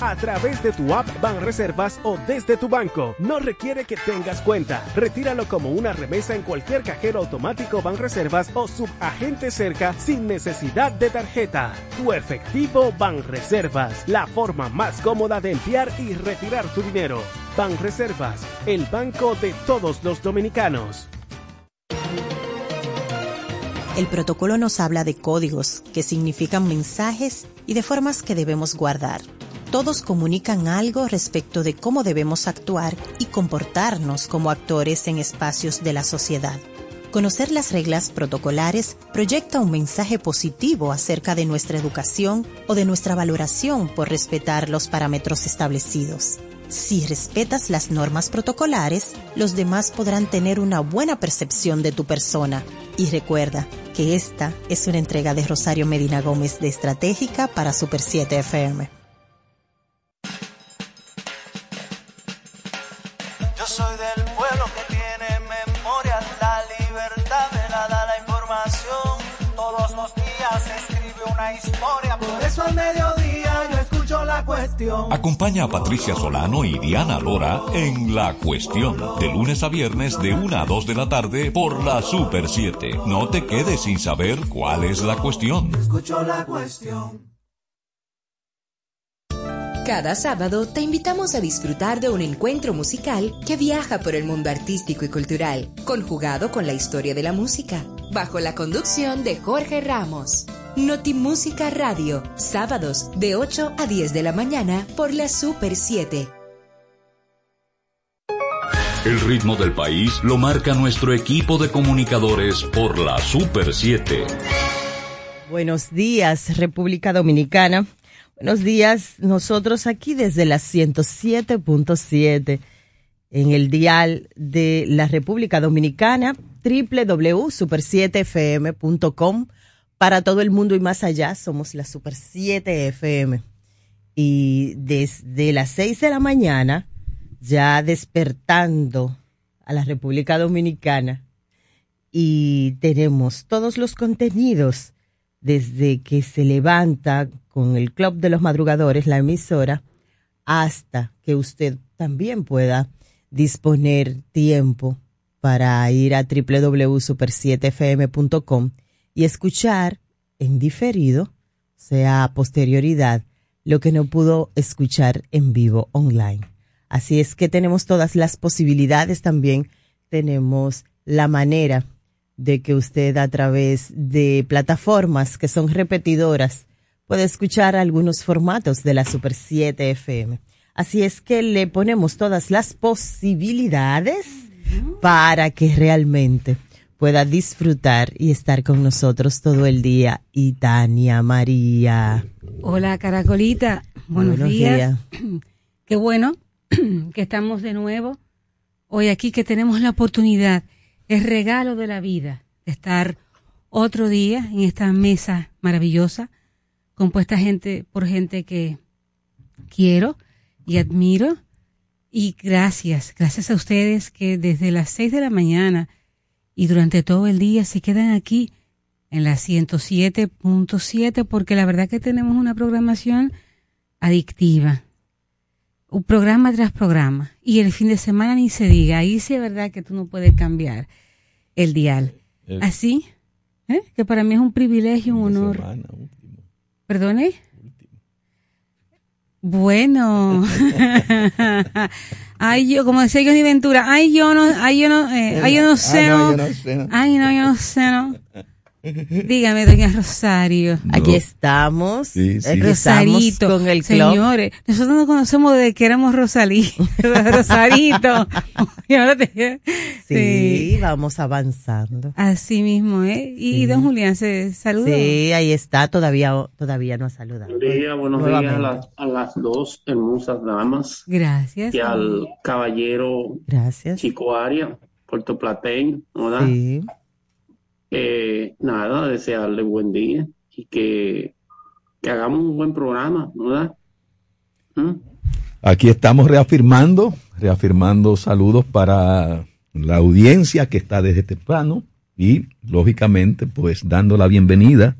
a través de tu app Banreservas o desde tu banco. No requiere que tengas cuenta. Retíralo como una remesa en cualquier cajero automático Banreservas o subagente cerca sin necesidad de tarjeta. Tu efectivo Banreservas, la forma más cómoda de enviar y retirar tu dinero. Banreservas, el banco de todos los dominicanos. El protocolo nos habla de códigos, que significan mensajes y de formas que debemos guardar todos comunican algo respecto de cómo debemos actuar y comportarnos como actores en espacios de la sociedad. Conocer las reglas protocolares proyecta un mensaje positivo acerca de nuestra educación o de nuestra valoración por respetar los parámetros establecidos. Si respetas las normas protocolares, los demás podrán tener una buena percepción de tu persona. Y recuerda que esta es una entrega de Rosario Medina Gómez de Estratégica para Super 7 FM. Una historia, por eso al mediodía yo escucho la cuestión. Acompaña a Patricia Solano y Diana Lora en La Cuestión, de lunes a viernes de 1 a 2 de la tarde por la Super 7. No te quedes sin saber cuál es la cuestión. Escucho la cuestión. Cada sábado te invitamos a disfrutar de un encuentro musical que viaja por el mundo artístico y cultural, conjugado con la historia de la música, bajo la conducción de Jorge Ramos. Notimúsica Radio, sábados de 8 a 10 de la mañana por la Super 7. El ritmo del país lo marca nuestro equipo de comunicadores por la Super 7. Buenos días, República Dominicana. Buenos días, nosotros aquí desde la 107.7 en el dial de la República Dominicana, www.super7fm.com. Para todo el mundo y más allá, somos la Super 7 FM. Y desde las 6 de la mañana, ya despertando a la República Dominicana, y tenemos todos los contenidos desde que se levanta con el Club de los Madrugadores, la emisora, hasta que usted también pueda disponer tiempo para ir a www.super7fm.com y escuchar en diferido, sea a posterioridad, lo que no pudo escuchar en vivo online. Así es que tenemos todas las posibilidades también, tenemos la manera de que usted a través de plataformas que son repetidoras puede escuchar algunos formatos de la Super 7 FM. Así es que le ponemos todas las posibilidades para que realmente pueda disfrutar y estar con nosotros todo el día. Y Tania María. Hola, Caracolita. Buenos, días. Qué bueno que estamos de nuevo hoy aquí, que tenemos la oportunidad es regalo de la vida estar otro día en esta mesa maravillosa, compuesta gente por gente que quiero y admiro. Y gracias, gracias a ustedes que desde las seis de la mañana y durante todo el día se quedan aquí en la 107.7 porque la verdad que tenemos una programación adictiva. Un programa tras programa. Y el fin de semana ni se diga. Ahí sí es verdad que tú no puedes cambiar el dial. Así, ¿eh? que para mí es un privilegio, un honor. ¿Perdone? Bueno, ay yo, como decía Johnny Ventura, ay yo no, ay yo no, eh, ay yo no sé, no, ay no, yo no sé, no. Dígame, doña Rosario. Aquí estamos. Sí, sí. Rosarito. con el club. Señores, nosotros nos conocemos desde que éramos Rosalí. Rosarito. sí, vamos avanzando. Así mismo, ¿eh? Y, don Julián se saluda. Sí, ahí está. Todavía, todavía no ha saludado. Buenos días, buenos días a las, a las dos hermosas damas. Gracias. Y al caballero. Gracias. Chico Aria, puertoplateño, ¿verdad? Sí nada, desearle buen día y que, hagamos un buen programa, ¿verdad? ¿Mm? Aquí estamos reafirmando, reafirmando saludos para la audiencia que está desde temprano y, lógicamente, pues dando la bienvenida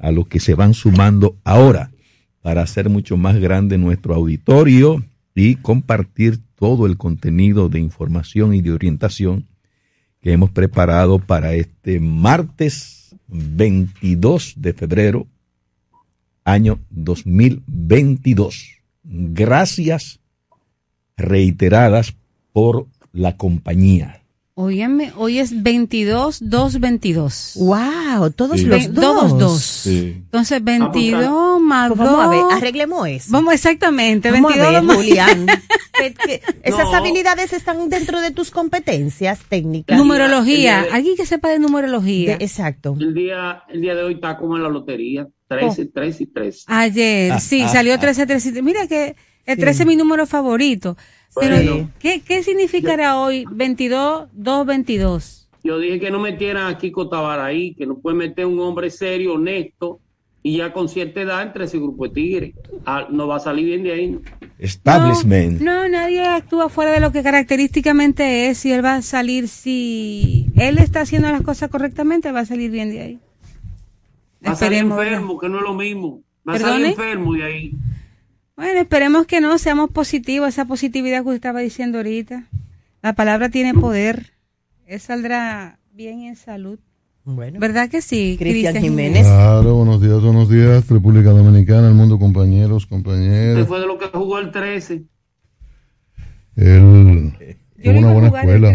a los que se van sumando ahora. para hacer mucho más grande nuestro auditorio y compartir todo el contenido de información y de orientación que hemos preparado para este martes 22 de febrero, año 2022. Gracias reiteradas por la compañía. Óyeme, hoy es 22, 2, 22. ¡Wow! Todos los dos. Todos dos. Entonces, 22 más 2. Pues vamos a ver, arreglemos eso. Vamos, exactamente. Vamos 22 a ver, Julián. esas habilidades están dentro de tus competencias técnicas. Numerología. Alguien que sepa de numerología. exacto. El día, el día de hoy está como en la lotería. 13, 13 y 13. Ayer, ah, sí, ah, salió 13, ah. 13. Mira que el 13 es mi número favorito. Pero, ¿qué, ¿qué significará hoy 22, 2, 22? Yo dije que no metieran a Kiko Tabar ahí, que no puede meter un hombre serio, honesto, y ya con cierta edad entre ese grupo de tigres. Ah, no va a salir bien de ahí. Establishment. No, nadie actúa fuera de lo que característicamente es. Si él va a salir, si él está haciendo las cosas correctamente, va a salir bien de ahí. Va a salir enfermo, que no es lo mismo. Va a salir enfermo de ahí. Bueno, esperemos que no, seamos positivos, esa positividad que usted estaba diciendo ahorita. La palabra tiene poder. Él saldrá bien en salud. Bueno. ¿Verdad que sí, Cristian Jiménez? Claro, buenos días, buenos días, República Dominicana, el mundo, compañeros, compañeros. fue de lo que jugó el 13. Él una buena escuela.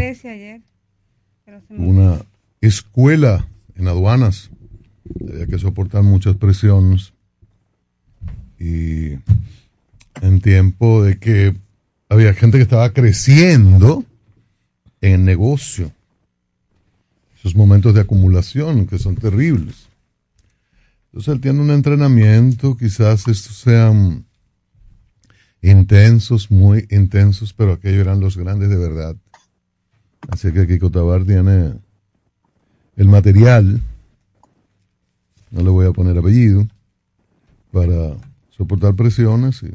una escuela en aduanas. Había que soportar muchas presiones. Y en tiempo de que había gente que estaba creciendo en negocio. Esos momentos de acumulación que son terribles. Entonces él tiene un entrenamiento, quizás estos sean intensos, muy intensos, pero aquellos eran los grandes de verdad. Así que Kiko Tabar tiene el material, no le voy a poner apellido, para soportar presiones y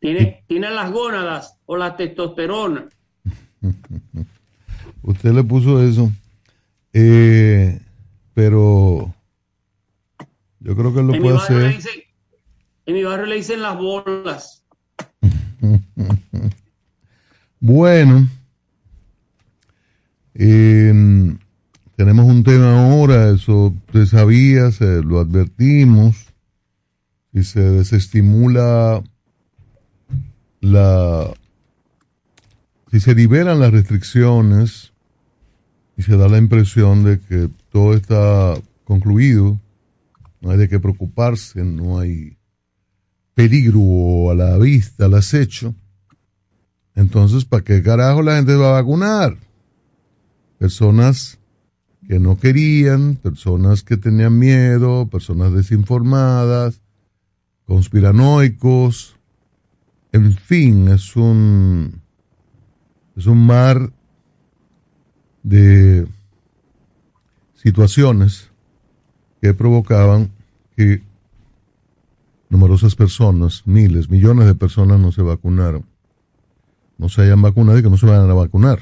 tiene, tiene las gónadas o la testosterona. Usted le puso eso. Eh, pero yo creo que él lo puede hacer. en mi barrio le dicen las bolas. bueno, em, tenemos un tema ahora, eso usted sabía, se lo advertimos, y se desestimula la, si se liberan las restricciones y se da la impresión de que todo está concluido, no hay de qué preocuparse, no hay peligro a la vista, al acecho, entonces, ¿para qué carajo la gente va a vacunar? Personas que no querían, personas que tenían miedo, personas desinformadas, conspiranoicos, en fin, es un, es un mar de situaciones que provocaban que numerosas personas, miles, millones de personas no se vacunaron, no se hayan vacunado y que no se vayan a vacunar.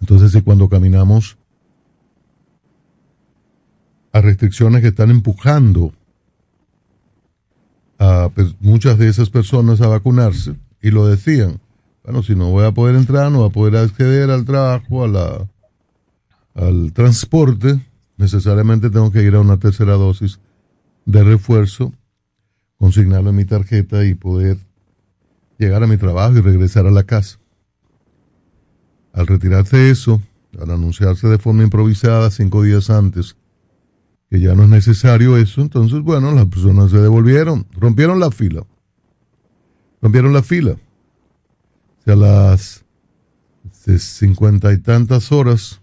Entonces, si cuando caminamos a restricciones que están empujando a muchas de esas personas a vacunarse y lo decían. Bueno, si no voy a poder entrar, no voy a poder acceder al trabajo, a la, al transporte, necesariamente tengo que ir a una tercera dosis de refuerzo, consignarlo en mi tarjeta y poder llegar a mi trabajo y regresar a la casa. Al retirarse eso, al anunciarse de forma improvisada cinco días antes que ya no es necesario eso, entonces, bueno, las personas se devolvieron, rompieron la fila. Rompieron la fila. O sea, las cincuenta y tantas horas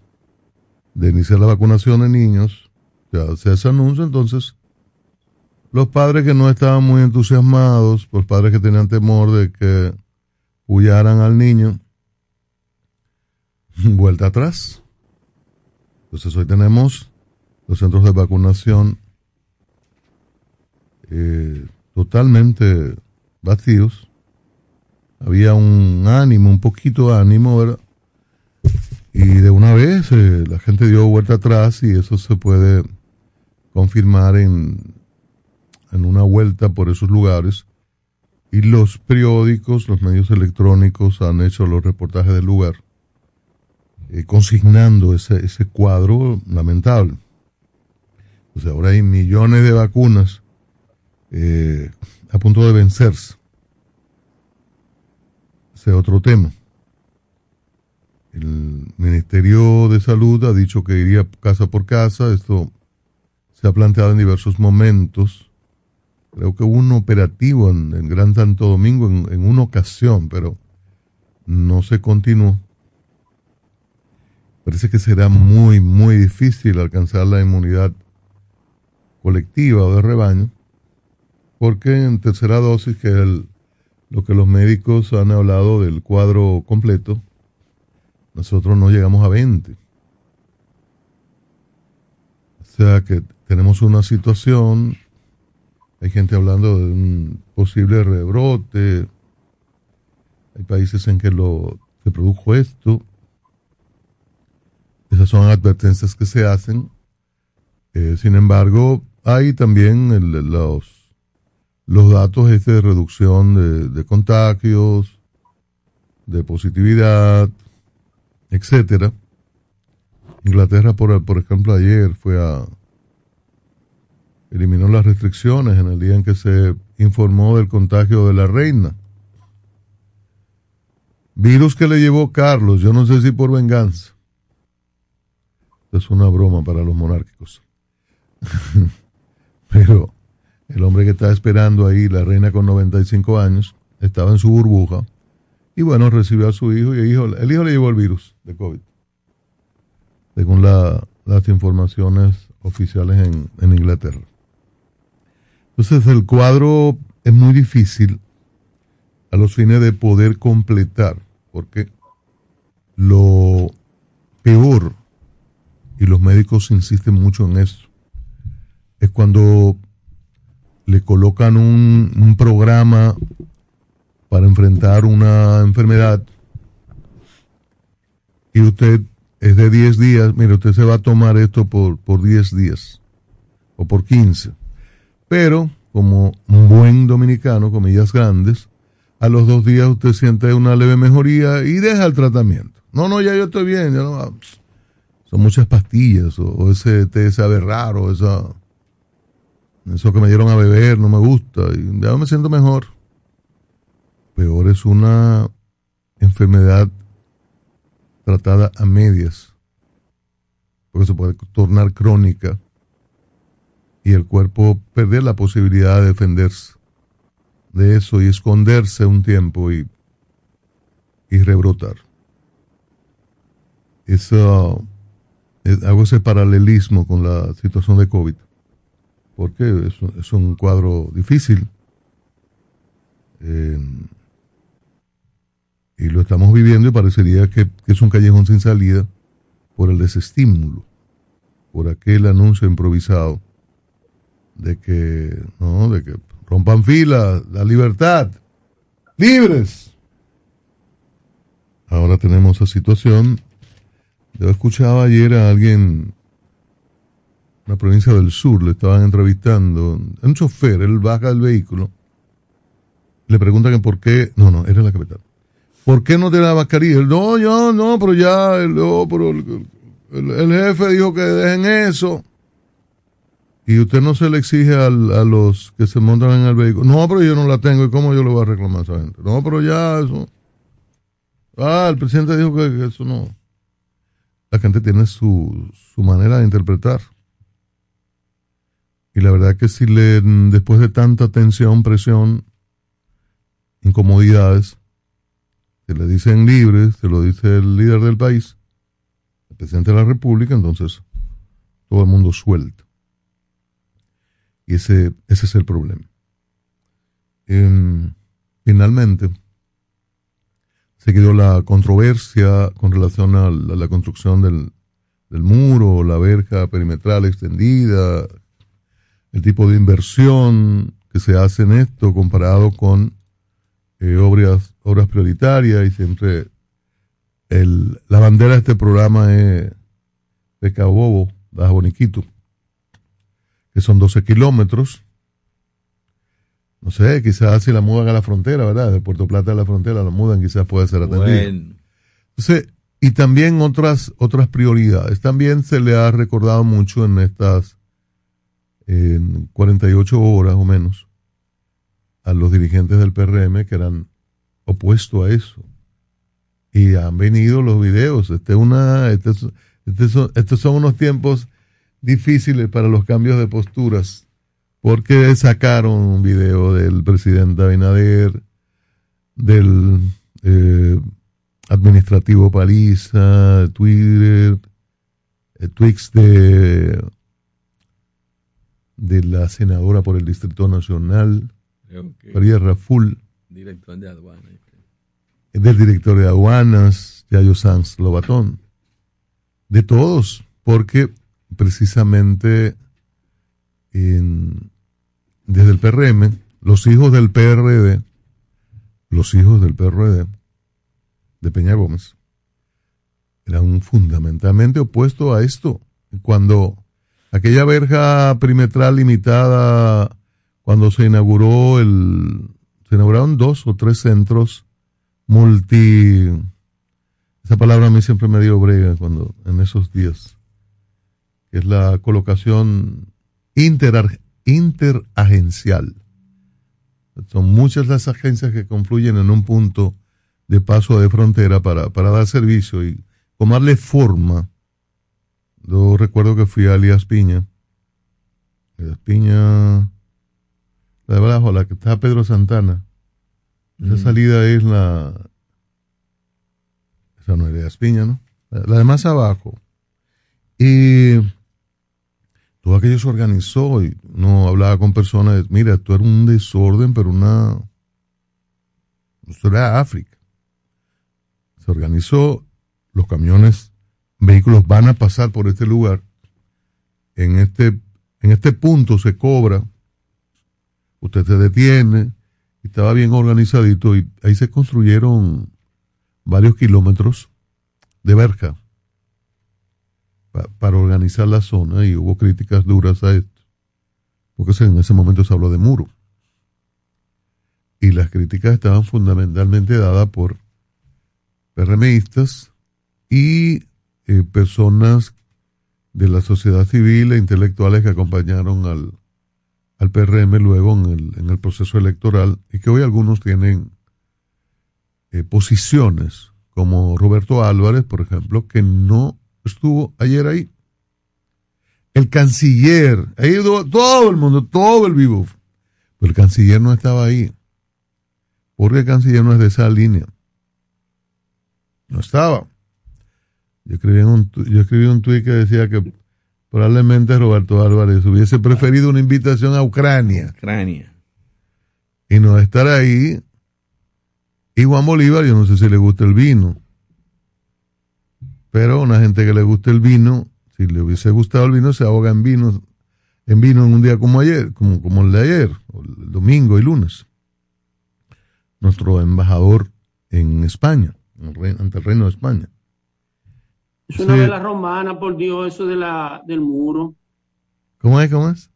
de iniciar la vacunación de niños, ya se hace anuncio, entonces los padres que no estaban muy entusiasmados, los padres que tenían temor de que huyaran al niño, vuelta atrás. Entonces hoy tenemos los centros de vacunación eh, totalmente vacíos. Había un ánimo, un poquito de ánimo, ¿verdad? Y de una vez eh, la gente dio vuelta atrás y eso se puede confirmar en en una vuelta por esos lugares y los periódicos, los medios electrónicos han hecho los reportajes del lugar, eh, consignando ese, ese cuadro lamentable. Sea, ahora hay millones de vacunas eh, a punto de vencerse. Ese es otro tema. El Ministerio de Salud ha dicho que iría casa por casa. Esto se ha planteado en diversos momentos. Creo que hubo un operativo en, Gran Santo Domingo en, una ocasión, pero no se continuó. Parece que será muy, muy difícil alcanzar la inmunidad colectiva o de rebaño, porque en tercera dosis, que es lo que los médicos han hablado del cuadro completo, nosotros no llegamos a 20. O sea que tenemos una situación, hay gente hablando de un posible rebrote, hay países en que lo, se produjo esto, esas son advertencias que se hacen. Eh, sin embargo, hay también los, los datos este de reducción de, contagios, de positividad, etcétera. Inglaterra, por, por ejemplo, ayer fue a eliminó las restricciones en el día en que se informó del contagio de la reina. Virus que le llevó Carlos, yo no sé si por venganza. Es una broma para los monárquicos. Pero el hombre que estaba esperando ahí, la reina con 95 años, estaba en su burbuja y bueno, recibió a su hijo y el hijo, le llevó el virus de COVID, según las informaciones oficiales en, en Inglaterra. Entonces el cuadro es muy difícil a los fines de poder completar, porque lo peor, y los médicos insisten mucho en eso, es cuando le colocan un, un programa para enfrentar una enfermedad y usted es de 10 días, mire, usted se va a tomar esto por, por 10 días o por 15. Pero, como un buen dominicano, comillas grandes, a los dos días usted siente una leve mejoría y deja el tratamiento. No, no, ya yo estoy bien. Ya no, son muchas pastillas o, ese té sabe raro, esa, eso que me dieron a beber no me gusta y ya me siento mejor peor es una enfermedad tratada a medias, porque se puede tornar crónica y el cuerpo perder la posibilidad de defenderse de eso y esconderse un tiempo y, y rebrotar. Eso, hago ese paralelismo con la situación de COVID, porque es, un cuadro difícil. Eh, y lo estamos viviendo y parecería que, es un callejón sin salida por el desestímulo, por aquel anuncio improvisado de que, no, de que rompan fila, la libertad, libres. Ahora tenemos esa situación. Yo escuchaba ayer a alguien, en la provincia del sur, le estaban entrevistando, un chofer, él baja del vehículo, le preguntan que por qué, no, no, era la capital ¿por qué no tiene la mascarilla? No, yo no, pero ya, el, pero el, jefe dijo que dejen eso. Y usted no se le exige a los que se montan en el vehículo. No, pero yo no la tengo. ¿Y cómo yo le voy a reclamar a esa gente? No, pero ya eso. Ah, el presidente dijo que, eso no. La gente tiene su, su manera de interpretar. Y la verdad que si le, después de tanta tensión, presión, incomodidades, se le dicen libres, se lo dice el líder del país, el presidente de la República, entonces todo el mundo suelta. Y ese, ese es el problema. Em, finalmente, se quedó la controversia con relación a la, construcción del, del muro, la verja perimetral extendida, el tipo de inversión que se hace en esto comparado con eh, obras, obras prioritarias y siempre el, la bandera de este programa es de Cabo Bobo, Boniquito, que son 12 kilómetros no sé, quizás si la mudan a la frontera, ¿verdad? De Puerto Plata a la frontera la mudan, quizás puede ser atendida. Entonces, y también otras, otras prioridades. También se le ha recordado mucho en estas en 48 horas o menos a los dirigentes del PRM que eran opuestos a eso. Y han venido los videos. Este una, este, este estos son unos tiempos difíciles para los cambios de posturas, porque sacaron un video del presidente Abinader, del eh, administrativo Paliza, Twitter, eh, Twix de, de la senadora por el Distrito Nacional, María Raful, director de aduanas. del director de aduanas, Yayo Sanz Lobatón, de todos, porque precisamente en, desde el PRM, los hijos del PRD, los hijos del PRD, de Peña Gómez, eran fundamentalmente opuestos a esto. Cuando aquella verja perimetral limitada, cuando se inauguró el, se inauguraron dos o tres centros multi, esa palabra a mí siempre me dio brega cuando, en esos días, es la colocación inter, interagencial. Son muchas las agencias que confluyen en un punto de paso de frontera para, para dar servicio y tomarle forma. Yo recuerdo que fui a Elías Piña. Elías Piña, la de abajo, la que está Pedro Santana. Esa mm. salida es la. Esa no es Elías Piña, ¿no? La, de más abajo. Y todo aquello se organizó y no hablaba con personas. Mira, esto era un desorden, pero una. Esto era África se organizó, los camiones, vehículos van a pasar por este lugar, en este, en este punto se cobra, usted se detiene, estaba bien organizadito y ahí se construyeron varios kilómetros de verja para organizar la zona y hubo críticas duras a esto, porque en ese momento se habló de muro. Y las críticas estaban fundamentalmente dadas por PRMistas y eh, personas de la sociedad civil e intelectuales que acompañaron al, al PRM luego en el, en el, proceso electoral y que hoy algunos tienen eh, posiciones, como Roberto Álvarez, por ejemplo, que no estuvo ayer ahí. El canciller, ido todo el mundo, todo el vivo, pero el canciller no estaba ahí, porque el canciller no es de esa línea. No estaba. Yo escribí un, yo escribí un tuit que decía que probablemente Roberto Álvarez hubiese preferido una invitación a Ucrania. Ucrania. Y no estar ahí. Y Juan Bolívar, yo no sé si le gusta el vino. Pero una gente que le gusta el vino, si le hubiese gustado el vino, se ahoga en vino, en vino en un día como ayer, como, como el de ayer, el domingo y lunes. Nuestro embajador en España ante el reino de España. Es una vela romana, por Dios, eso de la, del muro. ¿Cómo es? ¿Cómo es?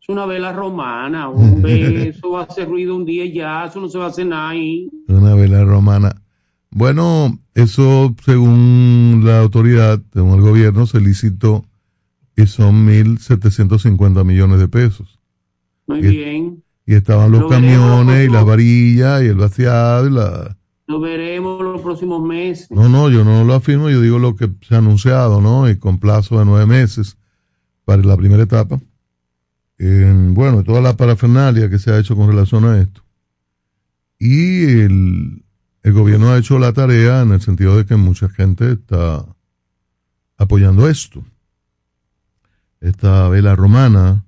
Es una vela romana, hombre. eso va a hacer ruido un día y ya, eso no se va a hacer nada ahí. Una vela romana. Bueno, eso según la autoridad, según el gobierno, se licitó y son 1.750 millones de pesos. Muy bien. Y estaban los camiones y las varillas y el vaciado y la lo veremos los próximos meses. No, no, yo no lo afirmo, yo digo lo que se ha anunciado, ¿no? Y con plazo de nueve meses para la primera etapa. En, bueno, toda la parafernalia que se ha hecho con relación a esto. Y el, el gobierno ha hecho la tarea en el sentido de que mucha gente está apoyando esto. Esta vela romana,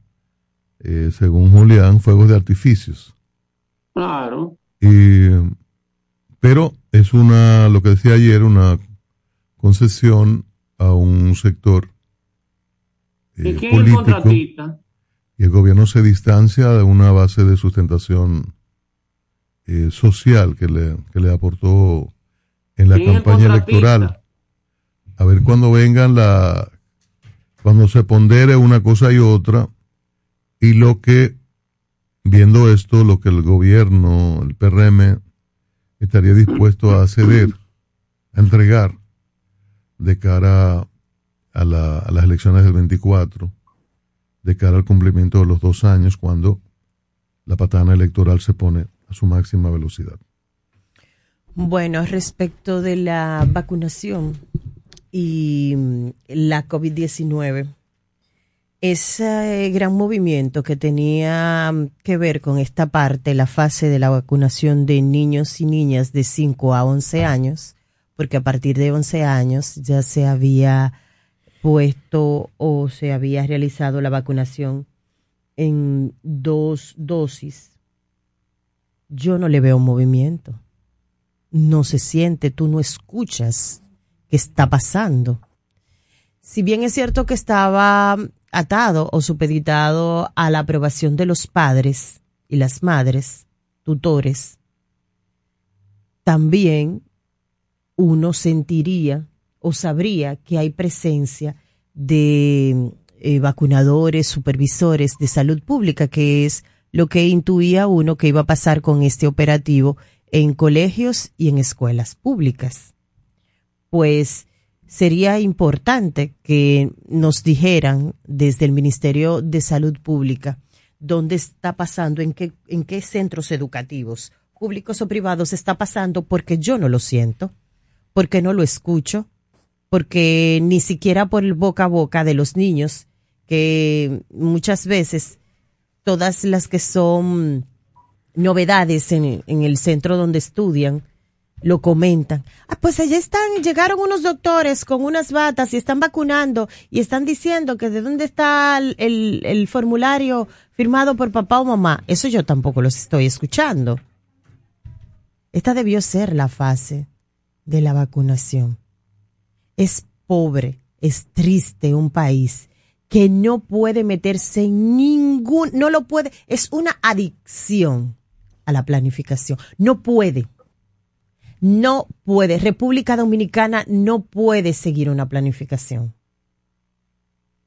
eh, según Julián, fuegos de artificios. Claro. Y pero es una, lo que decía ayer, una concesión a un sector eh, político. Y el gobierno se distancia de una base de sustentación eh, social que le, que le aportó en la campaña electoral. A ver cuando vengan la, cuando se pondere una cosa y otra, y lo que viendo esto, lo que el gobierno, el PRM, estaría dispuesto a ceder, a entregar de cara a, a las elecciones del 24, de cara al cumplimiento de los dos años, cuando la patana electoral se pone a su máxima velocidad. Bueno, respecto de la vacunación y la COVID-19, ese gran movimiento que tenía mm, que ver con esta parte, la fase de la vacunación de niños y niñas de 5 a 11 años, porque a partir de 11 años ya se había puesto o se había realizado la vacunación en dos dosis. Yo no le veo movimiento. No se siente, tú no escuchas qué está pasando. Si bien es cierto que estaba atado o supeditado a la aprobación de los padres y las madres, tutores, también uno sentiría o sabría que hay presencia de eh, vacunadores, supervisores de salud pública, que es lo que intuía uno que iba a pasar con este operativo en colegios y en escuelas públicas. Pues sería importante que nos dijeran desde el Ministerio de Salud Pública dónde está pasando, en qué, en qué centros educativos, públicos o privados, está pasando, porque yo no lo siento, porque no lo escucho, porque ni siquiera por el boca a boca de los niños, que muchas veces todas las que son novedades en, en el centro donde estudian, lo comentan. Ah, pues allá están, llegaron unos doctores con unas batas y están vacunando y están diciendo que de dónde está el, el, formulario firmado por papá o mamá. Eso yo tampoco los estoy escuchando. Esta debió ser la fase de la vacunación. Es pobre, es triste un país que no puede meterse en ningún, no lo puede, es una adicción a la planificación. No puede no puede, República Dominicana no puede seguir una planificación.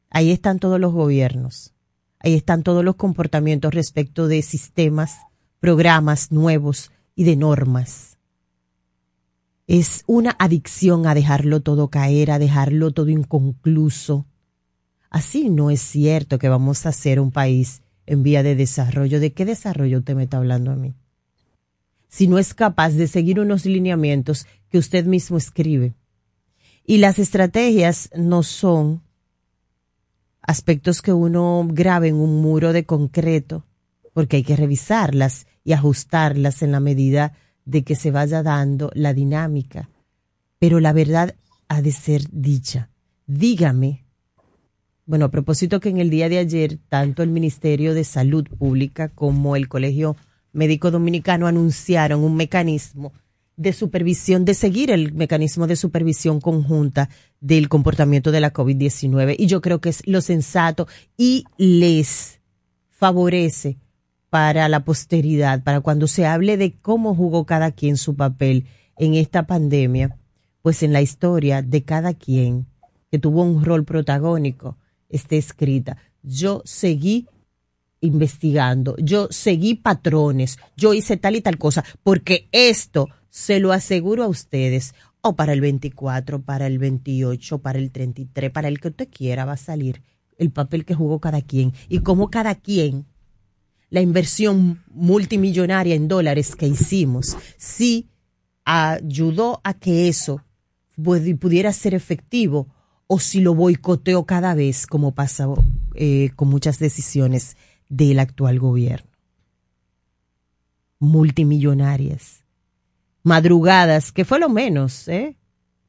Ahí están todos los gobiernos, ahí están todos los comportamientos respecto de sistemas, programas nuevos y de normas. Es una adicción a dejarlo todo caer, a dejarlo todo inconcluso. Así no es cierto que vamos a ser un país en vía de desarrollo. ¿De qué desarrollo usted me está hablando a mí? Si no es capaz de seguir unos lineamientos que usted mismo escribe. Y las estrategias no son aspectos que uno grabe en un muro de concreto, porque hay que revisarlas y ajustarlas en la medida de que se vaya dando la dinámica. Pero la verdad ha de ser dicha. Dígame. Bueno, a propósito que en el día de ayer, tanto el Ministerio de Salud Pública como el Colegio Médico Dominicano anunciaron un mecanismo de supervisión, de seguir el mecanismo de supervisión conjunta del comportamiento de la COVID-19. Y yo creo que es lo sensato y les favorece para la posteridad, para cuando se hable de cómo jugó cada quien su papel en esta pandemia, pues en la historia de cada quien que tuvo un rol protagónico esté escrita. Yo seguí investigando, yo seguí patrones, yo hice tal y tal cosa, porque esto se lo aseguro a ustedes, o para el 24, para el 28, para el 33, para el que usted quiera va a salir el papel que jugó cada quien. Y cómo cada quien, la inversión multimillonaria en dólares que hicimos, sí ayudó a que eso pudiera ser efectivo o si lo boicoteó cada vez, como pasa eh, con muchas decisiones del actual gobierno. Multimillonarias. Madrugadas, que fue lo menos, ¿eh?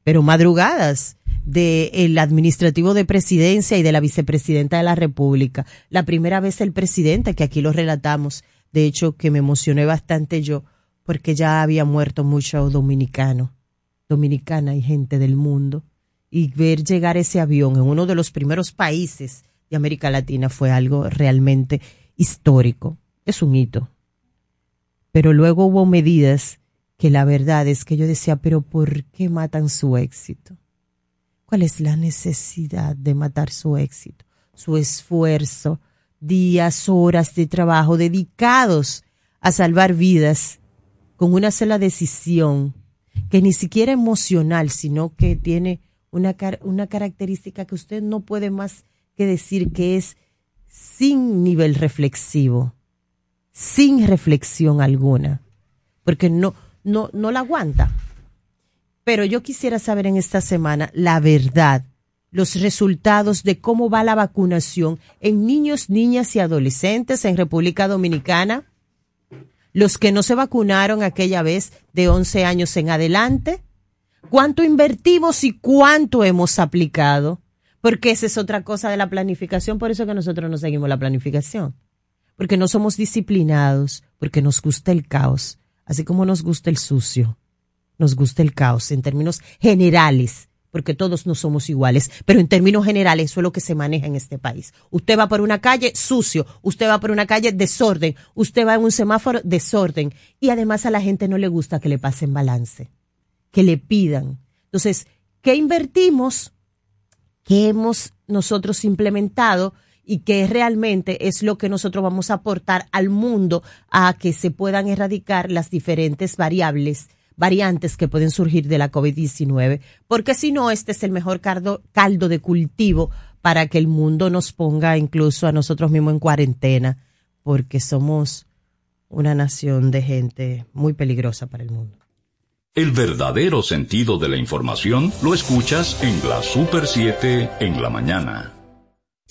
Pero madrugadas del administrativo de presidencia y de la vicepresidenta de la República. La primera vez el presidente, que aquí lo relatamos, de hecho que me emocioné bastante yo, porque ya había muerto mucho dominicano, dominicana y gente del mundo, y ver llegar ese avión en uno de los primeros países América Latina fue algo realmente histórico. Es un hito. Pero luego hubo medidas que la verdad es que yo decía, pero ¿por qué matan su éxito? ¿Cuál es la necesidad de matar su éxito? Su esfuerzo días, horas de trabajo dedicados a salvar vidas con una sola decisión que ni siquiera emocional, sino que tiene una, una característica que usted no puede más que decir que es sin nivel reflexivo, sin reflexión alguna, porque no, no, no la aguanta. Pero yo quisiera saber en esta semana la verdad, los resultados de cómo va la vacunación en niños, niñas y adolescentes en República Dominicana, los que no se vacunaron aquella vez de 11 años en adelante, cuánto invertimos y cuánto hemos aplicado, porque esa es otra cosa de la planificación, por eso que nosotros no seguimos la planificación, porque no somos disciplinados, porque nos gusta el caos, así como nos gusta el sucio, nos gusta el caos en términos generales, porque todos no somos iguales, pero en términos generales eso es lo que se maneja en este país. Usted va por una calle sucio, usted va por una calle desorden, usted va en un semáforo desorden y además a la gente no le gusta que le pasen balance, que le pidan. Entonces, ¿qué invertimos? ¿Qué hemos nosotros implementado? y que realmente es lo que nosotros vamos a aportar al mundo a que se puedan erradicar las diferentes variables variantes que pueden surgir de la COVID-19, porque si no, este es el mejor caldo, caldo de cultivo para que el mundo nos ponga incluso a nosotros mismos en cuarentena, porque somos una nación de gente muy peligrosa para el mundo. El verdadero sentido de la información lo escuchas en la Super 7 en la mañana.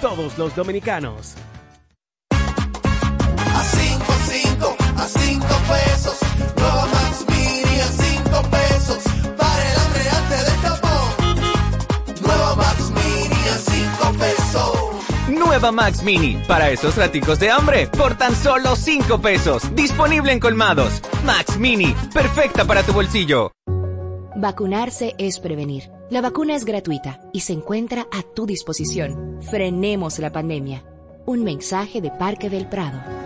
todos los dominicanos. A 5, 5, a 5 pesos. Nueva Max Mini a 5 pesos. Para el hambre antes del tapón. Nueva Max Mini a 5 pesos. Nueva Max Mini, para esos raticos de hambre, por tan solo 5 pesos. Disponible en colmados. Max Mini, perfecta para tu bolsillo. Vacunarse es prevenir. La vacuna es gratuita y se encuentra a tu disposición. Frenemos la pandemia. Un mensaje de Parque del Prado.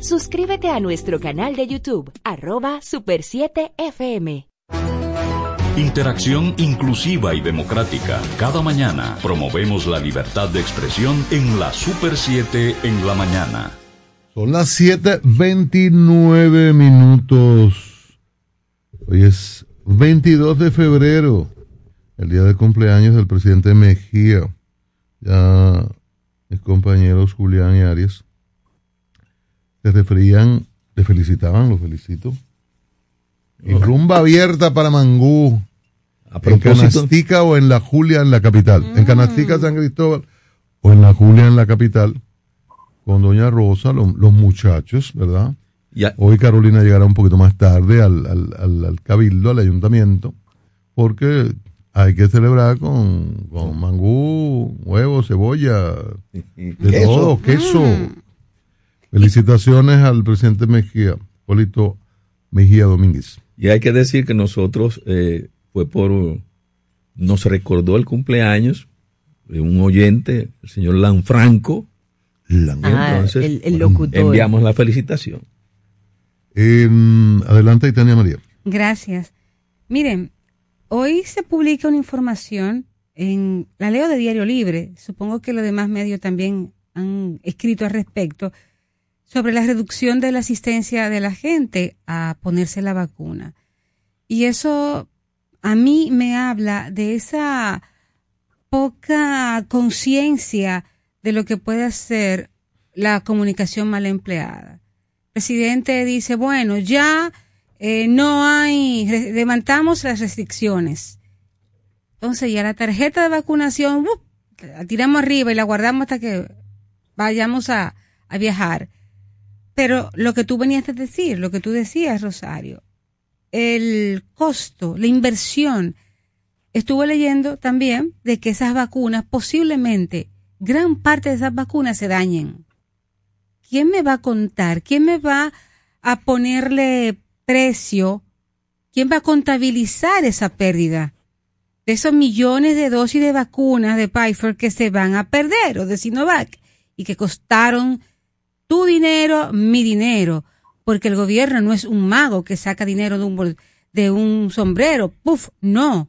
Suscríbete a nuestro canal de YouTube, arroba Super 7 FM. Interacción inclusiva y democrática. Cada mañana promovemos la libertad de expresión en la Super 7 en la mañana. Son las 7.29 minutos. Hoy es 22 de febrero, el día de cumpleaños del presidente Mejía. Ya mis compañeros Julián y Arias se referían, le felicitaban, lo felicito. Y rumba abierta para Mangú. en Canastica o en la Julia en la capital. En Canastica, San Cristóbal o en la Julia en la capital. Con Doña Rosa, los muchachos, ¿verdad? Hoy Carolina llegará un poquito más tarde al, al, al, cabildo, al ayuntamiento, porque hay que celebrar con, con mangú, huevo, cebolla, de todo, queso. Felicitaciones al presidente Mejía, Polito Mejía Domínguez. Y hay que decir que nosotros eh, fue por, nos recordó el cumpleaños de un oyente, el señor Lanfranco. Ah, Entonces, el, locutor. enviamos la felicitación. Eh, adelante, Itania María. Gracias. Miren, hoy se publica una información en la leo de Diario Libre, supongo que los demás medios también han escrito al respecto, sobre la reducción de la asistencia de la gente a ponerse la vacuna. Y eso a mí me habla de esa poca conciencia de lo que puede hacer la comunicación mal empleada. El presidente dice, bueno, ya eh, no hay, levantamos las restricciones. Entonces ya la tarjeta de vacunación, la tiramos arriba y la guardamos hasta que vayamos a, a viajar. Pero lo que tú venías a decir, lo que tú decías, Rosario, el costo, la inversión. Estuve leyendo también de que esas vacunas, posiblemente, gran parte de esas vacunas se dañen. ¿Quién me va a contar? ¿Quién me va a ponerle precio? ¿Quién va a contabilizar esa pérdida? De esos millones de dosis de vacunas de Pfizer que se van a perder o de Sinovac y que costaron tu dinero, mi dinero, porque el gobierno no es un mago que saca dinero de un, sombrero, puf, no,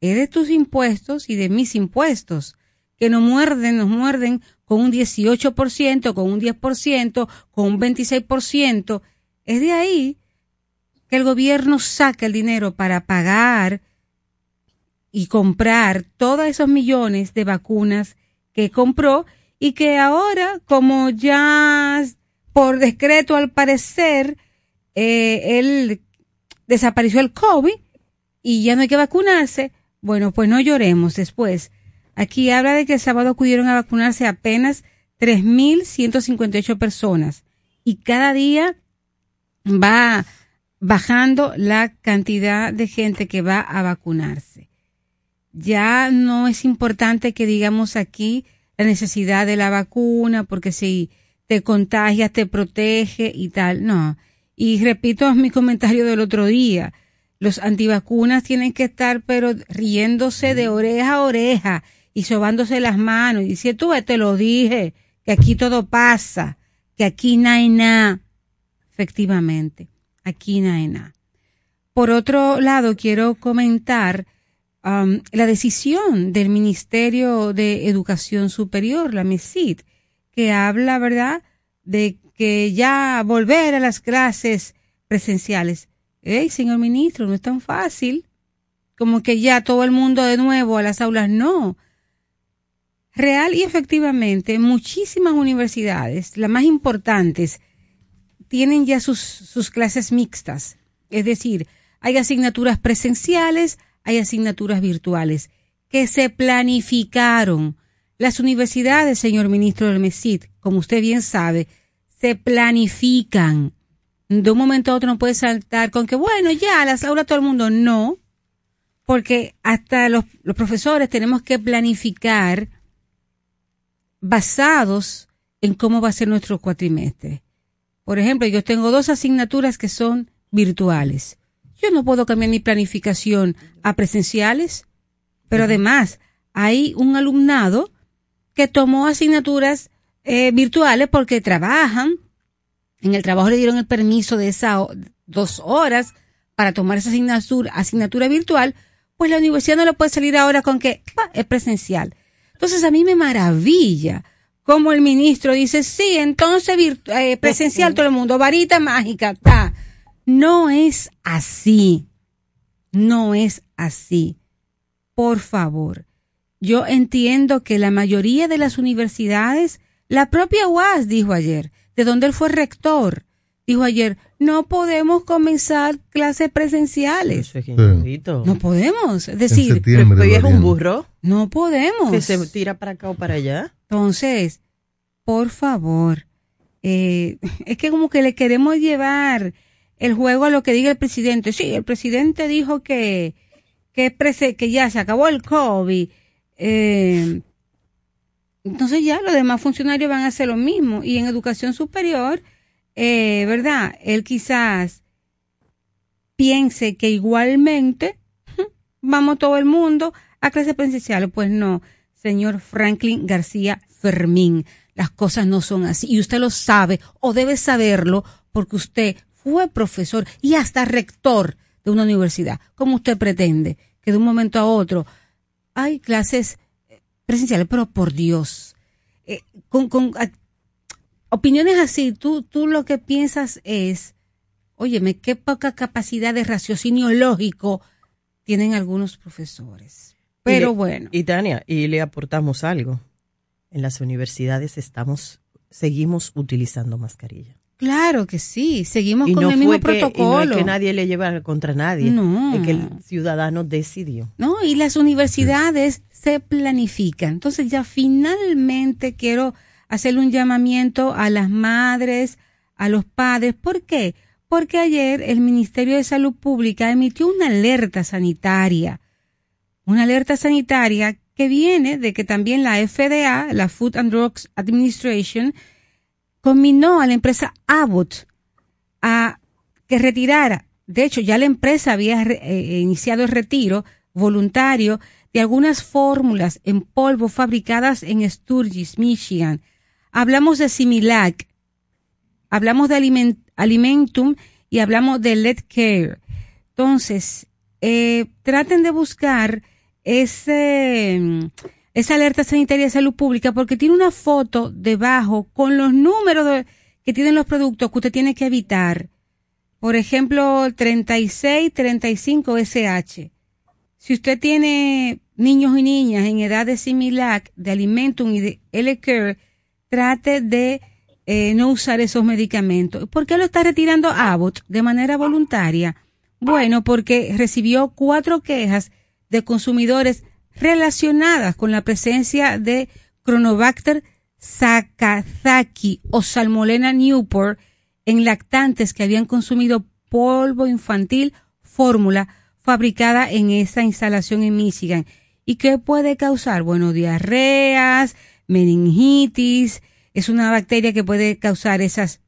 es de tus impuestos y de mis impuestos, que nos muerden, nos muerden con un 18%, con un 10%, con un 26%, es de ahí que el gobierno saca el dinero para pagar y comprar todos esos millones de vacunas que compró y que ahora, como ya por decreto al parecer, eh, él desapareció el COVID y ya no hay que vacunarse, bueno, pues no lloremos después. Aquí habla de que el sábado acudieron a vacunarse apenas 3.158 personas y cada día va bajando la cantidad de gente que va a vacunarse. Ya no es importante que digamos aquí la necesidad de la vacuna, porque si te contagias te protege y tal. No. Y repito mi comentario del otro día. Los antivacunas tienen que estar pero riéndose de oreja a oreja y sobándose las manos y diciendo, tú te lo dije, que aquí todo pasa, que aquí no hay nada. Efectivamente, aquí no hay nada. Por otro lado, quiero comentar La decisión del Ministerio de Educación Superior, la MESID, que habla, ¿verdad?, de que ya volver a las clases presenciales. Hey, señor ministro, no es tan fácil como que ya todo el mundo de nuevo a las aulas, no. Real y efectivamente, muchísimas universidades, las más importantes, tienen ya sus, sus clases mixtas. Es decir, hay asignaturas presenciales, hay asignaturas virtuales que se planificaron. Las universidades, señor ministro del MESID, como usted bien sabe, se planifican. De un momento a otro no puede saltar con que, bueno, ya, las aulas todo el mundo. No, porque hasta los, los profesores tenemos que planificar basados en cómo va a ser nuestro cuatrimestre. Por ejemplo, yo tengo dos asignaturas que son virtuales. Yo no puedo cambiar mi planificación a presenciales, pero además hay un alumnado que tomó asignaturas eh, virtuales porque trabajan. En el trabajo le dieron el permiso de esas dos horas para tomar esa asignatura, asignatura virtual, pues la universidad no le puede salir ahora con que es presencial. Entonces a mí me maravilla como el ministro dice, sí, entonces eh, presencial todo el mundo, varita mágica, está. No es así. No es así. Por favor. Yo entiendo que la mayoría de las universidades, la propia UAS dijo ayer, de donde él fue rector, dijo ayer, no podemos comenzar clases presenciales. No podemos. Es decir, es un burro. No podemos. Que se tira para acá o para allá. Entonces, por favor, eh, es que como que le queremos llevar el juego a lo que diga el presidente. Sí, el presidente dijo que, que, que ya se acabó el COVID. Eh, entonces ya los demás funcionarios van a hacer lo mismo. Y en educación superior, eh, ¿verdad? Él quizás piense que igualmente vamos todo el mundo a clases presenciales. Pues no, señor Franklin García Fermín, las cosas no son así. Y usted lo sabe o debe saberlo porque usted fue profesor y hasta rector de una universidad. ¿Cómo usted pretende que de un momento a otro hay clases eh, presenciales? Pero por Dios, eh, con, opiniones así, tú, tú lo que piensas es, óyeme, qué poca capacidad de raciocinio lógico tienen algunos profesores. Pero bueno. Y Tania, y le aportamos algo. En las universidades estamos, seguimos utilizando mascarilla. Claro que sí, seguimos con el mismo protocolo. Y no es que nadie le lleva contra nadie, no. es que el ciudadano decidió. No, y las universidades se planifican. Entonces ya finalmente quiero hacerle un llamamiento a las madres, a los padres. ¿Por qué? Porque ayer el Ministerio de Salud Pública emitió una alerta sanitaria. Una alerta sanitaria que viene de que también la FDA, la Food and Drugs Administration, combinó a la empresa Abbott a que retirara. De hecho, ya la empresa había eh, eh, iniciado el retiro voluntario de algunas fórmulas en polvo fabricadas en Sturgis, Michigan. Hablamos de Similac, hablamos de Alimentum y hablamos de Let Care. Entonces, eh, traten de buscar ese, esa alerta sanitaria de salud pública porque tiene una foto debajo con los números que tienen los productos que usted tiene que evitar. Por ejemplo, 36, 35 SH. Si usted tiene niños y niñas en edad de Similac, de Alimentum y de L-Care, trate de eh, no usar esos medicamentos. ¿Por qué lo está retirando Abbott de manera voluntaria? Bueno, porque recibió cuatro quejas de consumidores relacionadas con la presencia de Chronobacter sakazaki o Salmonella Newport en lactantes que habían consumido polvo infantil fórmula fabricada en esa instalación en Michigan. ¿Y qué puede causar? Bueno, diarreas, meningitis, es una bacteria que puede causar esas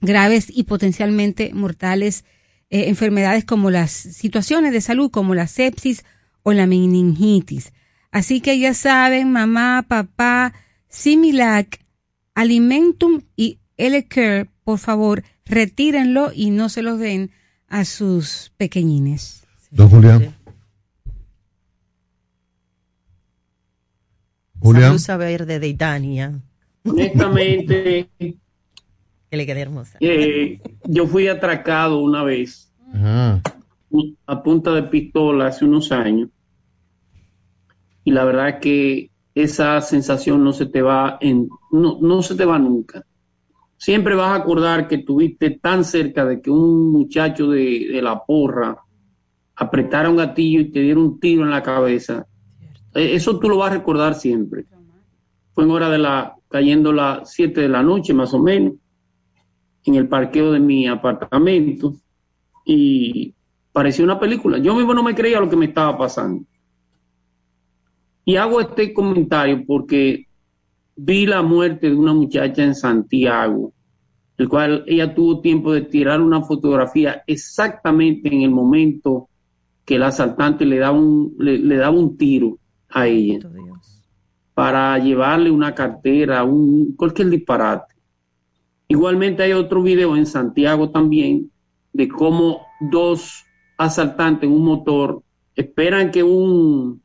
graves y potencialmente mortales eh, enfermedades como las situaciones de salud como la sepsis o la meningitis. Así que ya saben, mamá, papá, Similac, Alimentum y L-Care, por favor, retírenlo y no se los den a sus pequeñines. Don Julián. Julián. saber de Deitania. Honestamente. que le quede hermosa. Eh, yo fui atracado una vez a punta de pistola hace unos años y la verdad es que esa sensación no se te va en, no, no se te va nunca. Siempre vas a acordar que estuviste tan cerca de que un muchacho de, de la porra apretara un gatillo y te diera un tiro en la cabeza. Eh, eso tú lo vas a recordar siempre. Fue en hora de la, cayendo las 7 de la noche más o menos, en el parqueo de mi apartamento y parecía una película. Yo mismo no me creía lo que me estaba pasando. Y hago este comentario porque vi la muerte de una muchacha en Santiago, el cual ella tuvo tiempo de tirar una fotografía exactamente en el momento que el asaltante le daba un, le, daba un tiro a ella para llevarle una cartera, un cualquier disparate. Igualmente hay otro video en Santiago también de cómo dos asaltantes en un motor esperan que un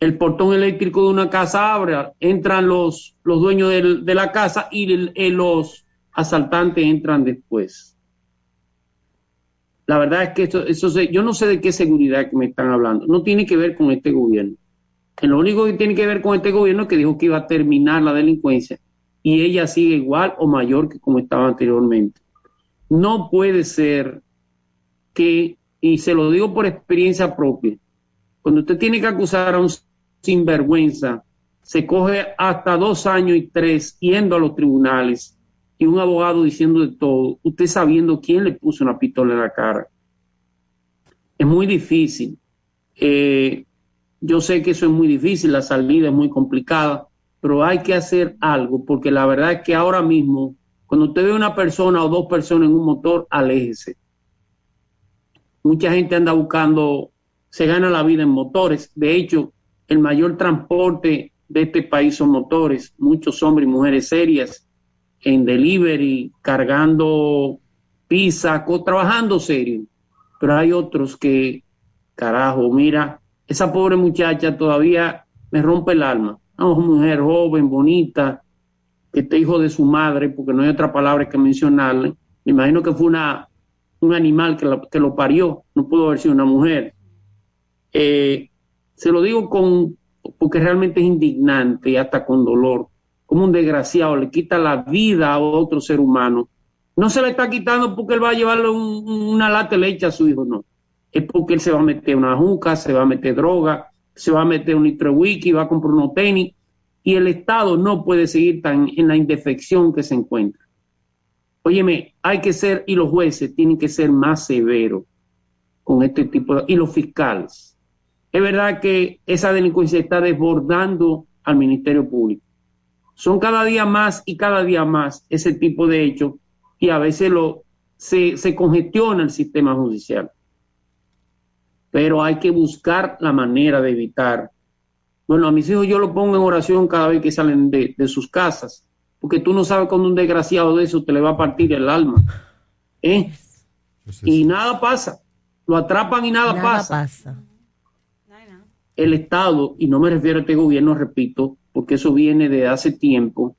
el portón eléctrico de una casa abre, entran los, los dueños de la casa y los asaltantes entran después. La verdad es que eso yo no sé de qué seguridad que me están hablando. No tiene que ver con este gobierno. Lo único que tiene que ver con este gobierno es que dijo que iba a terminar la delincuencia y ella sigue igual o mayor que como estaba anteriormente. No puede ser y se lo digo por experiencia propia, cuando usted tiene que acusar a un sinvergüenza, se coge hasta dos años y tres yendo a los tribunales y un abogado diciendo de todo, usted sabiendo quién le puso una pistola en la cara. Es muy difícil. Eh, yo sé que eso es muy difícil, la salida es muy complicada, pero hay que hacer algo, porque la verdad es que ahora mismo, cuando usted ve una persona o dos personas en un motor, aléjese. Mucha gente anda buscando, se gana la vida en motores. De hecho, el mayor transporte de este país son motores, muchos hombres y mujeres serias en delivery, cargando pizza, trabajando serio. Pero hay otros que, carajo, mira, esa pobre muchacha todavía me rompe el alma. Una mujer joven, bonita, que está hijo de su madre, porque no hay otra palabra que mencionarle. Me imagino que fue una, un animal que, que lo parió, no pudo haber sido una mujer. Eh, se lo digo con, porque realmente es indignante y hasta con dolor, como un desgraciado le quita la vida a otro ser humano. No se le está quitando porque él va a llevarle una lata de leche a su hijo, no. Es porque él se va a meter una juca, se va a meter droga, se va a meter un litro wiki, va a comprar unos tenis, y el Estado no puede seguir tan en la indefección que se encuentra. Óyeme, hay que ser, y los jueces tienen que ser más severos con este tipo de, y los fiscales. Es verdad que esa delincuencia está desbordando al Ministerio Público. Son cada día más y cada día más ese tipo de hechos y a veces lo, se, se congestiona el sistema judicial. Pero hay que buscar la manera de evitar. Bueno, a mis hijos yo lo pongo en oración cada vez que salen de, de sus casas, porque tú no sabes cuando un desgraciado de eso te le va a partir el alma. ¿eh? Y nada pasa. Lo atrapan y nada, pasa el Estado, y no me refiero a este gobierno, repito, porque eso viene de hace tiempo,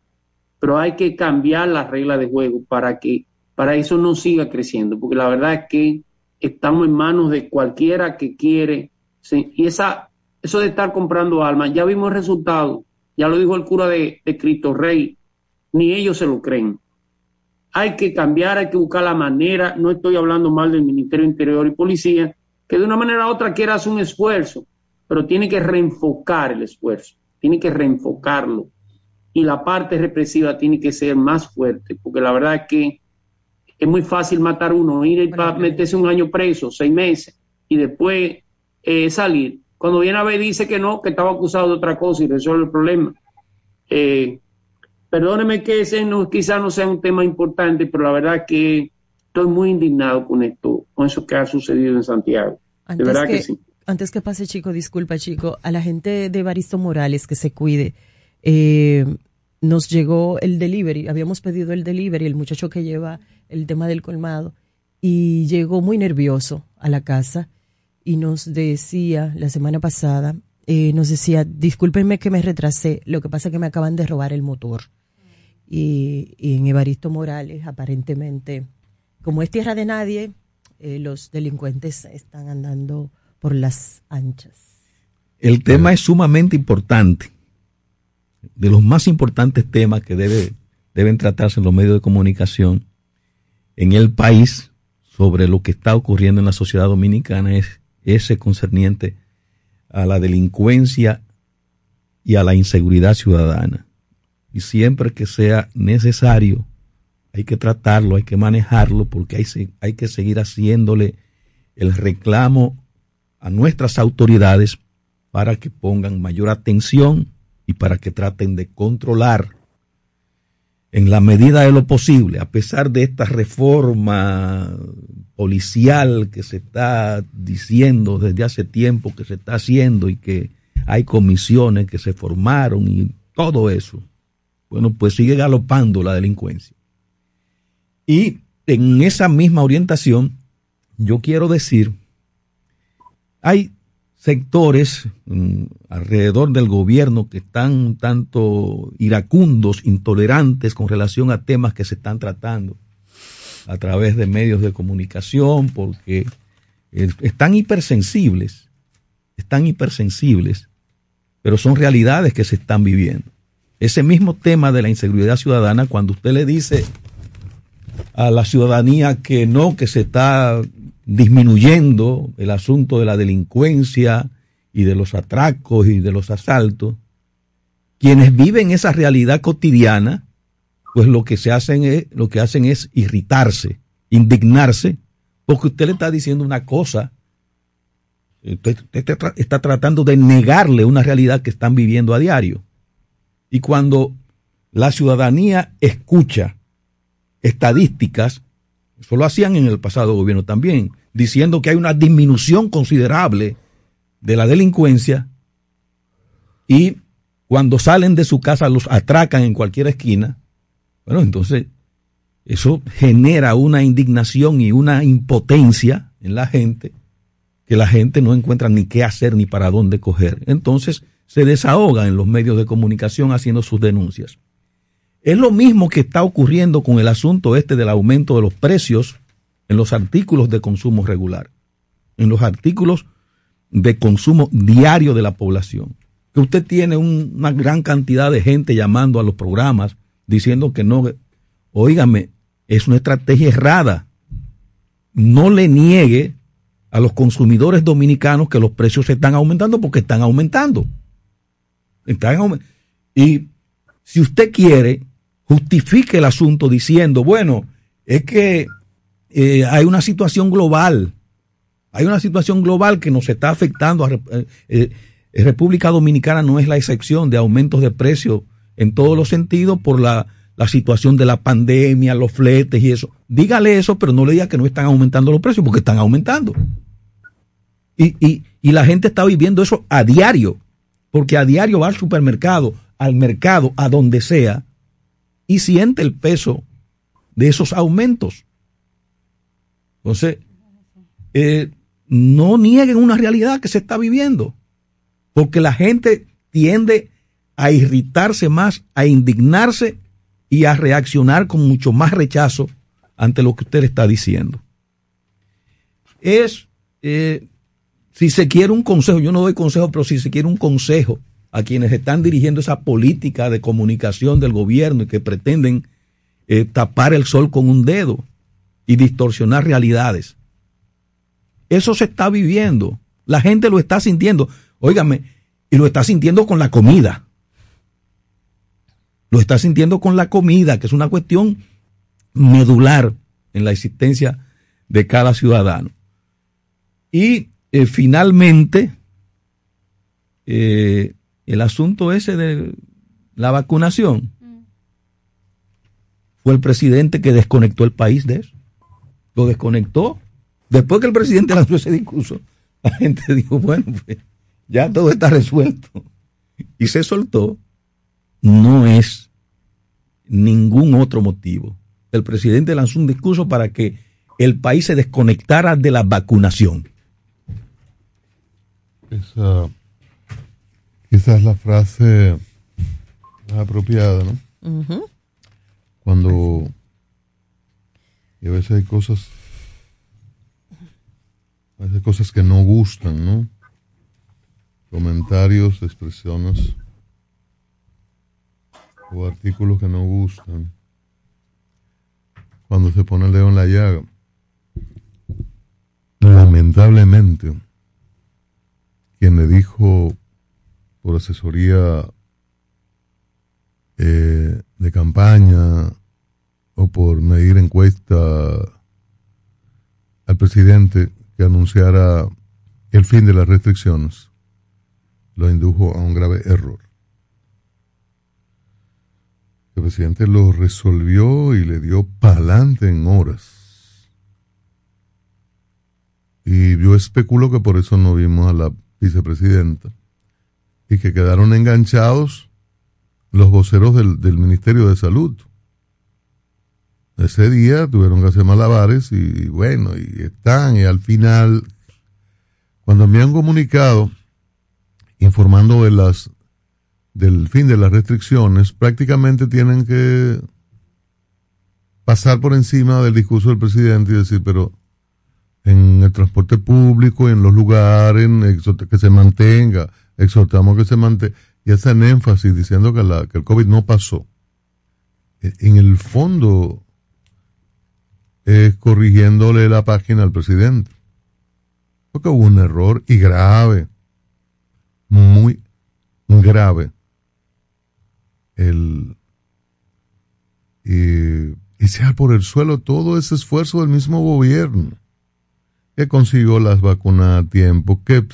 pero hay que cambiar las reglas de juego para que para eso no siga creciendo, porque la verdad es que estamos en manos de cualquiera que quiere, y esa, eso de estar comprando almas, ya vimos el resultado, ya lo dijo el cura de, de Cristo Rey, ni ellos se lo creen. Hay que cambiar, hay que buscar la manera, no estoy hablando mal del Ministerio Interior y Policía, que de una manera u otra quiera hacer un esfuerzo, pero tiene que reenfocar el esfuerzo, tiene que reenfocarlo. Y la parte represiva tiene que ser más fuerte, porque la verdad es que es muy fácil matar uno, ir y meterse un año preso, seis meses, y después eh, salir. Cuando viene a ver dice que no, que estaba acusado de otra cosa y resuelve el problema. Eh, perdóneme que ese no, quizás no sea un tema importante, pero la verdad que estoy muy indignado con esto, con eso que ha sucedido en Santiago. de verdad que sí antes que pase, chico, disculpa, chico, a la gente de Baristo Morales que se cuide. Eh, nos llegó el delivery, habíamos pedido el delivery, el muchacho que lleva el tema del colmado, y llegó muy nervioso a la casa y nos decía la semana pasada, eh, nos decía, discúlpenme que me retrasé, lo que pasa es que me acaban de robar el motor. Y, en Evaristo Morales, aparentemente, como es tierra de nadie, eh, los delincuentes están andando por las anchas. El tema es sumamente importante, de los más importantes temas que debe, deben tratarse en los medios de comunicación en el país sobre lo que está ocurriendo en la sociedad dominicana es ese concerniente a la delincuencia y a la inseguridad ciudadana. Y siempre que sea necesario, hay que tratarlo, hay que manejarlo, porque hay, que seguir haciéndole el reclamo a nuestras autoridades para que pongan mayor atención y para que traten de controlar en la medida de lo posible, a pesar de esta reforma policial que se está diciendo desde hace tiempo que se está haciendo y que hay comisiones que se formaron y todo eso, bueno, pues sigue galopando la delincuencia. Y en esa misma orientación, yo quiero decir hay sectores mm, alrededor del gobierno que están tanto iracundos, intolerantes con relación a temas que se están tratando a través de medios de comunicación, porque están hipersensibles, están hipersensibles, pero son realidades que se están viviendo. Ese mismo tema de la inseguridad ciudadana, cuando usted le dice a la ciudadanía que no, que se está disminuyendo el asunto de la delincuencia y de los atracos y de los asaltos, quienes viven esa realidad cotidiana, pues lo que se hacen es, lo que hacen es irritarse, indignarse, porque usted le está diciendo una cosa, usted, está tratando de negarle una realidad que están viviendo a diario. Y cuando la ciudadanía escucha estadísticas, eso lo hacían en el pasado gobierno también, diciendo que hay una disminución considerable de la delincuencia y cuando salen de su casa los atracan en cualquier esquina, bueno, entonces eso genera una indignación y una impotencia en la gente que la gente no encuentra ni qué hacer ni para dónde coger. Entonces se desahoga en los medios de comunicación haciendo sus denuncias. Es lo mismo que está ocurriendo con el asunto este del aumento de los precios en los artículos de consumo regular, en los artículos de consumo diario de la población. Que usted tiene una gran cantidad de gente llamando a los programas diciendo que no. Óigame, es una estrategia errada. No le niegue a los consumidores dominicanos que los precios se están aumentando porque están aumentando. Y si usted quiere, justifique el asunto diciendo, bueno, es que eh, hay una situación global, hay una situación global que nos está afectando. Eh, eh, República Dominicana no es la excepción de aumentos de precios en todos los sentidos por la, la situación de la pandemia, los fletes y eso. Dígale eso, pero no le diga que no están aumentando los precios porque están aumentando. Y, y la gente está viviendo eso a diario, porque a diario va al supermercado, al mercado, a donde sea, y siente el peso de esos aumentos. Entonces, eh, no nieguen una realidad que se está viviendo, porque la gente tiende a irritarse más, a indignarse y a reaccionar con mucho más rechazo ante lo que usted está diciendo. Es eh, si se quiere un consejo, yo no doy consejo, pero si se quiere un consejo a quienes están dirigiendo esa política de comunicación del gobierno y que pretenden eh, tapar el sol con un dedo y distorsionar realidades. Eso se está viviendo. La gente lo está sintiendo. Óigame, y lo está sintiendo con la comida. Lo está sintiendo con la comida, que es una cuestión medular en la existencia de cada ciudadano. Y eh, finalmente, eh, el asunto ese de la vacunación, fue el presidente que desconectó el país de eso. Lo desconectó. Después que el presidente lanzó ese discurso, la gente dijo, bueno, pues ya todo está resuelto. Y se soltó. No es ningún otro motivo. El presidente lanzó un discurso para que el país se desconectara de la vacunación. Esa, esa es la frase más apropiada, ¿no? Cuando y a veces hay cosas, a veces cosas que no gustan, ¿no? Comentarios, expresiones o artículos que no gustan. Cuando se pone el dedo en la llaga. Lamentablemente quien le dijo por asesoría eh, de campaña o por medir encuesta al presidente que anunciara el fin de las restricciones, lo indujo a un grave error. El presidente lo resolvió y le dio pa'lante en horas. Y yo especulo que por eso no vimos a la vicepresidenta, y que quedaron enganchados los voceros del, del Ministerio de Salud. Ese día tuvieron que hacer malabares y, bueno, y están, y al final, cuando me han comunicado informando de las del fin de las restricciones, prácticamente tienen que pasar por encima del discurso del presidente y decir, pero en el transporte público, en los lugares, que se mantenga, exhortamos que se mantenga, y hacen énfasis diciendo que, la, que el COVID no pasó. E, en el fondo, es corrigiéndole la página al presidente. Porque hubo un error y grave, muy grave. El, y, y sea por el suelo todo ese esfuerzo del mismo gobierno que consiguió las vacunas a tiempo, que,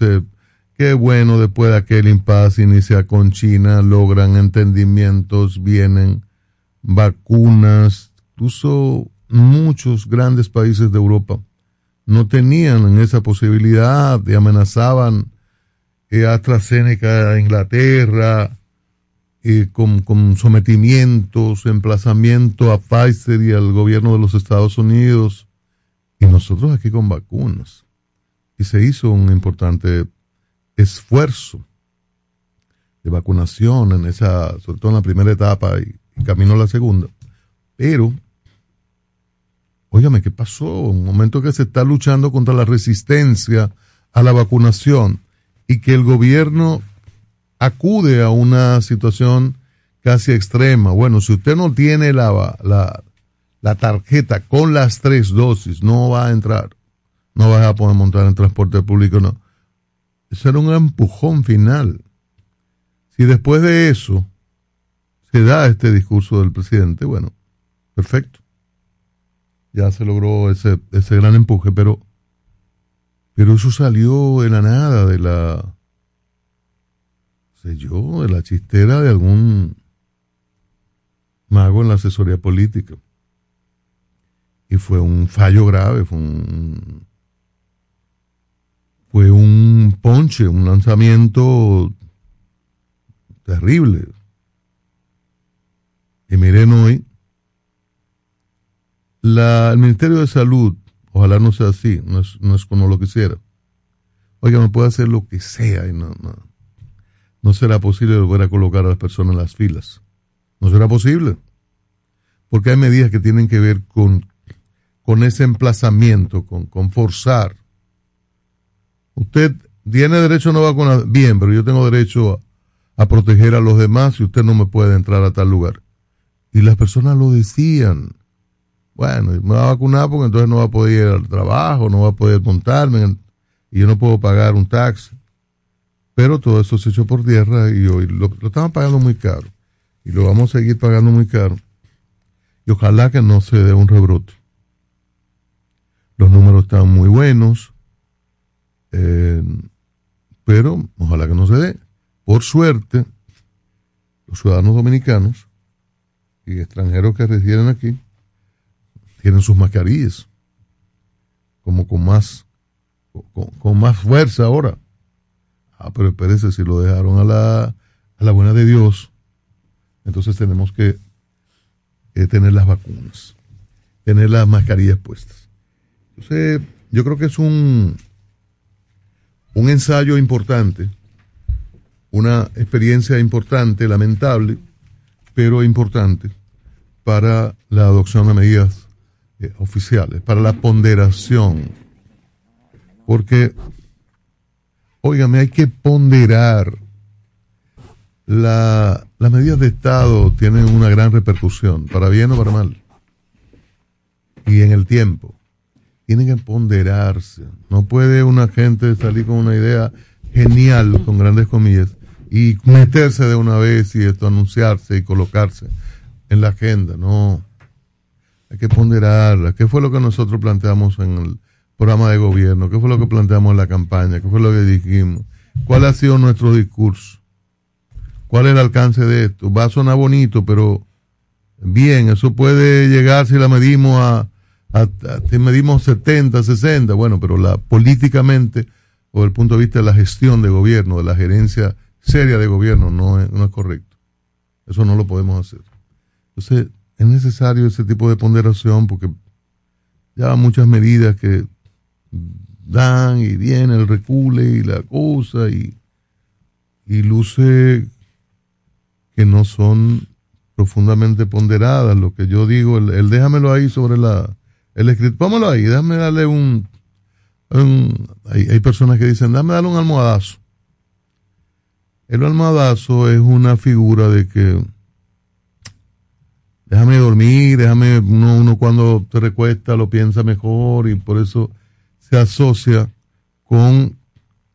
qué bueno después de aquel impasse inicia con China, logran entendimientos, vienen vacunas, incluso muchos grandes países de Europa no tenían esa posibilidad y amenazaban a AstraZeneca a Inglaterra con, con sometimientos, emplazamiento a Pfizer y al gobierno de los Estados Unidos y nosotros aquí con vacunas. Y se hizo un importante esfuerzo de vacunación en esa, sobre todo en la primera etapa y, camino a la segunda. Pero, óyame, ¿qué pasó? Un momento que se está luchando contra la resistencia a la vacunación. y que el gobierno acude a una situación casi extrema. Bueno, si usted no tiene la, la tarjeta con las tres dosis, no va a entrar, no va a poder montar en transporte público, no. Eso era un empujón final. Si después de eso se da este discurso del presidente, bueno, perfecto. Ya se logró ese, ese gran empuje, pero, pero eso salió de la nada, de la, sé yo, de la chistera de algún mago en la asesoría política. Y fue un fallo grave, fue un, fue un ponche, un lanzamiento terrible. Y miren hoy, el Ministerio de Salud, ojalá no sea así, no es, no es como lo quisiera. Oiga, me puede hacer lo que sea y no, no, no será posible volver a colocar a las personas en las filas. No será posible. Porque hay medidas que tienen que ver con, con ese emplazamiento, con, forzar. Usted tiene derecho a no vacunar, bien, pero yo tengo derecho a, a proteger a los demás y usted no me puede entrar a tal lugar. Y las personas lo decían. Bueno, me va a vacunar porque entonces no va a poder ir al trabajo, no va a poder montarme y yo no puedo pagar un taxi. Pero todo eso se echó por tierra y hoy lo, lo estaban pagando muy caro. Y lo vamos a seguir pagando muy caro. Y ojalá que no se dé un rebrote. Los números están muy buenos. Eh, pero ojalá que no se dé. Por suerte, los ciudadanos dominicanos y extranjeros que residen aquí tienen sus mascarillas, como con más, con, más fuerza ahora. Ah, pero espérese, si lo dejaron a la, a la buena de Dios, entonces tenemos que eh, tener las vacunas, tener las mascarillas puestas. Yo creo que es un, un ensayo importante una experiencia importante, lamentable, pero importante para la adopción de medidas eh, oficiales, para la ponderación. Porque, óigame, hay que ponderar. La, las medidas de Estado tienen una gran repercusión, para bien o para mal. Y en el tiempo. Tienen que ponderarse. No puede una gente salir con una idea genial, con grandes comillas, y meterse de una vez y esto anunciarse y colocarse en la agenda, no. Hay que ponderarla. ¿Qué fue lo que nosotros planteamos en el programa de gobierno? ¿Qué fue lo que planteamos en la campaña? ¿Qué fue lo que dijimos? ¿Cuál ha sido nuestro discurso? ¿Cuál es el alcance de esto? Va a sonar bonito, pero bien, eso puede llegar si la medimos a, a, si medimos 70, 60, bueno, pero la políticamente o desde el punto de vista de la gestión de gobierno, de la gerencia seria de gobierno no es, no es correcto. Eso no lo podemos hacer. Entonces, es necesario ese tipo de ponderación porque ya muchas medidas que dan y viene el recule y la cosa y, y luce que no son profundamente ponderadas. Lo que yo digo, el, déjamelo ahí sobre la, el escrito, póngalo ahí, déjame darle un, un hay, personas que dicen, dame darle un almohadazo. El almohadazo es una figura de que déjame dormir, déjame, uno, cuando se recuesta lo piensa mejor y por eso se asocia con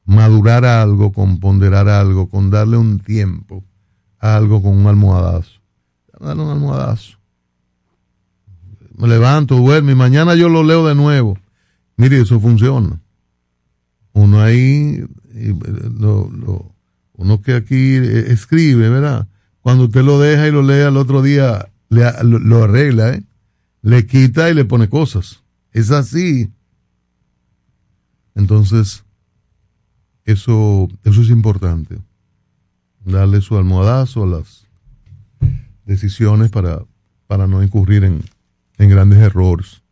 madurar algo, con ponderar algo, con darle un tiempo a algo con un almohadazo. Dale un almohadazo. Me levanto, duermo y mañana yo lo leo de nuevo. Mire, eso funciona. Uno ahí lo, lo, uno que aquí eh, escribe, ¿verdad? Cuando usted lo deja y lo lee al otro día, le, lo, arregla, ¿eh? Le quita y le pone cosas. Es así. Entonces, eso, eso es importante. Darle su almohadazo a las decisiones para, para no incurrir en, en grandes errores.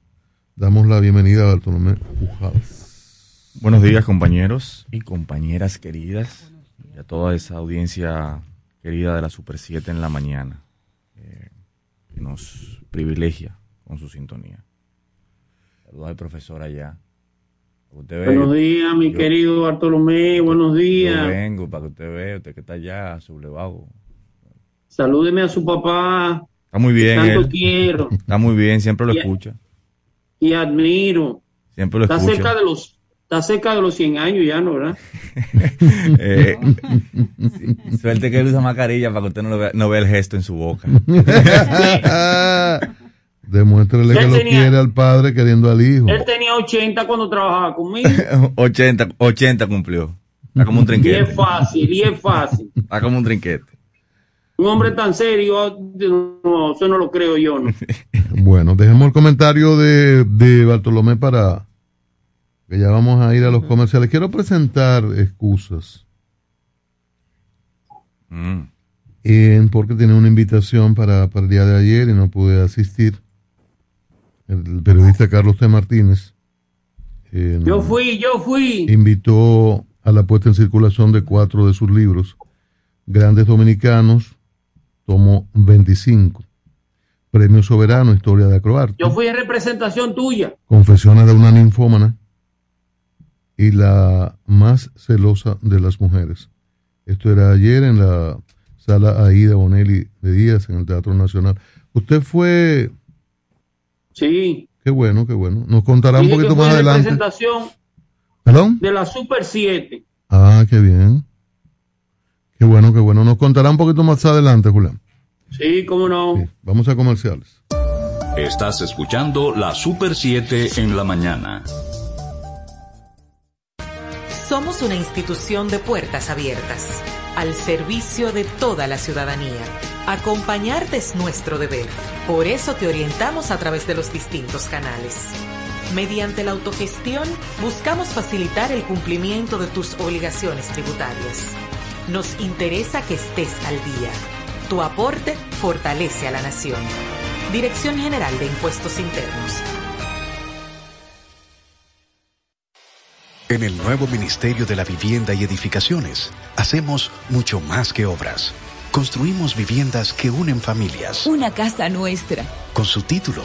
Damos la bienvenida a Bartolomé Pujadas. Buenos días, compañeros y compañeras queridas a toda esa audiencia querida de la Super 7 en la mañana, eh, que nos privilegia con su sintonía. Saludos al profesor allá, Buenos días, mi querido Bartolomé, buenos días. Yo vengo para que usted vea, usted que está allá, sublevado. Salúdeme a su papá. Está muy bien. Tanto quiero. Está muy bien, siempre lo escucha. Y admiro. Siempre lo está escucha. Cerca de los, está cerca de los 100 años ya, ¿no, verdad? eh, sí, suerte que él usa mascarilla para que usted no, lo vea, no vea el gesto en su boca. Demuéstrele que lo quiere al padre queriendo al hijo. Él tenía 80 cuando trabajaba conmigo. 80, 80 cumplió. Está como un trinquete. Y es fácil, y es fácil. Está como un trinquete. Un hombre tan serio, no, eso no lo creo yo, ¿no? bueno, dejemos el comentario de, de Bartolomé para que ya vamos a ir a los comerciales. Quiero presentar excusas. Mm. En, porque tiene una invitación para, para el día de ayer y no pude asistir. El periodista Carlos T. Martínez. Eh, yo fui, yo fui. Invitó a la puesta en circulación de cuatro de sus libros. Grandes Dominicanos, tomo 25. Premio Soberano, Historia de Acroarte. Yo fui en representación tuya. Confesiones de una ninfómana. Y la más celosa de las mujeres. Esto era ayer en la sala Aida Bonelli de Díaz, en el Teatro Nacional. Usted fue... Sí. Qué bueno, qué bueno. Nos contará un poquito más adelante. presentación ¿Perdón? de la Super 7. Ah, qué bien. Qué bueno, qué bueno. Nos contará un poquito más adelante, Julián. Sí, cómo no. Sí. Vamos a comerciales. Estás escuchando la Super 7 en la mañana. Somos una institución de puertas abiertas, al servicio de toda la ciudadanía. Acompañarte es nuestro deber. Por eso te orientamos a través de los distintos canales. Mediante la autogestión, buscamos facilitar el cumplimiento de tus obligaciones tributarias. Nos interesa que estés al día. Tu aporte fortalece a la nación. Dirección General de Impuestos Internos. En el nuevo Ministerio de la Vivienda y Edificaciones, hacemos mucho más que obras. Construimos viviendas que unen familias. Una casa nuestra. Con su título,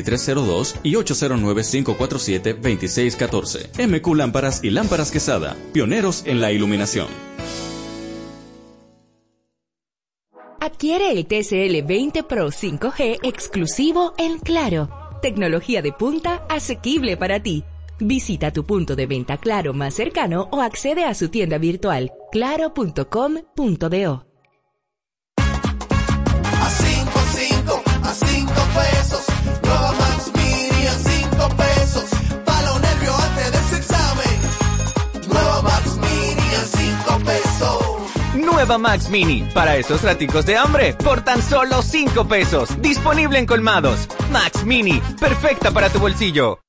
2302 y 809-547-2614. MQ Lámparas y Lámparas Quesada, pioneros en la iluminación. Adquiere el TCL 20 Pro 5G exclusivo en Claro. Tecnología de punta asequible para ti. Visita tu punto de venta Claro más cercano o accede a su tienda virtual claro.com.do. Nueva Max Mini, para esos raticos de hambre, por tan solo 5 pesos. Disponible en colmados. Max Mini, perfecta para tu bolsillo.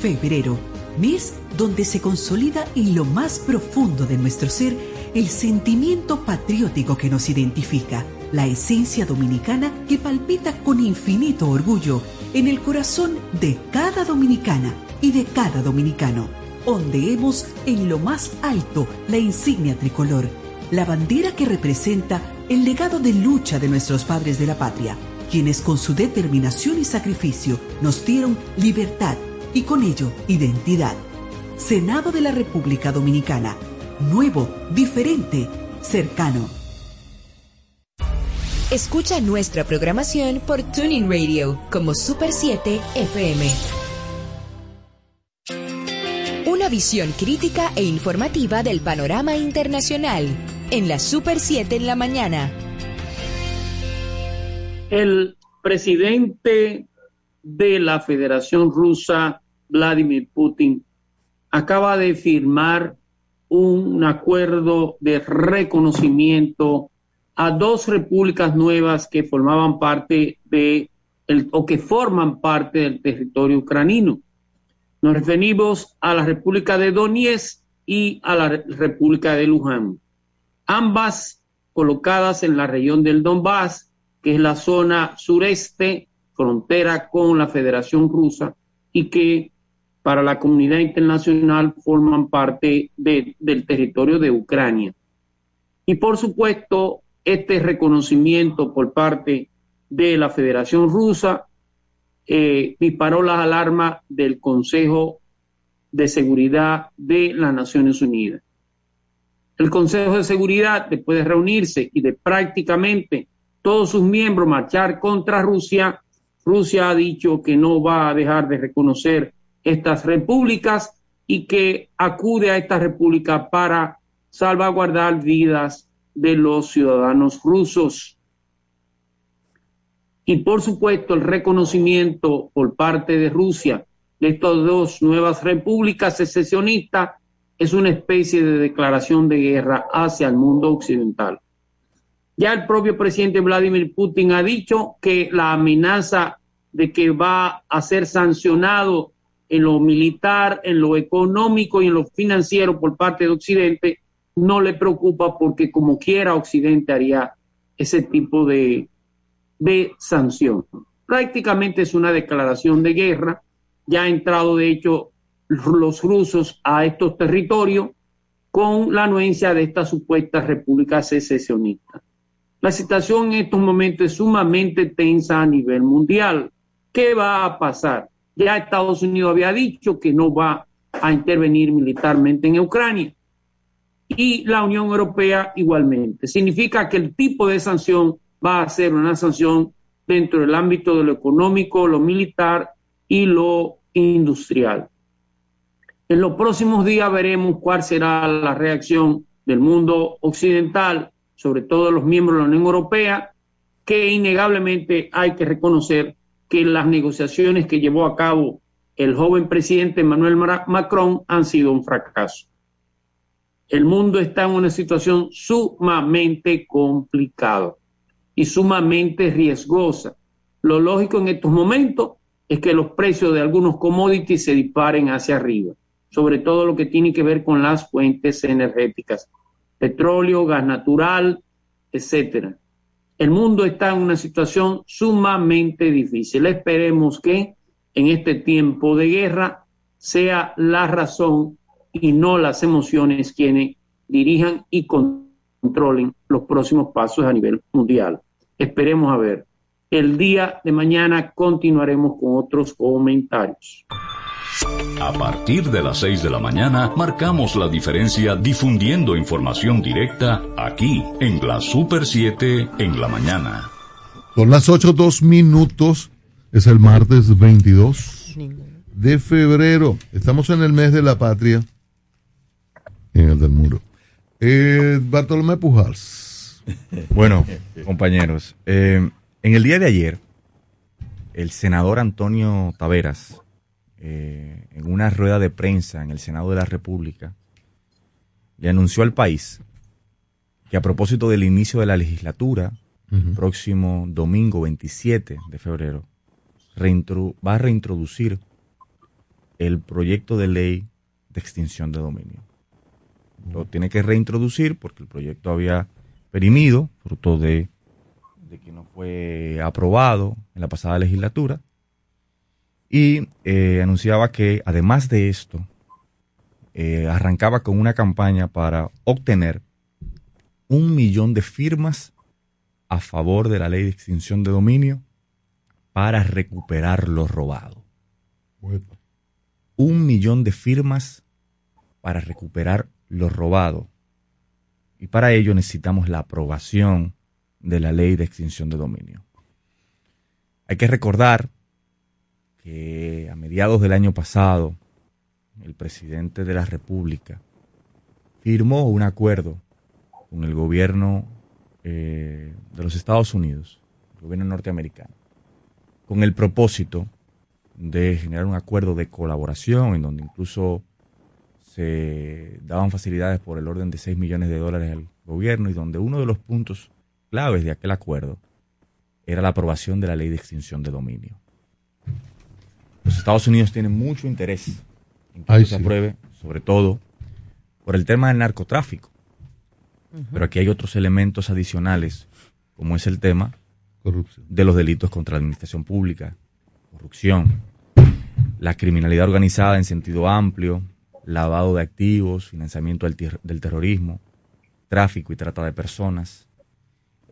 Febrero, mes donde se consolida en lo más profundo de nuestro ser el sentimiento patriótico que nos identifica, la esencia dominicana que palpita con infinito orgullo en el corazón de cada dominicana y de cada dominicano. Ondeemos en lo más alto la insignia tricolor, la bandera que representa el legado de lucha de nuestros padres de la patria, quienes con su determinación y sacrificio nos dieron libertad y con ello identidad. Senado de la República Dominicana. Nuevo, diferente, cercano. Escucha nuestra programación por Tuning Radio como Super 7 FM. Una visión crítica e informativa del panorama internacional en la Super 7 en la mañana. El presidente de la Federación Rusa, Vladimir Putin, acaba de firmar un acuerdo de reconocimiento a dos repúblicas nuevas que formaban parte de el, o que forman parte del territorio ucranino. Nos referimos a la República de Donetsk y a la República de Luján, ambas colocadas en la región del Donbass, que es la zona sureste, frontera con la Federación Rusa, y que para la comunidad internacional forman parte de, del territorio de Ucrania. Y por supuesto, este reconocimiento por parte de la Federación Rusa eh, disparó las alarmas del Consejo de Seguridad de las Naciones Unidas. El Consejo de Seguridad, después de reunirse y de prácticamente todos sus miembros marchar contra Rusia, Rusia ha dicho que no va a dejar de reconocer estas repúblicas y que acude a esta república para salvaguardar vidas de los ciudadanos rusos. Y por supuesto el reconocimiento por parte de Rusia de estas dos nuevas repúblicas secesionistas es una especie de declaración de guerra hacia el mundo occidental. Ya el propio presidente Vladimir Putin ha dicho que la amenaza de que va a ser sancionado en lo militar, en lo económico y en lo financiero por parte de Occidente, no le preocupa porque como quiera Occidente haría ese tipo de, de sanción. Prácticamente es una declaración de guerra. Ya ha entrado, de hecho, los rusos a estos territorios con la anuencia de esta supuesta república secesionista. La situación en estos momentos es sumamente tensa a nivel mundial. ¿Qué va a pasar? Ya Estados Unidos había dicho que no va a intervenir militarmente en Ucrania y la Unión Europea igualmente. Significa que el tipo de sanción va a ser una sanción dentro del ámbito de lo económico, lo militar y lo industrial. En los próximos días veremos cuál será la reacción del mundo occidental, sobre todo los miembros de la Unión Europea, que innegablemente hay que reconocer que las negociaciones que llevó a cabo el joven presidente Emmanuel Macron han sido un fracaso. El mundo está en una situación sumamente complicada y sumamente riesgosa. Lo lógico en estos momentos es que los precios de algunos commodities se disparen hacia arriba, sobre todo lo que tiene que ver con las fuentes energéticas, petróleo, gas natural, etcétera. El mundo está en una situación sumamente difícil. Esperemos que en este tiempo de guerra sea la razón y no las emociones quienes dirijan y controlen los próximos pasos a nivel mundial. Esperemos a ver. El día de mañana continuaremos con otros comentarios. A partir de las 6 de la mañana marcamos la diferencia difundiendo información directa aquí en la Super 7 en la mañana. Son las 8 dos minutos, es el martes 22 de febrero. Estamos en el mes de la patria en el del muro. Eh, Bartolomé Pujals. Bueno, compañeros, eh, en el día de ayer, el senador Antonio Taveras eh, en una rueda de prensa en el Senado de la República, le anunció al país que a propósito del inicio de la legislatura, próximo domingo 27 de febrero, va a reintroducir el proyecto de ley de extinción de dominio. Lo tiene que reintroducir porque el proyecto había perimido, fruto de, de que no fue aprobado en la pasada legislatura y eh, anunciaba que además de esto, eh, arrancaba con una campaña para obtener un millón de firmas a favor de la ley de extinción de dominio para recuperar lo robado. Un millón de firmas para recuperar lo robado. Y para ello necesitamos la aprobación de la ley de extinción de dominio. Hay que recordar que a mediados del año pasado el presidente de la República firmó un acuerdo con el gobierno eh, de los Estados Unidos, el gobierno norteamericano, con el propósito de generar un acuerdo de colaboración en donde incluso se daban facilidades por el orden de 6 millones de dólares al gobierno y donde uno de los puntos claves de aquel acuerdo era la aprobación de la ley de extinción de dominio. Los Estados Unidos tienen mucho interés en que se apruebe, sobre todo por el tema del narcotráfico. Pero aquí hay otros elementos adicionales, como es el tema de los delitos contra la administración pública, corrupción, la criminalidad organizada en sentido amplio, lavado de activos, financiamiento del, terrorismo, tráfico y trata de personas,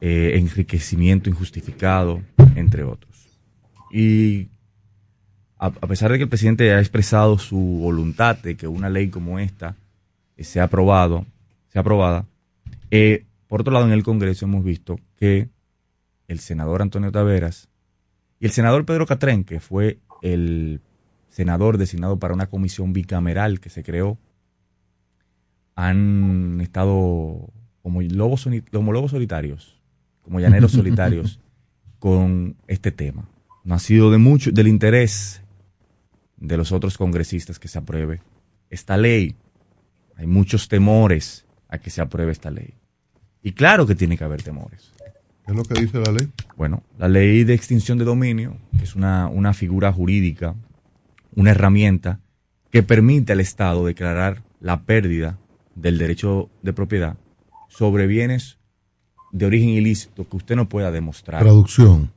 eh, enriquecimiento injustificado, entre otros. Y a, pesar de que el presidente ha expresado su voluntad de que una ley como esta sea aprobado, sea aprobada, eh, por otro lado en el Congreso hemos visto que el senador Antonio Taveras y el senador Pedro Catrén, que fue el senador designado para una comisión bicameral que se creó, han estado como lobos, como lobos solitarios, como llaneros solitarios con este tema. No ha sido de mucho del interés de los otros congresistas que se apruebe esta ley. Hay muchos temores a que se apruebe esta ley. Y claro que tiene que haber temores. ¿Qué es lo que dice la ley? Bueno, la ley de extinción de dominio, que es una, una figura jurídica una herramienta que permite al Estado declarar la pérdida del derecho de propiedad sobre bienes de origen ilícito que usted no pueda demostrar. Traducción.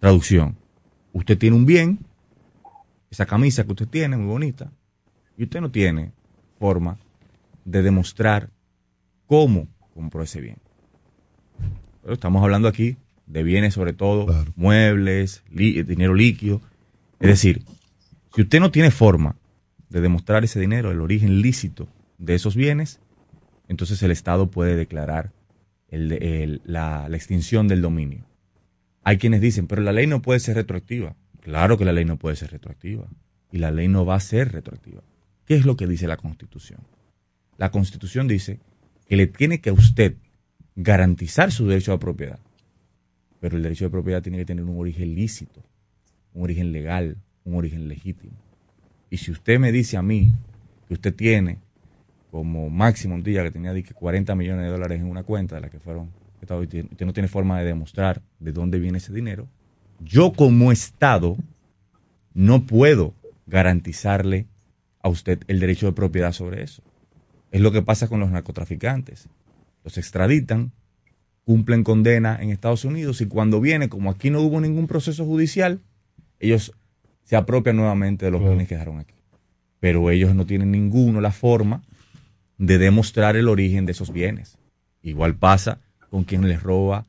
Traducción. Usted tiene un bien, esa camisa que usted tiene, muy bonita, y usted no tiene forma de demostrar cómo compró ese bien. Pero estamos hablando aquí de bienes sobre todo, muebles, dinero líquido, es decir, si usted no tiene forma de demostrar ese dinero, el origen lícito de esos bienes, entonces el Estado puede declarar la, extinción del dominio. Hay quienes dicen, pero la ley no puede ser retroactiva. Claro que la ley no puede ser retroactiva. Y la ley no va a ser retroactiva. ¿Qué es lo que dice la Constitución? La Constitución dice que le tiene que a usted garantizar su derecho a propiedad. Pero el derecho de propiedad tiene que tener un origen lícito un origen legal, un origen legítimo. Y si usted me dice a mí que usted tiene como máximo un día que tenía 40 millones de dólares en una cuenta de la que fueron, usted no tiene forma de demostrar de dónde viene ese dinero, yo como Estado no puedo garantizarle a usted el derecho de propiedad sobre eso. Es lo que pasa con los narcotraficantes. Los extraditan, cumplen condena en Estados Unidos y cuando viene, como aquí no hubo ningún proceso judicial, ellos se apropian nuevamente de los bienes que dejaron aquí. Pero ellos no tienen ninguno la forma de demostrar el origen de esos bienes. Igual pasa con quien les roba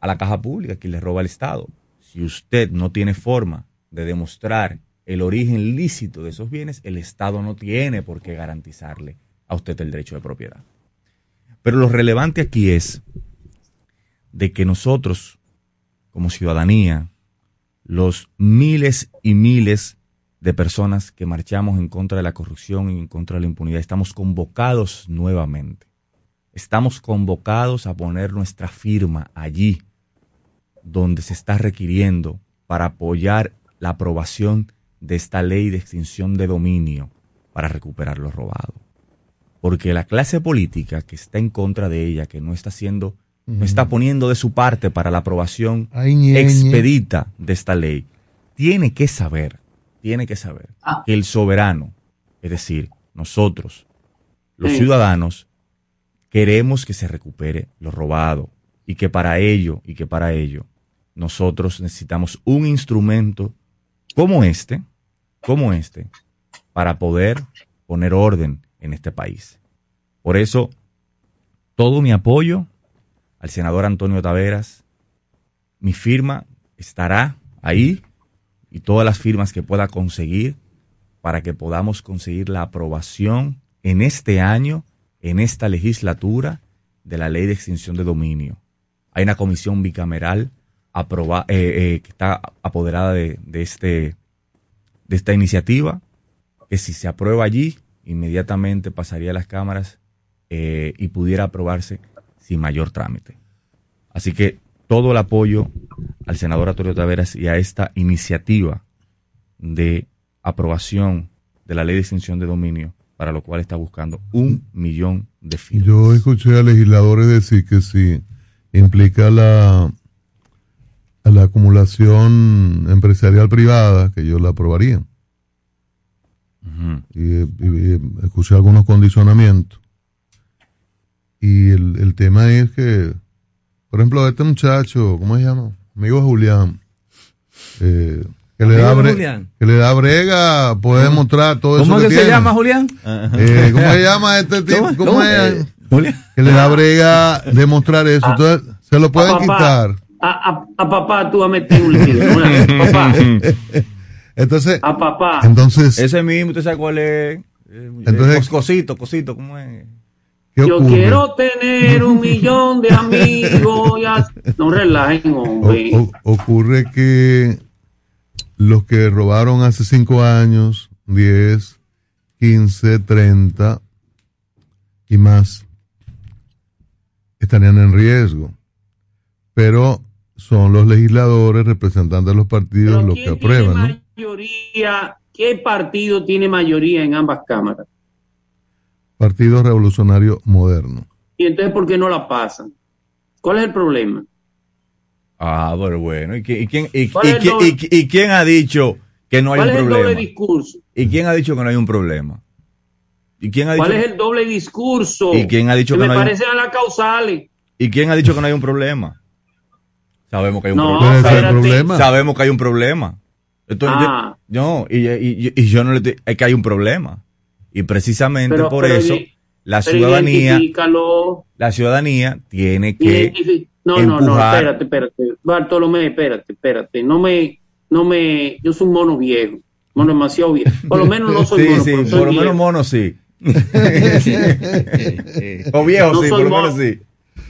a la caja pública, quien les roba al Estado. Si usted no tiene forma de demostrar el origen lícito de esos bienes, el Estado no tiene por qué garantizarle a usted el derecho de propiedad. Pero lo relevante aquí es de que nosotros, como ciudadanía, los miles y miles de personas que marchamos en contra de la corrupción y en contra de la impunidad. Estamos convocados nuevamente. Estamos convocados a poner nuestra firma allí donde se está requiriendo para apoyar la aprobación de esta ley de extinción de dominio para recuperar lo robado. Porque la clase política que está en contra de ella, que no está haciendo no está poniendo de su parte para la aprobación expedita de esta ley, tiene que saber, tiene que saber ah. que el soberano, es decir, nosotros, los ciudadanos, queremos que se recupere lo robado y que para ello, y que para ello, nosotros necesitamos un instrumento como este, como este, para poder poner orden en este país. Por eso, todo mi apoyo al senador Antonio Taveras. Mi firma estará ahí y todas las firmas que pueda conseguir para que podamos conseguir la aprobación en este año, en esta legislatura, de la ley de extinción de dominio. Hay una comisión bicameral eh, eh, que está apoderada de, este, de esta iniciativa que si se aprueba allí, inmediatamente pasaría a las cámaras eh, y pudiera aprobarse sin mayor trámite. Así que todo el apoyo al senador Arturo Taveras y a esta iniciativa de aprobación de la ley de extinción de dominio, para lo cual está buscando un millón de firmas. Yo escuché a legisladores decir que si implica la, la acumulación empresarial privada, que ellos la aprobarían. y, escuché algunos condicionamientos. Y el, el tema es que, por ejemplo, este muchacho, ¿cómo se llama? Amigo Julián, eh, que le, da que le da brega, puede demostrar todo eso. ¿Cómo que, se llama Julián? Eh, ¿Cómo se llama este tipo? ¿Cómo, es? Que le da brega demostrar eso. Entonces, se lo pueden quitar. A, a, papá tú a meter un líquido. papá. Entonces, a papá. Entonces, ese mismo, ¿usted sabe cuál es? Entonces, cosito, cosito, ¿cómo es? Yo quiero tener un millón de amigos. No relajen, hombre. ocurre que los que robaron hace 5 años, 10, 15, 30 y más, estarían en riesgo. Pero son los legisladores, representantes de los partidos, los que aprueban. Mayoría, ¿Qué partido tiene mayoría en ambas cámaras? Partido Revolucionario Moderno. ¿Y entonces por qué no la pasan? ¿Cuál es el problema? Ah, bueno, bueno. ¿Y, quién, y, quién, ha dicho que no hay un problema? ¿Cuál es el doble discurso? ¿Y quién ha dicho que no hay un problema? ¿Y quién ha dicho, ¿Cuál es el doble discurso? ¿Y quién ha dicho que, me no hay parecen a las causales. ¿Y quién ha dicho que no hay un problema? Sabemos que hay un no, problema. Sabemos que hay un problema. ah. no, y, yo no le digo, es que hay un problema. Y precisamente por eso la ciudadanía la ciudadanía tiene que no, no, no, espérate, espérate. Bartolomé, espérate, espérate. No me, no me, yo soy un mono viejo. Mono demasiado viejo. Por lo menos no soy mono. Sí, sí, por lo menos mono sí. o viejo sí, por lo menos sí.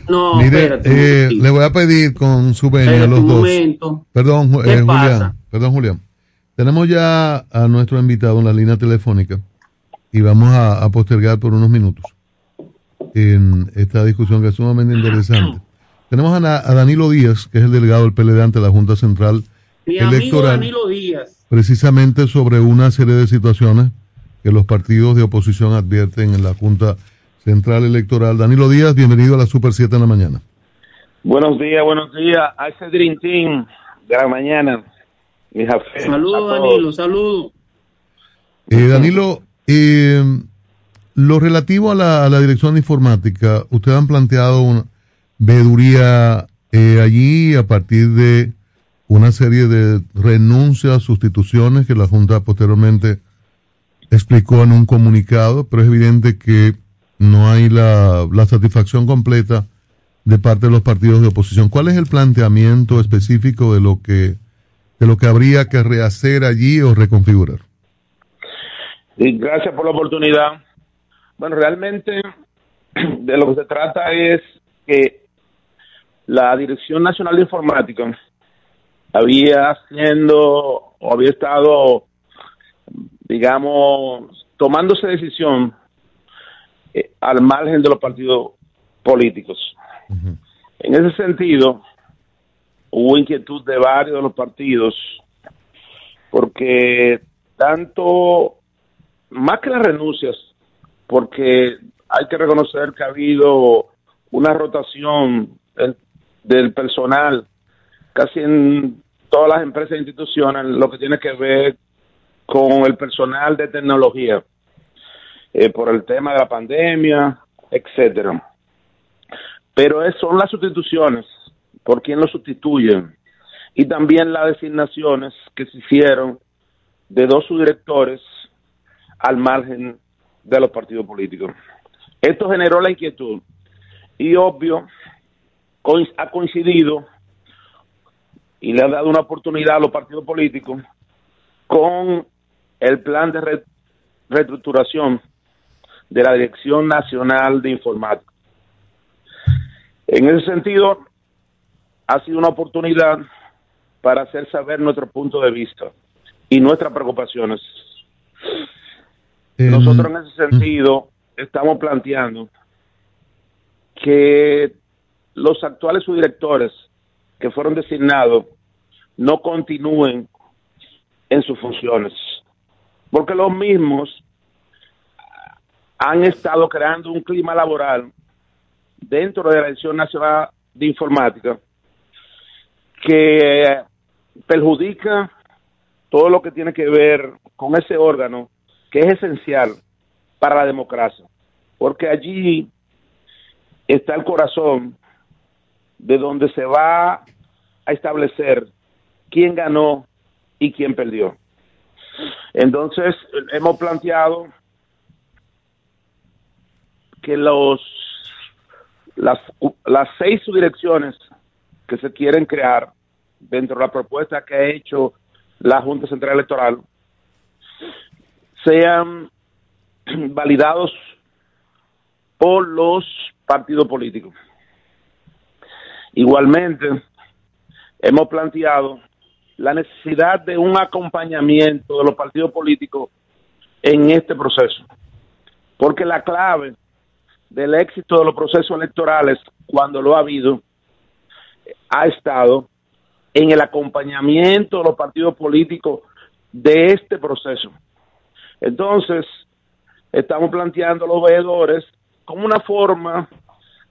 No, Mire, espérate. Eh, le voy a pedir con su venia los dos. Momento. Perdón, eh, Julián. Perdón, Julián. Tenemos ya a nuestro invitado en la línea telefónica y vamos a, a postergar por unos minutos en esta discusión que es sumamente interesante. Tenemos a, Danilo Díaz, que es el delegado del PLD ante la Junta Central Mi Electoral. Amigo Danilo Díaz. Precisamente sobre una serie de situaciones que los partidos de oposición advierten en la Junta Central Electoral. Danilo Díaz, bienvenido a la Super 7 en la mañana. Buenos días, buenos días a ese Dream Team de la mañana. Saludos, Danilo, saludos. Eh, Danilo, eh, lo relativo a la, a la dirección de informática, ustedes han planteado una veeduría eh, allí a partir de una serie de renuncias, sustituciones que la Junta posteriormente explicó en un comunicado, pero es evidente que no hay la, satisfacción completa de parte de los partidos de oposición. ¿Cuál es el planteamiento específico de lo que de lo que habría que rehacer allí o reconfigurar? Y gracias por la oportunidad. Bueno, realmente de lo que se trata es que la Dirección Nacional de Informática había haciendo o había estado, digamos, tomándose decisión eh, al margen de los partidos políticos. En ese sentido, hubo inquietud de varios de los partidos porque tanto, más que las renuncias, porque hay que reconocer que ha habido una rotación del personal casi en todas las empresas e instituciones lo que tiene que ver con el personal de tecnología eh, por el tema de la pandemia, etcétera. Pero son las sustituciones, por quién lo sustituyen, y también las designaciones que se hicieron de dos subdirectores al margen de los partidos políticos. Esto generó la inquietud y obvio ha coincidido y le ha dado una oportunidad a los partidos políticos con el plan de reestructuración de la Dirección Nacional de Informática. En ese sentido, ha sido una oportunidad para hacer saber nuestro punto de vista y nuestras preocupaciones. Nosotros en ese sentido estamos planteando que los actuales subdirectores que fueron designados no continúen en sus funciones, porque los mismos han estado creando un clima laboral dentro de la Dirección Nacional de Informática que perjudica todo lo que tiene que ver con ese órgano que es esencial para la democracia, porque allí está el corazón de donde se va a establecer quién ganó y quién perdió. Entonces, hemos planteado que los las, las seis subdirecciones que se quieren crear dentro de la propuesta que ha hecho la Junta Central Electoral sean validados por los partidos políticos. Igualmente, hemos planteado la necesidad de un acompañamiento de los partidos políticos en este proceso, porque la clave del éxito de los procesos electorales, cuando lo ha habido, ha estado en el acompañamiento de los partidos políticos de este proceso. Entonces, estamos planteando a los veedores como una forma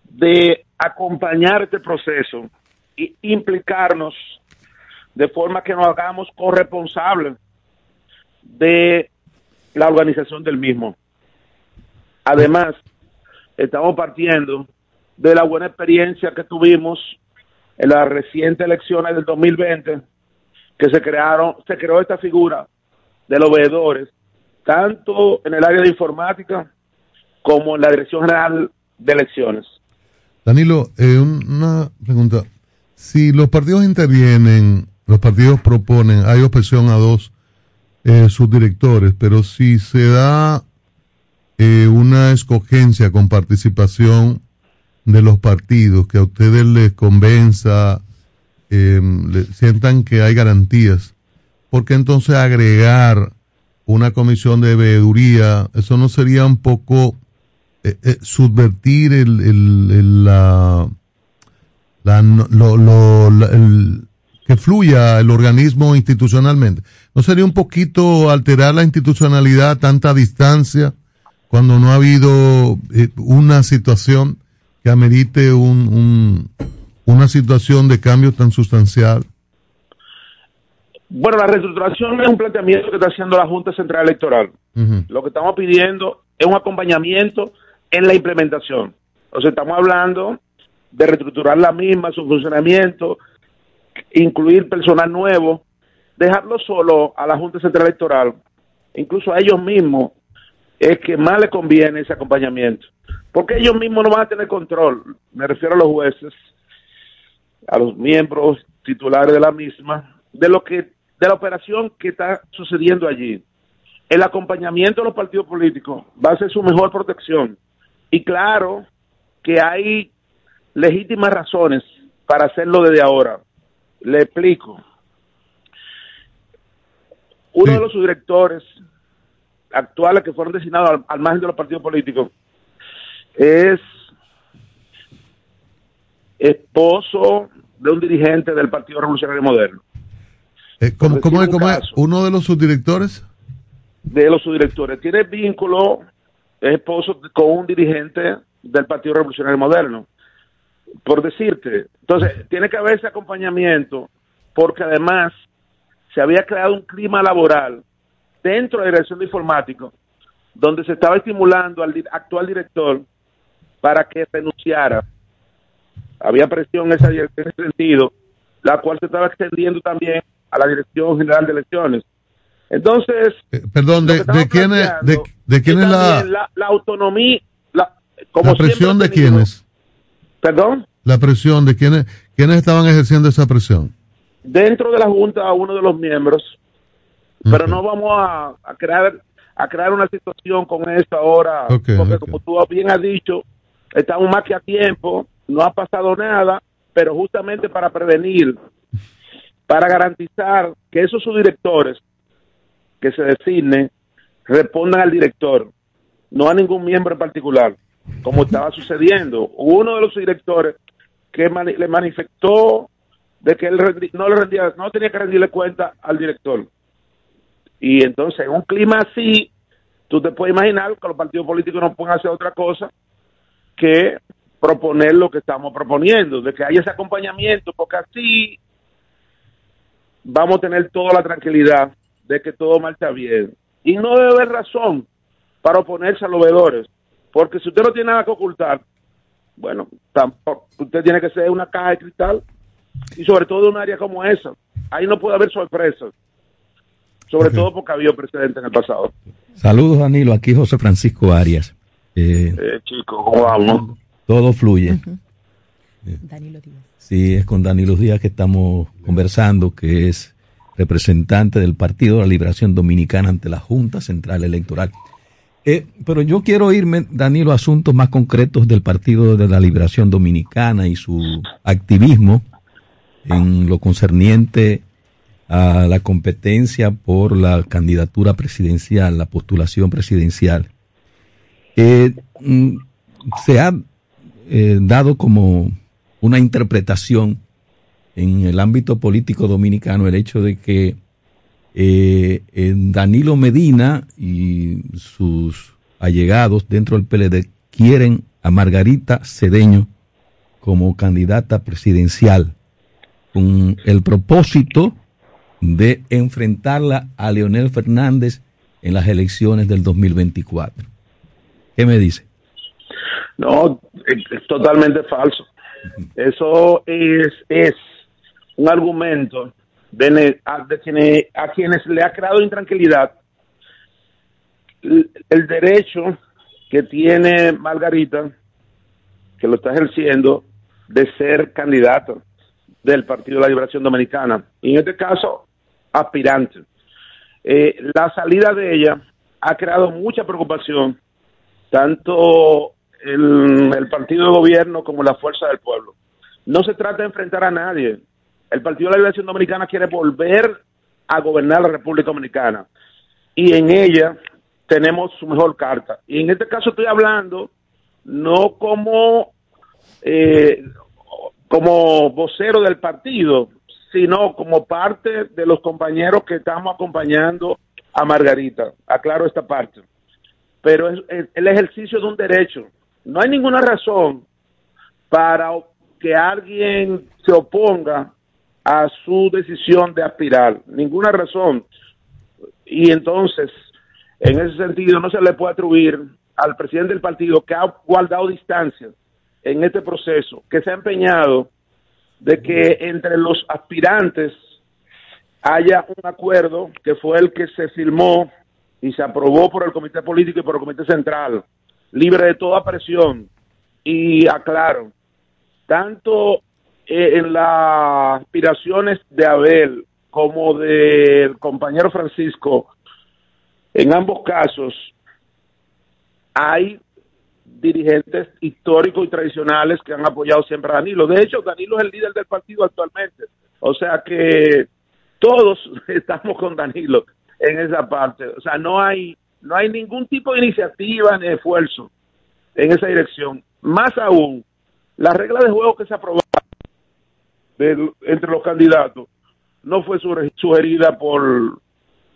de acompañar este proceso e implicarnos de forma que nos hagamos corresponsables de la organización del mismo. Además, estamos partiendo de la buena experiencia que tuvimos en las recientes elecciones del 2020, que se crearon, se creó esta figura de los veedores, tanto en el área de informática como en la Dirección General de Elecciones. Danilo, eh, una pregunta. Si los partidos intervienen, los partidos proponen, hay opción a dos eh, subdirectores, pero si se da eh, una escogencia con participación de los partidos que a ustedes les convenza, eh, sientan que hay garantías, ¿por qué entonces agregar una comisión de veeduría? ¿Eso no sería un poco eh, eh, subvertir el, el, la, la, lo, lo, el, que fluya el organismo institucionalmente? ¿No sería un poquito alterar la institucionalidad a tanta distancia? cuando no ha habido eh, una situación que amerite un, un, una situación de cambio tan sustancial? Bueno, la reestructuración es un planteamiento que está haciendo la Junta Central Electoral. Lo que estamos pidiendo es un acompañamiento en la implementación. O sea, estamos hablando de reestructurar la misma, su funcionamiento, incluir personal nuevo, dejarlo solo a la Junta Central Electoral, incluso a ellos mismos, es que más le conviene ese acompañamiento. Porque ellos mismos no van a tener control. Me refiero a los jueces, a los miembros titulares de la misma, de lo que, de la operación que está sucediendo allí. El acompañamiento de los partidos políticos va a ser su mejor protección. Y claro que hay legítimas razones para hacerlo desde ahora. Le explico. Uno de los subdirectores actuales que fueron designados al, margen de los partidos políticos es esposo de un dirigente del Partido Revolucionario Moderno. Eh, ¿Cómo, cómo, es, ¿Uno de los subdirectores? De los subdirectores. Tiene vínculo, es esposo con un dirigente del Partido Revolucionario Moderno. Por decirte. Entonces, tiene que haber ese acompañamiento, porque además se había creado un clima laboral dentro de la dirección de informático, donde se estaba estimulando al actual director para que renunciara. Había presión en, ese sentido, la cual se estaba extendiendo también a la Dirección General de Elecciones. Entonces, eh, perdón, ¿de, quién es, de, quién es la... la... autonomía? La, como ¿La presión de quiénes? ¿Perdón? La presión de quiénes, quiénes estaban ejerciendo esa presión. Dentro de la Junta, uno de los miembros pero no vamos a, crear a crear una situación con eso ahora, porque como tú bien has dicho, estamos más que a tiempo, no ha pasado nada, pero justamente para prevenir, para garantizar que esos subdirectores que se designen respondan al director, no a ningún miembro en particular, como estaba sucediendo. Uno de los directores que le manifestó de que él no le rendía, no tenía que rendirle cuenta al director. Y entonces, en un clima así, tú te puedes imaginar que los partidos políticos no pueden hacer otra cosa que proponer lo que estamos proponiendo, de que haya ese acompañamiento, porque así vamos a tener toda la tranquilidad de que todo marcha bien. Y no debe haber razón para oponerse a los veedores, porque si usted no tiene nada que ocultar, bueno, tampoco, usted tiene que ser una caja de cristal y sobre todo en un área como esa. Ahí no puede haber sorpresas, sobre todo porque había precedentes en el pasado. Saludos, Danilo. Aquí José Francisco Arias. Eh, eh chicos, ¿cómo vamos? Todo fluye. Danilo Díaz. Sí, es con Danilo Díaz que estamos conversando, que es representante del Partido de la Liberación Dominicana ante la Junta Central Electoral. Eh, pero yo quiero irme, Danilo, a asuntos más concretos del Partido de la Liberación Dominicana y su activismo en lo concerniente a la competencia por la candidatura presidencial, la postulación presidencial. Eh, mm, se ha eh, dado como una interpretación en el ámbito político dominicano el hecho de que eh, Danilo Medina y sus allegados dentro del PLD quieren a Margarita Cedeño como candidata presidencial con el propósito de enfrentarla a Leonel Fernández en las elecciones del 2024. ¿Qué me dice? No, es totalmente falso. Eso es, es un argumento de, a, quienes, le ha creado intranquilidad el, derecho que tiene Margarita, que lo está ejerciendo, de ser candidato del Partido de la Liberación Dominicana. Y en este caso, aspirante. Eh, la salida de ella ha creado mucha preocupación, tanto el partido de gobierno como la fuerza del pueblo. No se trata de enfrentar a nadie. El Partido de la Liberación Dominicana quiere volver a gobernar la República Dominicana. Y en ella tenemos su mejor carta. Y en este caso estoy hablando no como, eh, como vocero del partido, sino como parte de los compañeros que estamos acompañando a Margarita. Aclaro esta parte. Pero es, el ejercicio de un derecho. No hay ninguna razón para que alguien se oponga a su decisión de aspirar. Ninguna razón. Y entonces, en ese sentido, no se le puede atribuir al presidente del partido que ha guardado distancia en este proceso, que se ha empeñado de que entre los aspirantes haya un acuerdo que fue el que se firmó y se aprobó por el Comité Político y por el Comité Central, libre de toda presión. Y aclaro, tanto eh, en las aspiraciones de Abel como del compañero Francisco, en ambos casos hay dirigentes históricos y tradicionales que han apoyado siempre a Danilo. De hecho, Danilo es el líder del partido actualmente. O sea que todos estamos con Danilo en esa parte. O sea, no hay no hay ningún tipo de iniciativa ni esfuerzo en esa dirección. Más aún, la regla de juego que se aprobó entre los candidatos no fue sugerida por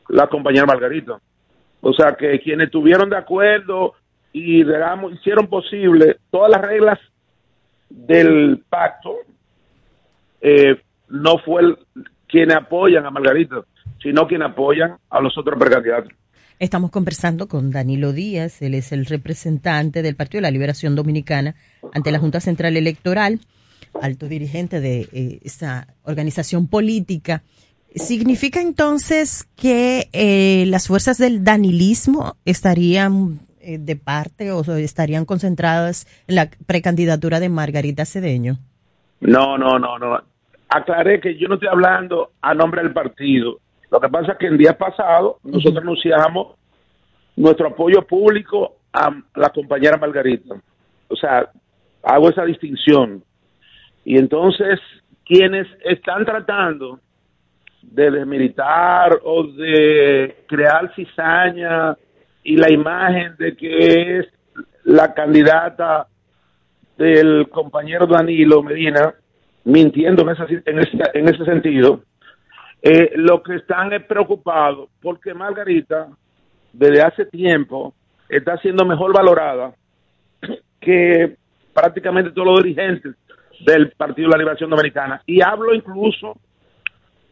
la compañera Margarita. O sea que quienes estuvieron de acuerdo y hicieron posible todas las reglas del pacto, eh, no fue el, quienes apoyan a Margarita, sino quienes apoyan a los otros precandidatos. Estamos conversando con Danilo Díaz, él es el representante del Partido de la Liberación Dominicana ante la Junta Central Electoral, alto dirigente de eh, esta organización política. ¿Significa entonces que eh, las fuerzas del danilismo estarían eh, de parte o estarían concentradas en la precandidatura de Margarita Cedeño? No, no, no, no. Aclaré que yo no estoy hablando a nombre del partido. Lo que pasa es que el día pasado nosotros anunciamos nuestro apoyo público a la compañera Margarita. O sea, hago esa distinción. Y entonces, quienes están tratando de desmilitar o de crear cizaña y la imagen de que es la candidata del compañero Danilo Medina, mintiendo en ese, en ese, en ese sentido, eh, lo que están es preocupados porque Margarita, desde hace tiempo, está siendo mejor valorada que prácticamente todos los dirigentes del Partido de la Liberación Dominicana. Y hablo incluso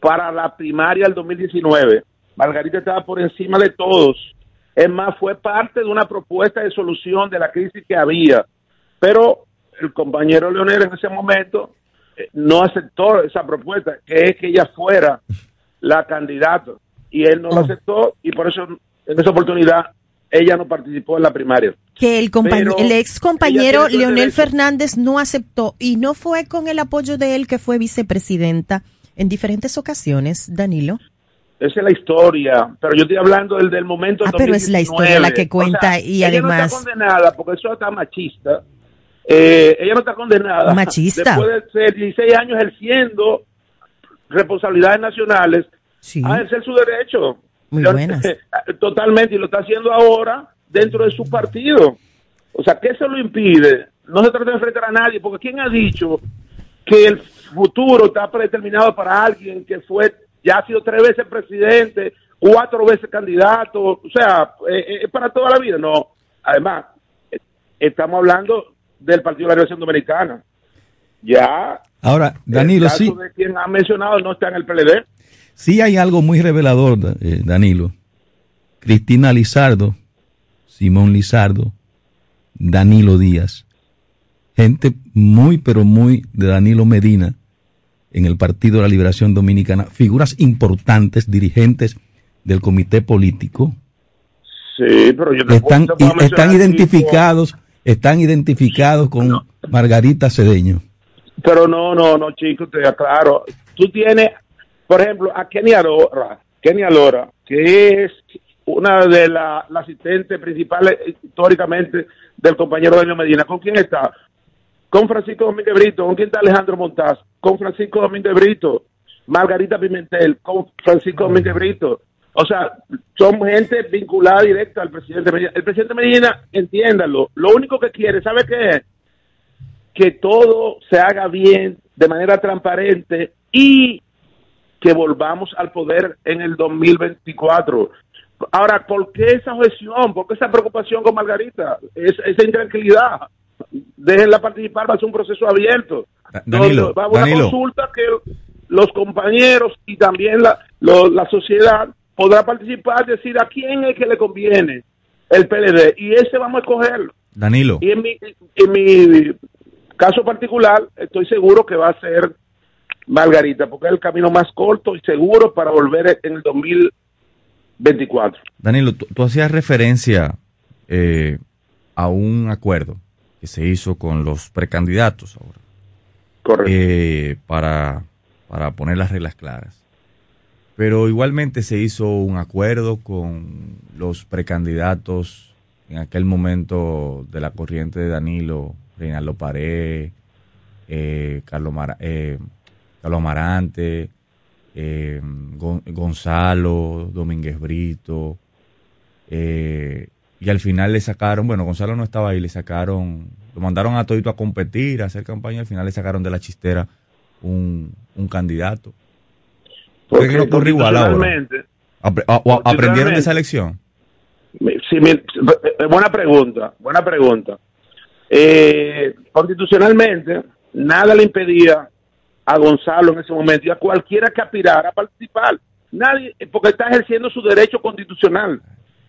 para la primaria del 2019. Margarita estaba por encima de todos. Es más, fue parte de una propuesta de solución de la crisis que había. Pero el compañero Leonel en ese momento eh, no aceptó esa propuesta, que es que ella fuera la candidata. Y él no lo aceptó y por eso en esa oportunidad ella no participó en la primaria. Que el, el ex compañero Leonel Fernández no aceptó y no fue con el apoyo de él que fue vicepresidenta en diferentes ocasiones, Danilo. Esa es la historia, pero yo estoy hablando del, del momento. Ah, pero es la historia la que cuenta y además. no está condenada porque eso está machista. Eh, ella no está condenada. Machista. Después de ser 16 años ejerciendo responsabilidades nacionales, a ejercer su derecho. Muy buenas. Totalmente, y lo está haciendo ahora dentro de su partido. O sea, ¿qué se lo impide? No se trata de enfrentar a nadie, porque ¿quién ha dicho que el futuro está predeterminado para alguien que fue, ya ha sido tres veces presidente, cuatro veces candidato? O sea, eh, eh, es para toda la vida. No, además, estamos hablando del Partido de la Revolución Dominicana. Ya. Ahora, Danilo, el caso sí. de quien ha mencionado no está en el PLD. Sí hay algo muy revelador, eh, Danilo. Cristina Lizardo, Simón Lizardo, Danilo Díaz. Gente muy, pero muy de Danilo Medina en el Partido de la Liberación Dominicana. Figuras importantes, dirigentes del comité político. Sí, pero yo te están, puedo- te están identificados, están identificados con Margarita Cedeño. Pero no, no, no, chico, te aclaro. Tú tienes, por ejemplo, a Kenny Alora, Kenny Alora, que es una de las la asistentes principales eh, históricamente del compañero Daniel Medina. ¿Con quién está? Con Francisco Domínguez Brito. ¿Con quién está Alejandro Montaz? Con Francisco Domínguez Brito. Margarita Pimentel. Con Francisco Domínguez Brito. O sea, son gente vinculada directa al presidente Medina. El presidente Medina, entiéndalo, lo único que quiere, ¿sabe qué es? que todo se haga bien, de manera transparente y que volvamos al poder en el 2024. Ahora, ¿por qué esa objeción? ¿Por qué esa preocupación con Margarita? Es, esa intranquilidad. Déjenla participar, va a ser un proceso abierto. Danilo, va a haber una consulta que los compañeros y también la, lo- la sociedad podrá participar, decir a quién es que le conviene el PLD. Y ese vamos a escogerlo. Danilo. Y en mi, en mi caso particular, estoy seguro que va a ser Margarita, porque es el camino más corto y seguro para volver en el 2024. Danilo, tú, tú hacías referencia eh, a un acuerdo que se hizo con los precandidatos ahora. Eh, para, para poner las reglas claras. Pero igualmente se hizo un acuerdo con los precandidatos en aquel momento de la corriente de Danilo, Reinaldo Paré, eh, Carlos, Mara- eh, Carlos Amarante, eh, Gon- Gonzalo, Domínguez Brito, eh, y al final le sacaron, bueno, Gonzalo no estaba ahí, le sacaron, lo mandaron a todito a competir, a hacer campaña, al final le sacaron de la chistera un, un candidato. ¿Por qué no ocurre igual ahora? o ¿Aprendieron de esa elección? Sí, eh, buena pregunta, buena pregunta. Eh, constitucionalmente, nada le impedía a Gonzalo en ese momento y a cualquiera que aspirara a participar. Nadie, porque está ejerciendo su derecho constitucional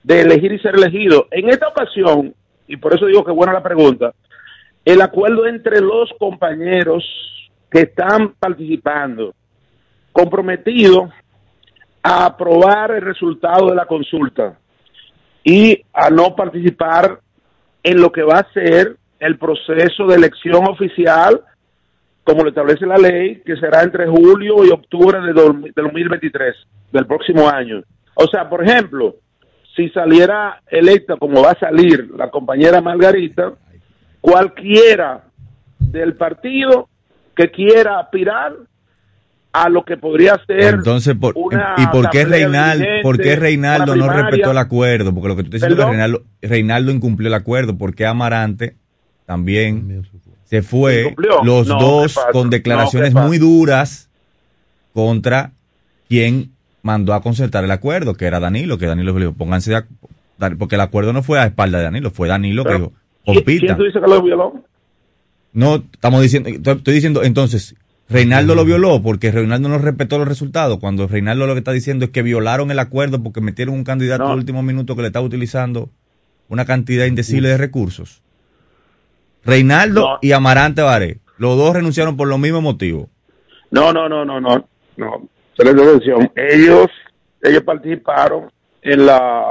de elegir y ser elegido. En esta ocasión, y por eso digo que buena la pregunta, el acuerdo entre los compañeros que están participando, comprometidos a aprobar el resultado de la consulta y a no participar en lo que va a ser el proceso de elección oficial, como lo establece la ley, que será entre julio y octubre de dos- del 2023, del próximo año. O sea, por ejemplo, si saliera electa como va a salir la compañera Margarita, cualquiera del partido que quiera aspirar a lo que podría ser Entonces, por, una ¿y por qué, Reinaldo, por qué Reinaldo no respetó el acuerdo? Porque lo que tú estás diciendo es que. Reinaldo, Reinaldo incumplió el acuerdo. ¿Por qué Amarante también se fue? Los No, dos con declaraciones muy duras contra quien mandó a concertar el acuerdo, que era Danilo, que Danilo le dijo, pónganse de porque el acuerdo no fue a espalda de Danilo, fue Danilo que Pero, dijo, ¿Quién, compitan. quién tú dices que lo violó? No, estamos diciendo, estoy estoy diciendo, entonces, Reinaldo lo violó porque Reinaldo no respetó los resultados. Cuando Reinaldo lo que está diciendo es que violaron el acuerdo porque metieron un candidato al último minuto que le estaba utilizando una cantidad indecible de recursos. Reinaldo No. y Amarante Baré, los dos renunciaron por los mismos motivos. No, no, no, no, no, no. Ellos, ellos participaron en la,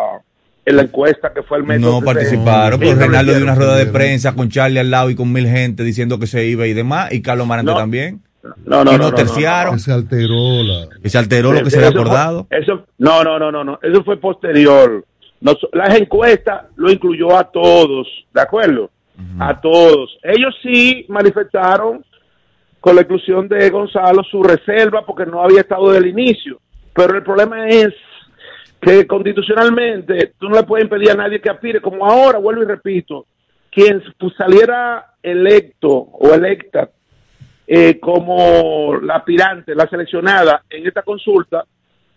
en la encuesta que fue el método. No participaron, pero Reinaldo dio una rueda de prensa con Charlie al lado y con mil gente diciendo que se iba y demás, y Carlos Amarante No. también. No, no, y no, no no, terciaron. Se alteró la... Y se alteró lo que se había acordado. Eso, no, no, no, no, no. Eso fue posterior. Nos- las encuestas lo incluyó a todos, ¿de acuerdo? A todos. Ellos sí manifestaron con la inclusión de Gonzalo su reserva porque no había estado del inicio. Pero el problema es que constitucionalmente tú no le puedes impedir a nadie que aspire, como ahora, vuelvo y repito, quien saliera electo o electa eh, como la aspirante, la seleccionada en esta consulta,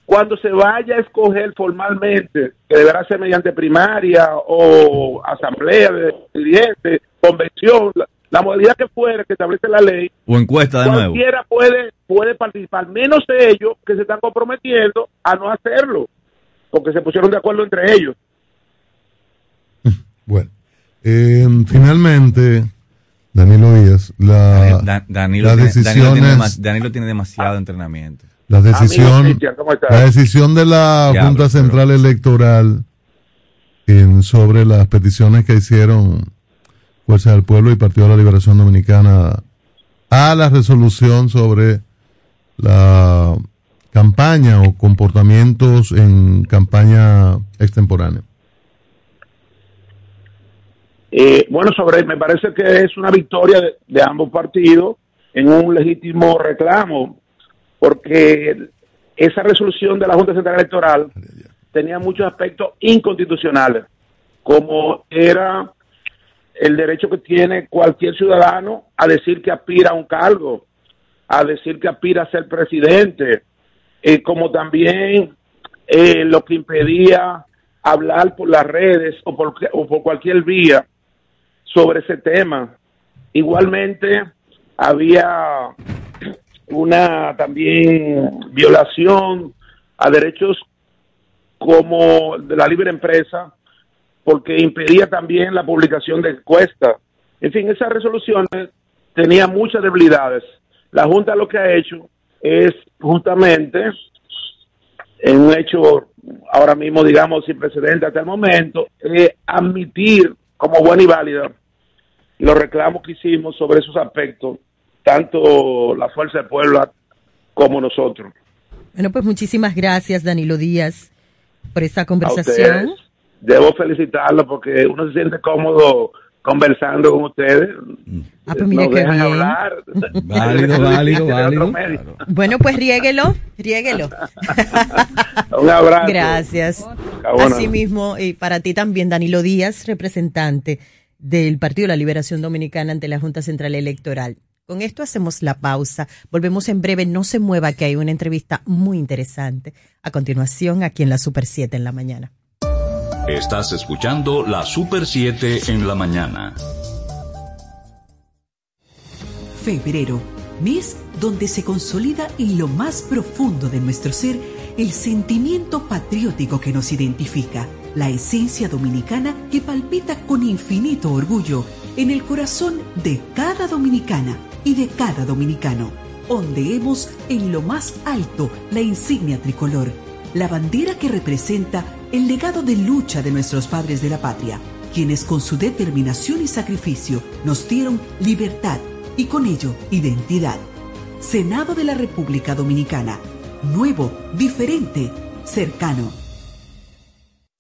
cuando se vaya a escoger formalmente, que deberá ser mediante primaria o asamblea de dirigentes, convención, la, la modalidad que fuera que establece la ley, O encuesta de nuevo. cualquiera puede, puede participar, menos ellos que se están comprometiendo a no hacerlo, porque se pusieron de acuerdo entre ellos. Bueno, eh, finalmente, Danilo Díaz, la, Da- Danilo, las tiene, Danilo, tiene decisiones, Danilo tiene demasiado entrenamiento. La decisión, la decisión de la Junta pero- Central Electoral en- sobre las peticiones que hicieron Fuerza del Pueblo y Partido de la Liberación Dominicana a la resolución sobre la campaña o comportamientos en campaña extemporánea. Eh, bueno, sobre, me parece que es una victoria de, de ambos partidos en un legítimo reclamo, porque esa resolución de la Junta Central Electoral tenía muchos aspectos inconstitucionales, como era el derecho que tiene cualquier ciudadano a decir que aspira a un cargo, a decir que aspira a ser presidente, eh, como también eh, lo que impedía hablar por las redes o por, o por cualquier vía sobre ese tema. Igualmente había una también violación a derechos como de la libre empresa, porque impedía también la publicación de encuestas. En fin, esas resoluciones tenían muchas debilidades. La Junta lo que ha hecho es justamente, en un hecho ahora mismo, digamos, sin precedente hasta el momento, eh, admitir como buena y válida los reclamos que hicimos sobre esos aspectos, tanto la Fuerza del Pueblo como nosotros. Bueno, pues muchísimas gracias, Danilo Díaz, por esta conversación. debo felicitarlo porque uno se siente cómodo conversando con ustedes. Ah, pues mira Nos dejan bien. hablar. Válido, válido, De válido. Bueno, pues riéguelo, riéguelo. Un abrazo. Gracias. Bueno. Asimismo, y para ti también, Danilo Díaz, representante del Partido de la Liberación Dominicana ante la Junta Central Electoral. Con esto hacemos la pausa. Volvemos en breve. No se mueva, que hay una entrevista muy interesante. A continuación, aquí en la Super 7 en la mañana. Estás escuchando la Super 7 en la mañana. Febrero, mes donde se consolida en lo más profundo de nuestro ser el sentimiento patriótico que nos identifica, la esencia dominicana que palpita con infinito orgullo en el corazón de cada dominicana y de cada dominicano. Ondeemos en lo más alto la insignia tricolor, la bandera que representa el legado de lucha de nuestros padres de la patria, quienes con su determinación y sacrificio nos dieron libertad y con ello identidad. Senado de la República Dominicana, nuevo, diferente, cercano.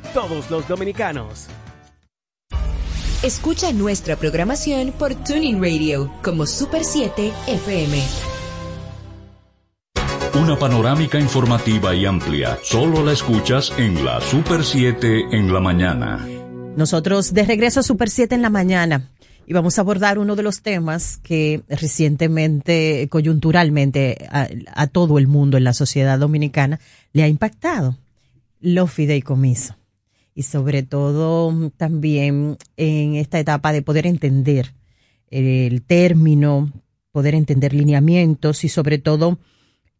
todos los dominicanos. Escucha nuestra programación por Tuning Radio como Super 7 FM. Una panorámica informativa y amplia. Solo la escuchas en la Super 7 en la mañana. Nosotros de regreso a Super 7 en la mañana y vamos a abordar uno de los temas que recientemente, coyunturalmente, a, a todo el mundo en la sociedad dominicana le ha impactado, los fideicomisos y sobre todo también en esta etapa de poder entender el término, poder entender lineamientos y sobre todo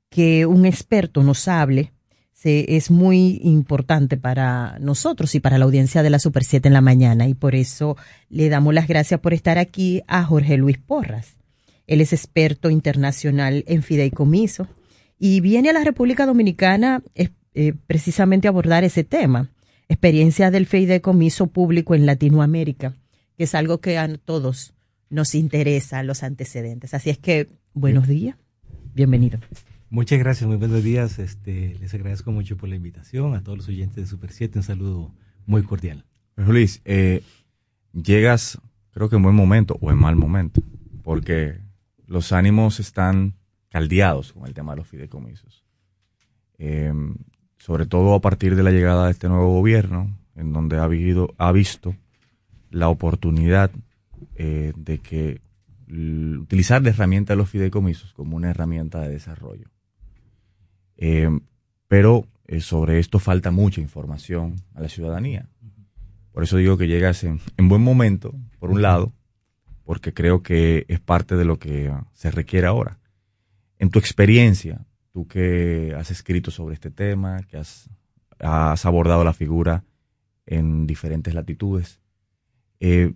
que un experto nos hable se, es muy importante para nosotros y para la audiencia de la Super 7 en la mañana y por eso le damos las gracias por estar aquí a Jorge Luis Porras. Él es experto internacional en fideicomiso y viene a la República Dominicana eh, precisamente a abordar ese tema experiencia del fideicomiso público en Latinoamérica, que es algo que a todos nos interesa, los antecedentes. Así es que, buenos días, bienvenido. Muchas gracias, muy buenos días. Este, les agradezco mucho por la invitación. A todos los oyentes de Super 7, un saludo muy cordial. Luis, eh, llegas, creo que en buen momento o en mal momento, porque los ánimos están caldeados con el tema de los fideicomisos. Eh, sobre todo a partir de la llegada de este nuevo gobierno, en donde ha, vivido, ha visto la oportunidad eh, de que utilizar la herramienta de los fideicomisos como una herramienta de desarrollo. Eh, pero eh, sobre esto falta mucha información a la ciudadanía. Por eso digo que llegas en buen momento, por un lado, porque creo que es parte de lo que se requiere ahora. En tu experiencia, tú que has escrito sobre este tema, que has, abordado la figura en diferentes latitudes, eh,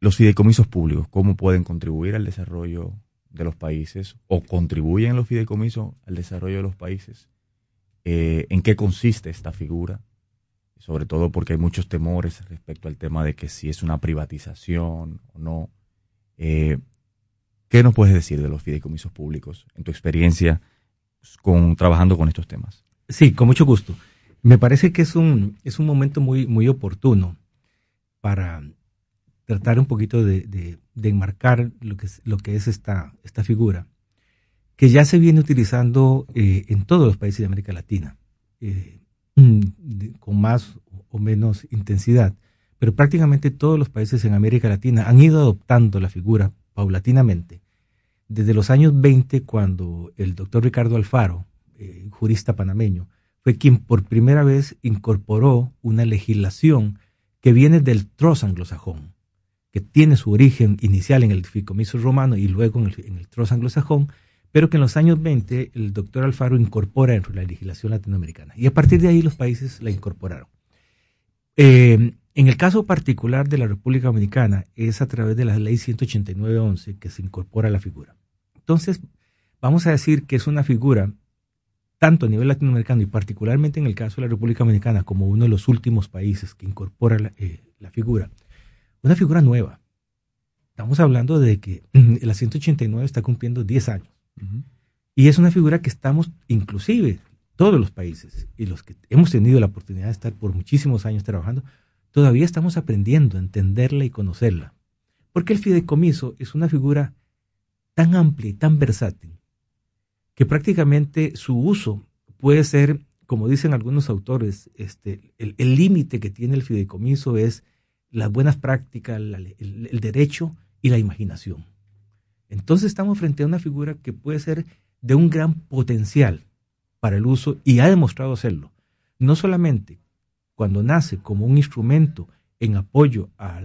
los fideicomisos públicos, ¿cómo pueden contribuir al desarrollo de los países o contribuyen los fideicomisos al desarrollo de los países? Eh, ¿En qué consiste esta figura? Sobre todo porque hay muchos temores respecto al tema de que si es una privatización o no. Eh, ¿Qué nos puedes decir de los fideicomisos públicos en tu experiencia con, trabajando con estos temas? Sí, con mucho gusto. Me parece que es un, es un momento muy, muy oportuno para tratar un poquito de, enmarcar lo que es, lo que es esta, esta figura, que ya se viene utilizando eh, en todos los países de América Latina, eh, con más o menos intensidad, pero prácticamente todos los países en América Latina han ido adoptando la figura paulatinamente. Desde los años 20, cuando el doctor Ricardo Alfaro, eh, jurista panameño, fue quien por primera vez incorporó una legislación que viene del tros anglosajón, que tiene su origen inicial en el fideicomiso romano y luego en el, en anglosajón, pero que en los años 20 el doctor Alfaro incorpora en la legislación latinoamericana. Y a partir de ahí los países la incorporaron. Eh, en el caso particular de la República Dominicana, es a través de la ley 189.11 que se incorpora la figura. Entonces, vamos a decir que es una figura tanto a nivel latinoamericano y particularmente en el caso de la República Dominicana como uno de los últimos países que incorpora la, eh, figura, una figura nueva. Estamos hablando de que la 189 está cumpliendo 10 años. Y es una figura que estamos, inclusive todos los países y los que hemos tenido la oportunidad de estar por muchísimos años trabajando, todavía estamos aprendiendo a entenderla y conocerla. Porque el fideicomiso es una figura tan amplia y tan versátil que prácticamente su uso puede ser, como dicen algunos autores, este, el límite que tiene el fideicomiso es las buenas prácticas, el, derecho y la imaginación. Entonces estamos frente a una figura que puede ser de un gran potencial para el uso y ha demostrado hacerlo. No solamente cuando nace como un instrumento en apoyo a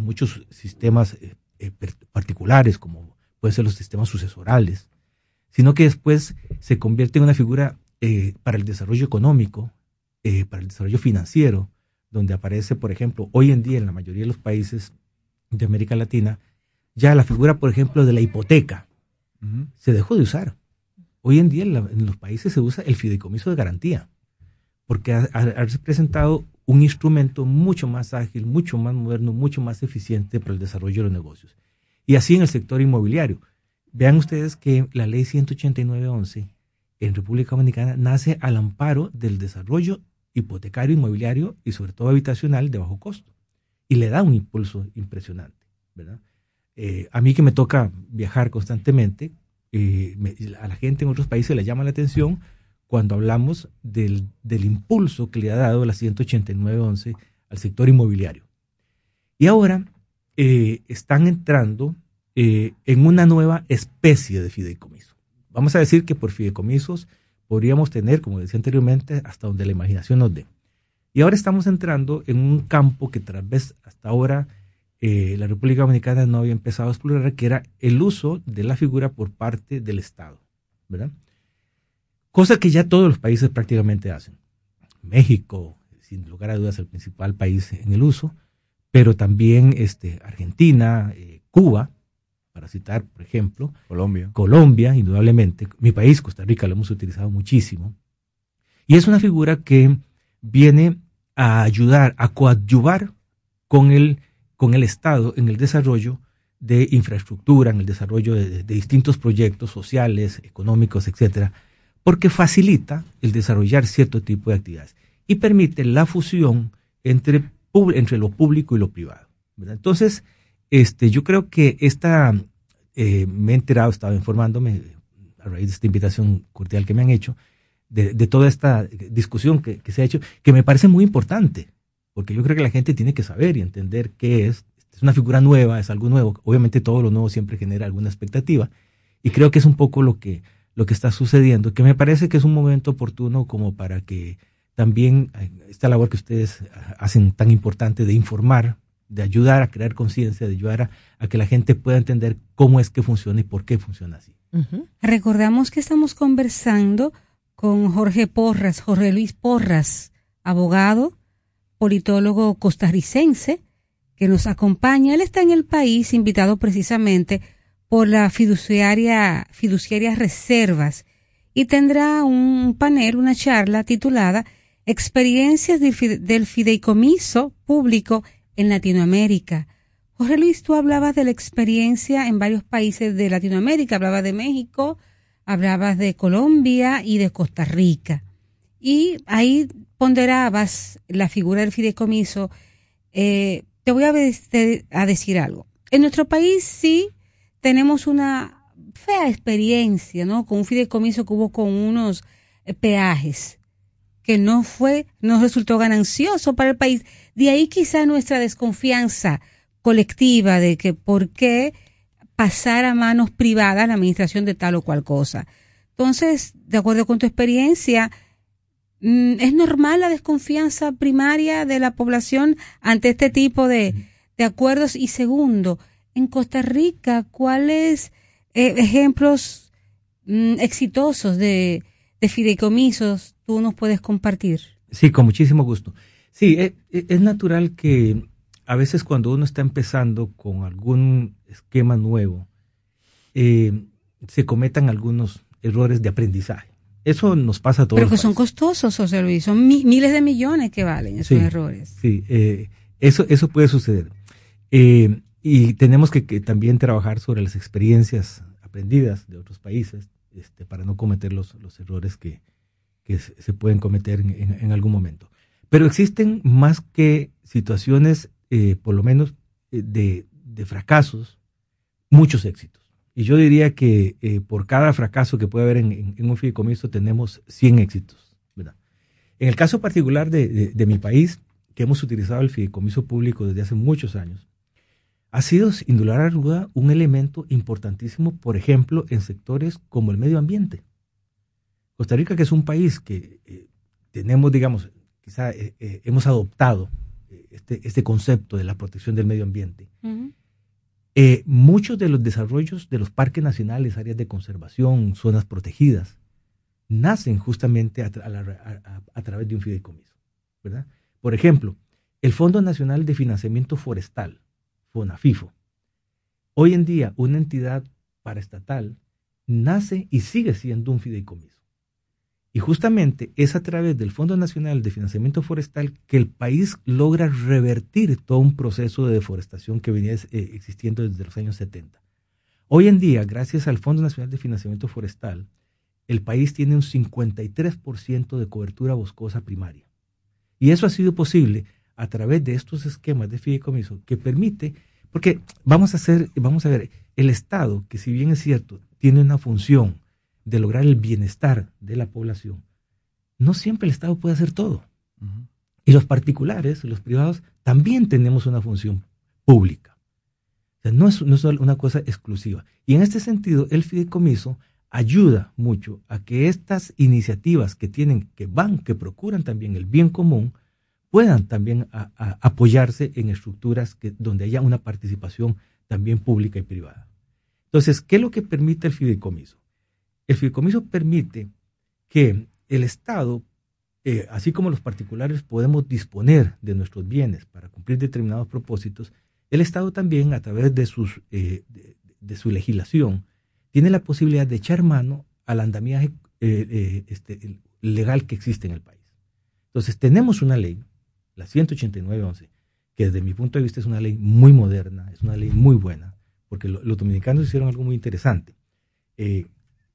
muchos sistemas eh, eh, particulares, como pueden ser los sistemas sucesorales, sino que después se convierte en una figura eh, para el desarrollo económico, eh, para el desarrollo financiero, donde aparece, por ejemplo, hoy en día en la mayoría de los países de América Latina, ya la figura, por ejemplo, de la hipoteca se dejó de usar. Hoy en día en, los países se usa el fideicomiso de garantía, porque ha, ha representado un instrumento mucho más ágil, mucho más moderno, mucho más eficiente para el desarrollo de los negocios. Y así en el sector inmobiliario. Vean ustedes que la ley 189.11 en República Dominicana nace al amparo del desarrollo hipotecario inmobiliario y sobre todo habitacional de bajo costo. Y le da un impulso impresionante, ¿verdad? Eh, a mí que me toca viajar constantemente, eh, a la gente en otros países le llama la atención cuando hablamos del, del impulso que le ha dado la 189.11 al sector inmobiliario. Y ahora eh, están entrando eh, en una nueva especie de fideicomiso. Vamos a decir que por fideicomisos podríamos tener, como decía anteriormente, hasta donde la imaginación nos dé. Y ahora estamos entrando en un campo que tal vez hasta ahora eh, la República Dominicana no había empezado a explorar, que era el uso de la figura por parte del Estado, ¿verdad? Cosa que ya todos los países prácticamente hacen. México, sin lugar a dudas, el principal país en el uso, pero también este, Argentina, eh, Cuba, para citar, por ejemplo. Colombia. Colombia, indudablemente. Mi país, Costa Rica, lo hemos utilizado muchísimo. Y es una figura que viene a ayudar, a coadyuvar con el, con el Estado en el desarrollo de infraestructura, en el desarrollo de, distintos proyectos sociales, económicos, etcétera, porque facilita el desarrollar cierto tipo de actividades y permite la fusión entre, entre lo público y lo privado. Entonces, este, yo creo que esta, eh, me he enterado, estaba informándome a raíz de esta invitación cordial que me han hecho, de, toda esta discusión que, se ha hecho, que me parece muy importante, porque yo creo que la gente tiene que saber y entender qué es. Es una figura nueva, es algo nuevo. Obviamente todo lo nuevo siempre genera alguna expectativa. Y creo que es un poco lo que, lo que está sucediendo, que me parece que es un momento oportuno como para que también eh, esta labor que ustedes hacen tan importante de informar de ayudar a crear conciencia, de ayudar a, que la gente pueda entender cómo es que funciona y por qué funciona así. Recordamos que estamos conversando con Jorge Porras, Jorge Luis Porras, abogado, politólogo costarricense, que nos acompaña. Él está en el país invitado precisamente por la fiduciaria, fiduciarias reservas y tendrá un panel, una charla titulada Experiencias del fideicomiso público en Latinoamérica. Jorge Luis, tú hablabas de la experiencia en varios países de Latinoamérica, hablabas de México, hablabas de Colombia y de Costa Rica. Y ahí ponderabas la figura del fideicomiso. Eh, te voy a, decir algo. En nuestro país sí tenemos una fea experiencia, ¿no? Con un fideicomiso que hubo con unos eh, peajes que no fue, no resultó ganancioso para el país. De ahí quizá nuestra desconfianza colectiva de que por qué pasar a manos privadas la administración de tal o cual cosa. Entonces, de acuerdo con tu experiencia, mm, ¿es normal la desconfianza primaria de la población ante este tipo de, de acuerdos? Y segundo, en Costa Rica, ¿cuáles eh, ejemplos mm, exitosos de, de, fideicomisos tú nos puedes compartir? Sí, con muchísimo gusto. Sí, es, e, es natural que a veces cuando uno está empezando con algún esquema nuevo, eh, se cometan algunos errores de aprendizaje. Eso nos pasa a todos. Pero que son costosos, José Luis, son miles de millones que valen esos errores. Sí, eh, eso, eso puede suceder. Eh, y tenemos que, también trabajar sobre las experiencias aprendidas de otros países este, para no cometer los, los errores que, que, se pueden cometer en, algún momento. Pero existen más que situaciones, eh, por lo menos, eh, de, fracasos, muchos éxitos. Y yo diría que eh, por cada fracaso que puede haber en, un fideicomiso tenemos 100 éxitos. ¿verdad? En el caso particular de, mi país, que hemos utilizado el fideicomiso público desde hace muchos años, ha sido, sin duda un elemento importantísimo, por ejemplo, en sectores como el medio ambiente. Costa Rica, que es un país que eh, tenemos, digamos, quizá eh, eh, hemos adoptado este, este, concepto de la protección del medio ambiente. Uh -huh. muchos de los desarrollos de los parques nacionales, áreas de conservación, zonas protegidas, nacen justamente a, tra a, a, a través de un fideicomiso. ¿verdad? Por ejemplo, el Fondo Nacional de Financiamiento Forestal, FONAFIFO. Hoy en día, una entidad paraestatal nace y sigue siendo un fideicomiso. Y justamente es a través del Fondo Nacional de Financiamiento Forestal que el país logra revertir todo un proceso de deforestación que venía eh, existiendo desde los años 70. Hoy en día, gracias al Fondo Nacional de Financiamiento Forestal, el país tiene un 53% de cobertura boscosa primaria. Y eso ha sido posible a través de estos esquemas de fideicomiso que permite, porque vamos a hacer, vamos a ver, el Estado, que si bien es cierto, tiene una función de lograr el bienestar de la población, no siempre el Estado puede hacer todo. Uh -huh. Y los particulares, los privados, también tenemos una función pública. O sea, no, es, no es una cosa exclusiva. Y en este sentido, el fideicomiso ayuda mucho a que estas iniciativas que tienen, que van, que procuran también el bien común, puedan también a, a apoyarse en estructuras que, donde haya una participación también pública y privada. Entonces, ¿qué es lo que permite el fideicomiso? El fideicomiso permite que el Estado, eh, así como los particulares podemos disponer de nuestros bienes para cumplir determinados propósitos, el Estado también, a través de, sus, eh, su legislación, tiene la posibilidad de echar mano al andamiaje eh, este, legal que existe en el país. Entonces, tenemos una ley, la 189.11, que desde mi punto de vista es una ley muy moderna, es una ley muy buena, porque lo, los dominicanos hicieron algo muy interesante.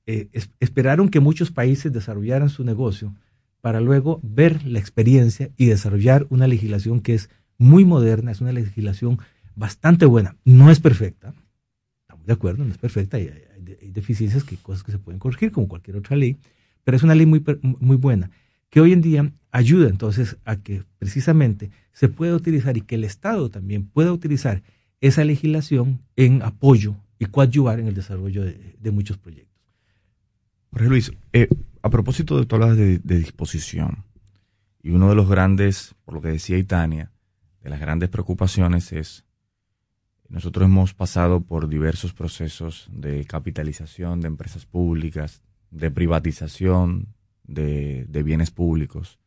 Eh, es, esperaron que muchos países desarrollaran su negocio para luego ver la experiencia y desarrollar una legislación que es muy moderna, es una legislación bastante buena. No es perfecta, estamos de acuerdo, no es perfecta, hay, hay, hay deficiencias, que cosas que se pueden corregir como cualquier otra ley, pero es una ley muy, muy buena que hoy en día ayuda entonces a que precisamente se pueda utilizar y que el Estado también pueda utilizar esa legislación en apoyo y coadyuvar en el desarrollo de, de muchos proyectos. Jorge Luis, eh, a propósito de todas las de, disposición, y uno de los grandes, por lo que decía Itania, de las grandes preocupaciones es, nosotros hemos pasado por diversos procesos de capitalización de empresas públicas, de privatización de, de bienes públicos,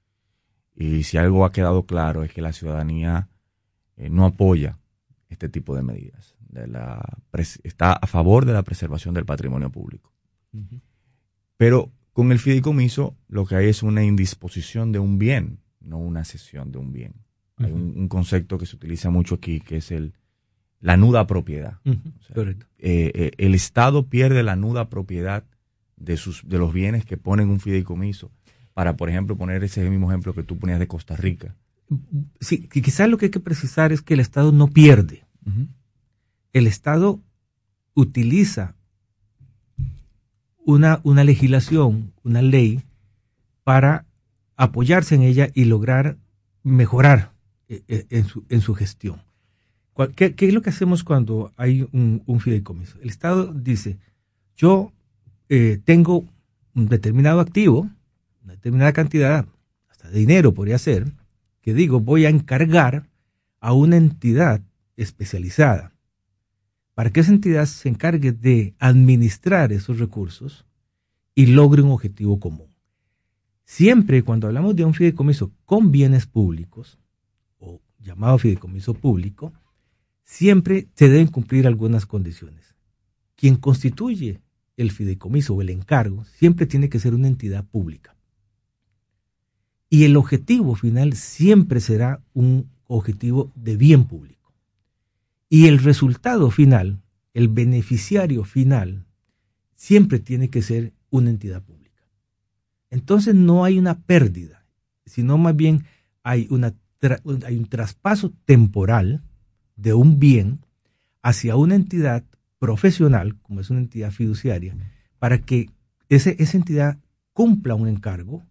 y si algo ha quedado claro es que la ciudadanía eh, no apoya este tipo de medidas. está a favor de la preservación del patrimonio público. Pero con el fideicomiso lo que hay es una indisposición de un bien, no una cesión de un bien. Hay un, concepto que se utiliza mucho aquí que es el la nuda propiedad. Correcto. Eh, eh, el Estado pierde la nuda propiedad de, sus, de los bienes que ponen un fideicomiso. Para, por ejemplo, poner ese mismo ejemplo que tú ponías de Costa Rica. Sí, quizás lo que hay que precisar es que el Estado no pierde. El Estado utiliza una, una legislación, una ley, para apoyarse en ella y lograr mejorar eh, eh, en su, en su gestión. ¿Qué, es lo que hacemos cuando hay un, fideicomiso? El Estado dice, yo eh, tengo un determinado activo, una determinada cantidad, hasta de dinero podría ser, que digo, voy a encargar a una entidad especializada para que esa entidad se encargue de administrar esos recursos y logre un objetivo común. Siempre cuando hablamos de un fideicomiso con bienes públicos, o llamado fideicomiso público, siempre se deben cumplir algunas condiciones. Quien constituye el fideicomiso o el encargo siempre tiene que ser una entidad pública. Y el objetivo final siempre será un objetivo de bien público. Y el resultado final, el beneficiario final, siempre tiene que ser una entidad pública. Entonces no hay una pérdida, sino más bien hay, una, hay un traspaso temporal de un bien hacia una entidad profesional, como es una entidad fiduciaria, para que ese, esa entidad cumpla un encargo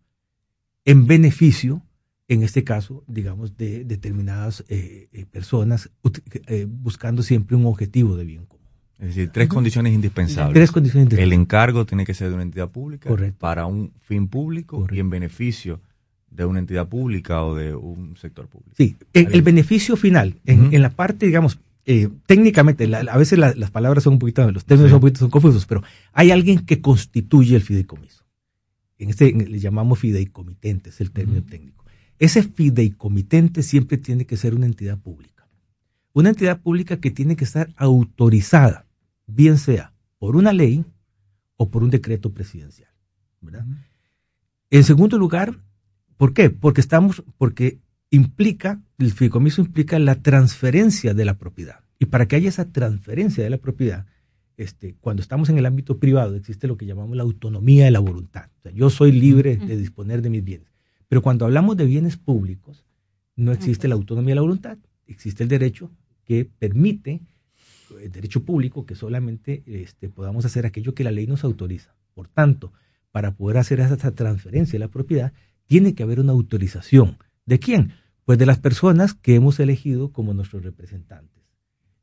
en beneficio, en este caso, digamos, de determinadas eh, eh, personas, eh, buscando siempre un objetivo de bien común. Es decir, tres condiciones indispensables. Tres condiciones indispensables. El encargo tiene que ser de una entidad pública para un fin público y en beneficio de una entidad pública o de un sector público. Sí, el, beneficio final, en, la parte, digamos, eh, técnicamente, a veces las palabras son un poquito, los términos son un poquito son confusos, pero hay alguien que constituye el fideicomiso. En este le llamamos fideicomitente, es el término técnico. Ese fideicomitente siempre tiene que ser una entidad pública. Una entidad pública que tiene que estar autorizada, bien sea por una ley o por un decreto presidencial. En segundo lugar, ¿Por qué? Porque estamos, porque implica, el fideicomiso implica la transferencia de la propiedad. Y para que haya esa transferencia de la propiedad, este, cuando estamos en el ámbito privado existe lo que llamamos la autonomía de la voluntad. O sea, yo soy libre de disponer de mis bienes. Pero cuando hablamos de bienes públicos, no existe la autonomía de la voluntad. Existe el derecho que permite, el derecho público, que solamente este, podamos hacer aquello que la ley nos autoriza. Por tanto, para poder hacer esa transferencia de la propiedad, tiene que haber una autorización. ¿De quién? Pues de las personas que hemos elegido como nuestros representantes.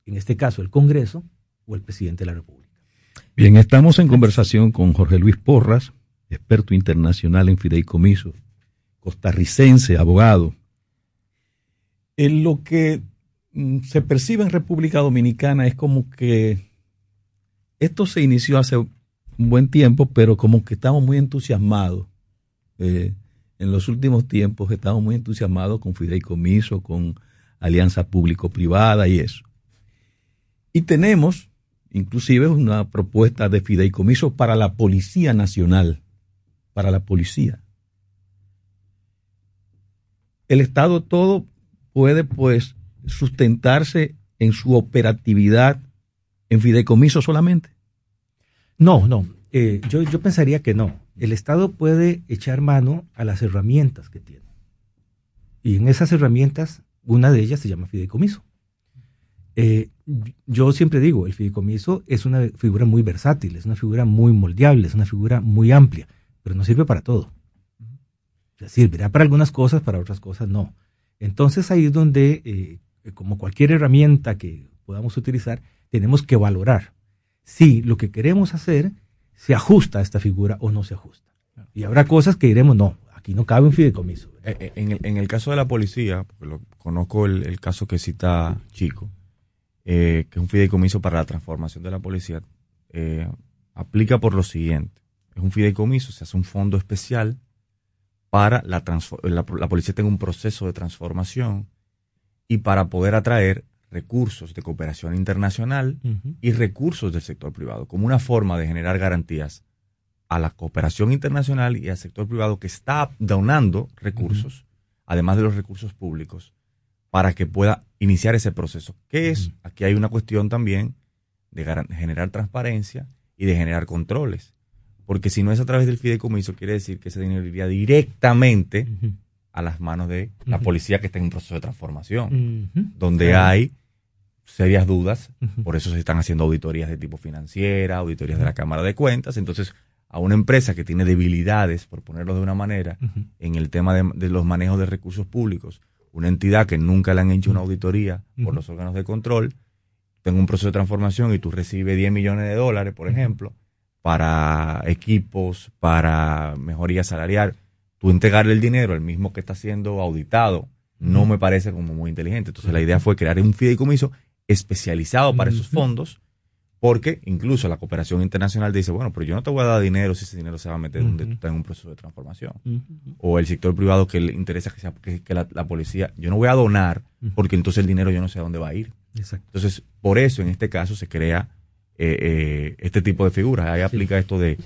En este caso, el Congreso o el presidente de la República. Bien, estamos en conversación con Jorge Luis Porras, experto internacional en fideicomiso, costarricense, abogado. En lo que mm, se percibe en República Dominicana es como que esto se inició hace un buen tiempo, pero como que estamos muy entusiasmados. Eh, en los últimos tiempos estamos muy entusiasmados con fideicomiso, con alianza público-privada y eso. Y tenemos inclusive una propuesta de fideicomiso para la Policía Nacional, para la policía. El Estado todo puede pues sustentarse en su operatividad en fideicomiso solamente. No, no, eh, yo, yo pensaría que no el Estado puede echar mano a las herramientas que tiene. Y en esas herramientas, una de ellas se llama fideicomiso. Eh, yo siempre digo, el fideicomiso es una figura muy versátil, es una figura muy moldeable, es una figura muy amplia, pero no sirve para todo. Servirá para algunas cosas, para otras cosas no. Entonces ahí es donde, eh, como cualquier herramienta que podamos utilizar, tenemos que valorar si lo que queremos hacer se ajusta a esta figura o no se ajusta. Y habrá cosas que diremos, no, aquí no cabe un fideicomiso. Eh, eh, en el, caso de la policía, lo, conozco el, caso que cita Chico, que es un fideicomiso para la transformación de la policía, aplica por lo siguiente. Es un fideicomiso, se hace un fondo especial para la, la, la policía tenga un proceso de transformación y para poder atraer recursos de cooperación internacional y recursos del sector privado, como una forma de generar garantías a la cooperación internacional y al sector privado que está donando recursos, además de los recursos públicos, para que pueda iniciar ese proceso. ¿Qué es? Aquí hay una cuestión también de generar transparencia y de generar controles. Porque si no es a través del fideicomiso, quiere decir que ese dinero iría directamente a las manos de la policía que está en un proceso de transformación, donde hay serias dudas, por eso se están haciendo auditorías de tipo financiera, auditorías de la Cámara de Cuentas, entonces a una empresa que tiene debilidades, por ponerlo de una manera, en el tema de, los manejos de recursos públicos, una entidad que nunca le han hecho una auditoría por los órganos de control, tengo un proceso de transformación y tú recibes 10 millones de dólares, por ejemplo, para equipos, para mejoría salarial, tú entregarle el dinero al mismo que está siendo auditado, no me parece como muy inteligente. Entonces la idea fue crear un fideicomiso especializado para esos fondos porque incluso la cooperación internacional dice, bueno, pero yo no te voy a dar dinero si ese dinero se va a meter donde tú estás en un proceso de transformación. O el sector privado que le interesa que, sea, que, la, policía, yo no voy a donar porque entonces el dinero yo no sé a dónde va a ir. Entonces, por eso en este caso se crea eh, eh, este tipo de figuras. Ahí aplica esto de,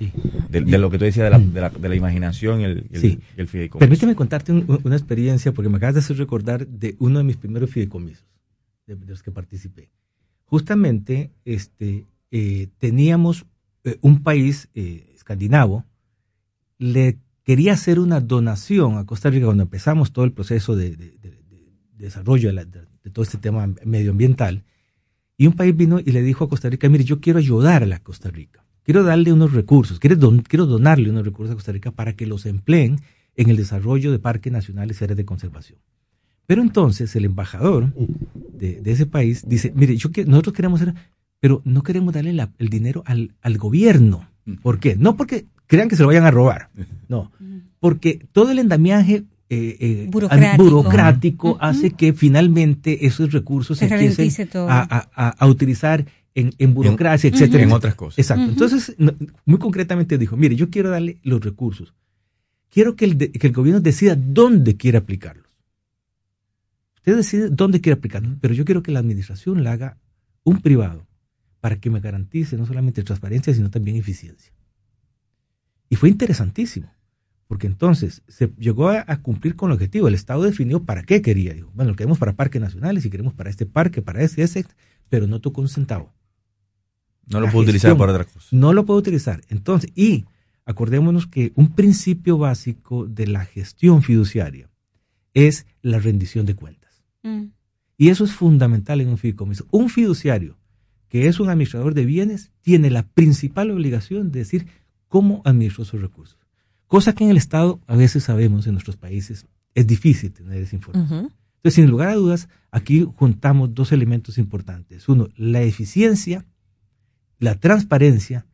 de, lo que tú decías de la, de la, de la imaginación y el, el, fideicomiso. Permíteme contarte una experiencia porque me acabas de hacer recordar de uno de mis primeros fideicomisos de los que participé. Justamente este, eh, teníamos eh, un país eh, escandinavo, le quería hacer una donación a Costa Rica cuando empezamos todo el proceso de, desarrollo de, todo este tema medioambiental, y un país vino y le dijo a Costa Rica, mire, yo quiero ayudarle a Costa Rica, quiero darle unos recursos, quiero, quiero donarle unos recursos a Costa Rica para que los empleen en el desarrollo de parques nacionales y áreas de conservación. Pero entonces el embajador de, ese país dice, mire, yo que, nosotros queremos hacer, pero no queremos darle el dinero al, gobierno. ¿Por qué? No porque crean que se lo vayan a robar, no, porque todo el endamiaje eh, eh, burocrático, hace que finalmente esos recursos se, empiecen a, utilizar en, burocracia, etcétera. En otras cosas. Exacto. Entonces, muy concretamente dijo, mire, yo quiero darle los recursos. Quiero que el, que el gobierno decida dónde quiere aplicarlos. Usted decide dónde quiere aplicarlo, pero yo quiero que la administración la haga un privado para que me garantice no solamente transparencia, sino también eficiencia. Y fue interesantísimo, porque entonces se llegó a, cumplir con el objetivo. El Estado definió para qué quería. Dijo, bueno, lo queremos para parques nacionales y queremos para este parque, para ese, ese, pero no tocó un centavo. No lo puedo utilizar para otra cosa. No lo puedo utilizar. Entonces, y acordémonos que un principio básico de la gestión fiduciaria es la rendición de cuentas. Mm. Y eso es fundamental en un fideicomiso. Un fiduciario que es un administrador de bienes tiene la principal obligación de decir cómo administró sus recursos. Cosa que en el Estado a veces sabemos en nuestros países es difícil tener esa información. Entonces, sin lugar a dudas, aquí juntamos dos elementos importantes. Uno, la eficiencia, la transparencia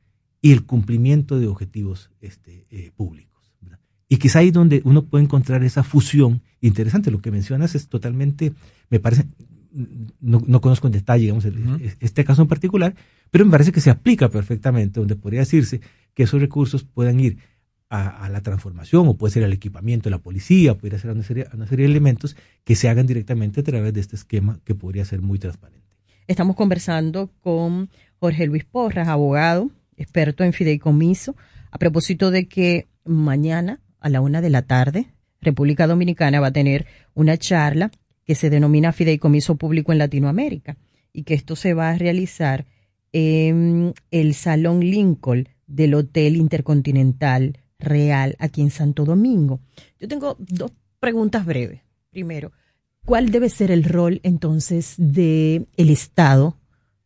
y el cumplimiento de objetivos este, eh, públicos. Y quizá ahí donde uno puede encontrar esa fusión interesante. Lo que mencionas es totalmente, me parece, no, conozco en detalle, digamos, este caso en particular, pero me parece que se aplica perfectamente, donde podría decirse que esos recursos puedan ir a, la transformación, o puede ser al equipamiento de la policía, puede ser una, serie, una serie de elementos que se hagan directamente a través de este esquema que podría ser muy transparente. Estamos conversando con Jorge Luis Porras, abogado, experto en fideicomiso, a propósito de que mañana a la una de la tarde, República Dominicana va a tener una charla que se denomina Fideicomiso Público en Latinoamérica y que esto se va a realizar en el Salón Lincoln del Hotel Intercontinental Real aquí en Santo Domingo. Yo tengo dos preguntas breves. Primero, ¿cuál debe ser el rol entonces del el Estado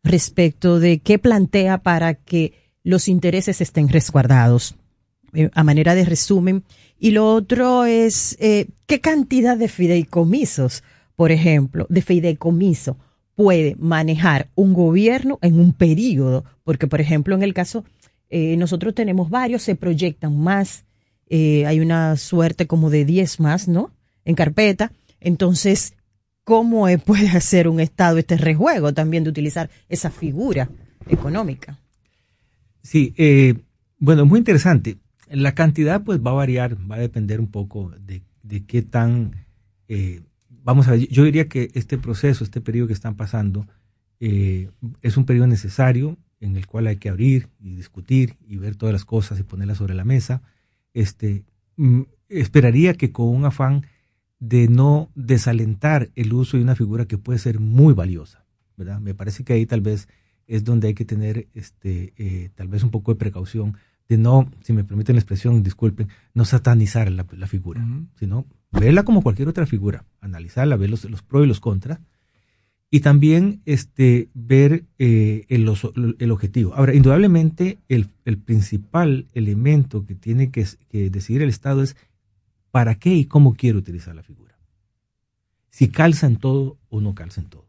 respecto de qué plantea para que los intereses estén resguardados? Eh, a manera de resumen. Y lo otro es, eh, ¿qué cantidad de fideicomisos, por ejemplo, de fideicomiso puede manejar un gobierno en un periodo? Porque, por ejemplo, en el caso, eh, nosotros tenemos varios, se proyectan más, hay una suerte como de 10 más, ¿no? En carpeta. Entonces, ¿cómo puede hacer un Estado este rejuego también de utilizar esa figura económica? Sí, bueno, muy interesante. La cantidad pues va a variar, va a depender un poco de, qué tan, eh, vamos a ver, yo diría que este proceso, este periodo que están pasando, eh, es un periodo necesario en el cual hay que abrir y discutir y ver todas las cosas y ponerlas sobre la mesa. Este, mm, esperaría que con un afán de no desalentar el uso de una figura que puede ser muy valiosa, ¿verdad? Me parece que ahí tal vez es donde hay que tener este, eh, tal vez un poco de precaución de no, si me permiten la expresión, disculpen, no satanizar la, la figura, sino verla como cualquier otra figura, analizarla, ver los, los pros y los contras, y también este, ver eh, el, el, objetivo. Ahora, indudablemente, el, el principal elemento que tiene que, que, decidir el Estado es para qué y cómo quiere utilizar la figura. Si calza en todo o no calza en todo.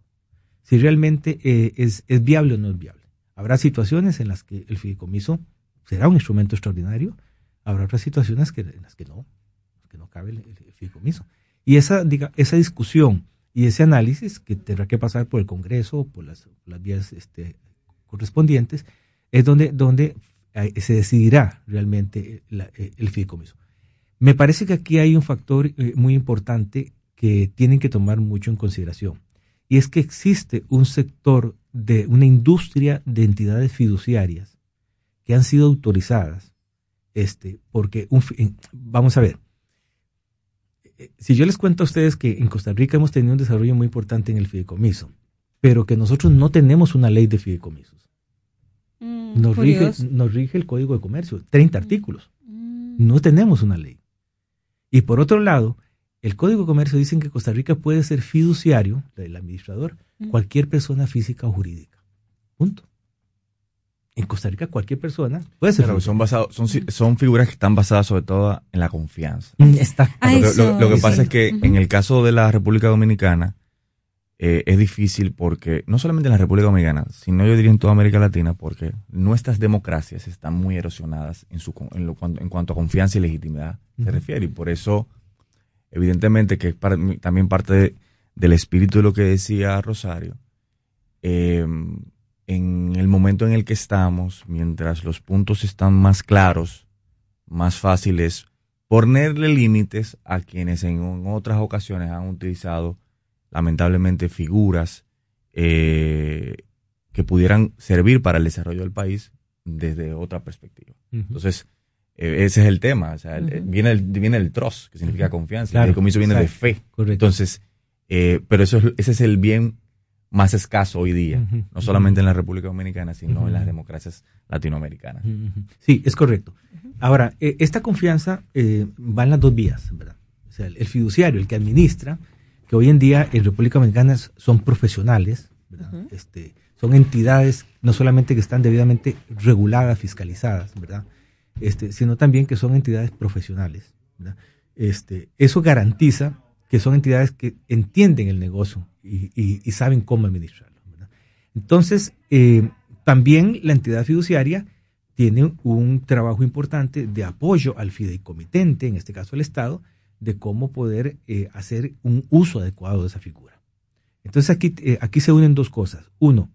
Si realmente eh, es, es viable o no es viable. Habrá situaciones en las que el fideicomiso será un instrumento extraordinario, habrá otras situaciones que, en las que no, que no cabe el, el fideicomiso. Y esa, diga, esa discusión y ese análisis que tendrá que pasar por el Congreso o por las, las vías este, correspondientes es donde, eh, se decidirá realmente la, eh, el fideicomiso. Me parece que aquí hay un factor eh, muy importante que tienen que tomar mucho en consideración y es que existe un sector de una industria de entidades fiduciarias que han sido autorizadas, este, porque un, vamos a ver, si yo les cuento a ustedes que en Costa Rica hemos tenido un desarrollo muy importante en el fideicomiso, pero que nosotros no tenemos una ley de fideicomisos. Mm, nos, rige, nos, rige, el Código de Comercio, 30 mm. artículos. Mm. No tenemos una ley. Y por otro lado, el Código de Comercio dice que Costa Rica puede ser fiduciario, del administrador, cualquier persona física o jurídica. Punto en Costa Rica cualquier persona puede ser. Pero son, basados, son, son figuras que están basadas sobre todo en la confianza. Mm, está. Lo, que, pasa es que en el caso de la República Dominicana eh, es difícil porque, no solamente en la República Dominicana, sino yo diría en toda América Latina, porque nuestras democracias están muy erosionadas en, su, en, lo, en cuanto a confianza y legitimidad se refiere. Y por eso, evidentemente, que es también parte del espíritu de lo que decía Rosario, eh, en el momento en el que estamos, mientras los puntos están más claros, más fáciles ponerle límites a quienes en otras ocasiones han utilizado lamentablemente figuras eh, que pudieran servir para el desarrollo del país desde otra perspectiva. Entonces, eh, ese es el tema. viene, el, viene el trust, que significa confianza. el comienzo viene de fe. Entonces, eh, pero eso ese es el bien más escaso hoy día, no solamente en la República Dominicana, sino en las democracias latinoamericanas. Sí, es correcto. Ahora, eh, esta confianza eh, va en las dos vías, ¿verdad? O sea, el, fiduciario, el que administra, que hoy en día en República Dominicana son profesionales, ¿verdad? este, son entidades no solamente que están debidamente reguladas, fiscalizadas, ¿verdad? Este, sino también que son entidades profesionales. ¿verdad? Este, eso garantiza que son entidades que entienden el negocio y, saben cómo administrarlo. Entonces, eh, también la entidad fiduciaria tiene un trabajo importante de apoyo al fideicomitente, en este caso el Estado, de cómo poder eh, hacer un uso adecuado de esa figura. Entonces aquí, eh, aquí se unen dos cosas. Uno,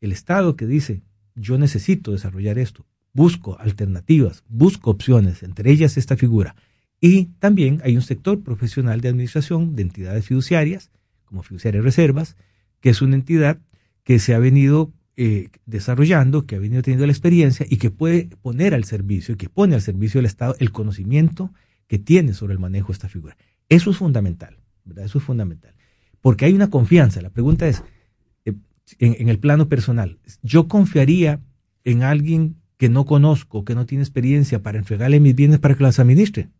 el Estado que dice, yo necesito desarrollar esto, busco alternativas, busco opciones, entre ellas esta figura, y también hay un sector profesional de administración de entidades fiduciarias, como Fiduciaria Reservas, que es una entidad que se ha venido eh, desarrollando, que ha venido teniendo la experiencia y que puede poner al servicio y que pone al servicio del Estado el conocimiento que tiene sobre el manejo de esta figura. Eso es fundamental, ¿verdad? Eso es fundamental. Porque hay una confianza. La pregunta es, eh, en, en el plano personal, ¿yo confiaría en alguien que no conozco, que no tiene experiencia para entregarle mis bienes para que los administre?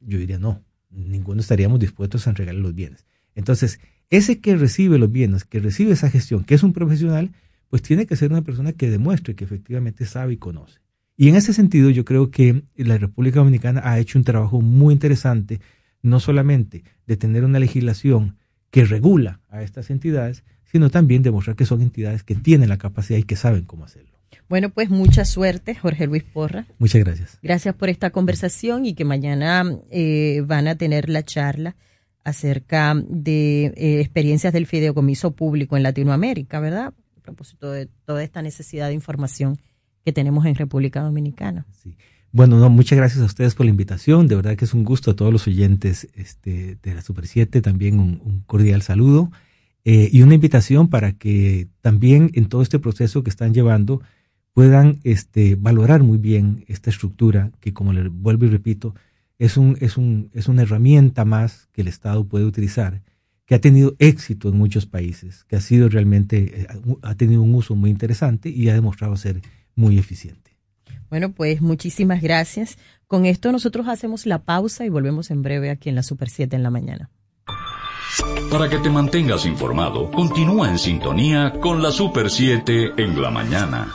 Yo diría no, ninguno estaríamos dispuestos a entregarle los bienes. Entonces, ese que recibe los bienes, que recibe esa gestión, que es un profesional, pues tiene que ser una persona que demuestre que efectivamente sabe y conoce. Y en ese sentido yo creo que la República Dominicana ha hecho un trabajo muy interesante, no solamente de tener una legislación que regula a estas entidades, sino también demostrar que son entidades que tienen la capacidad y que saben cómo hacerlo. Bueno, pues mucha suerte, Jorge Luis Porra. Muchas gracias. Gracias por esta conversación y que mañana eh, van a tener la charla acerca de eh, experiencias del fideicomiso público en Latinoamérica, ¿verdad? A propósito de toda esta necesidad de información que tenemos en República Dominicana. Sí. Bueno, no, muchas gracias a ustedes por la invitación. De verdad que es un gusto a todos los oyentes este, de la Super 7. También un, cordial saludo eh, y una invitación para que también en todo este proceso que están llevando puedan este, valorar muy bien esta estructura que, como le vuelvo y repito, es, un, es, un, es una herramienta más que el Estado puede utilizar, que ha tenido éxito en muchos países, que ha sido realmente, eh, ha tenido un uso muy interesante y ha demostrado ser muy eficiente. Bueno, pues muchísimas gracias. Con esto nosotros hacemos la pausa y volvemos en breve aquí en la Super 7 en la mañana. Para que te mantengas informado, continúa en sintonía con la Super 7 en la mañana.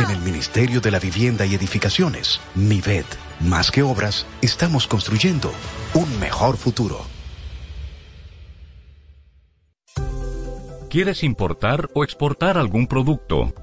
En el Ministerio de la Vivienda y Edificaciones, MIVED, más que obras, estamos construyendo un mejor futuro. ¿Quieres importar o exportar algún producto?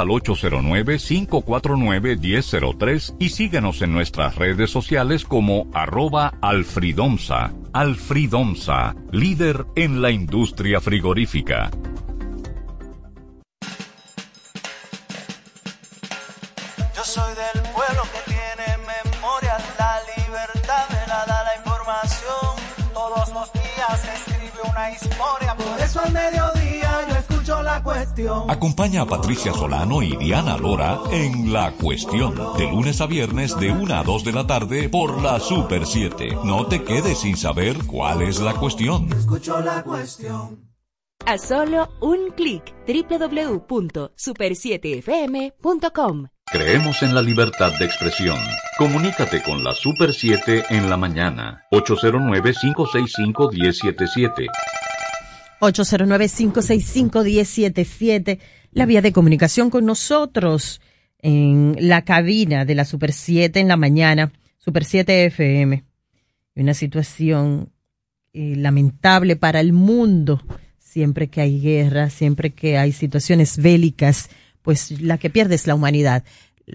al 809-549-1003 y síguenos en nuestras redes sociales como arroba alfridomsa. Alfridomsa, líder en la industria frigorífica. Yo soy del pueblo que tiene memoria, la libertad me la da la información. Todos los días se escribe una historia, por eso al mediodía yo la cuestión. Acompaña a Patricia Solano y Diana Lora en La Cuestión, de lunes a viernes de 1 a 2 de la tarde por la Super 7. No te quedes sin saber cuál es la cuestión. Escucho la cuestión. A solo un clic www.super7fm.com. Creemos en la libertad de expresión. Comunícate con la Super 7 en la mañana. 809 565 1077 809-565-1077, la vía de comunicación con nosotros en la cabina de la Super 7 en la mañana, Super 7 FM. Una situación eh, lamentable para el mundo. Siempre que hay guerra, siempre que hay situaciones bélicas, pues la que pierde es la humanidad.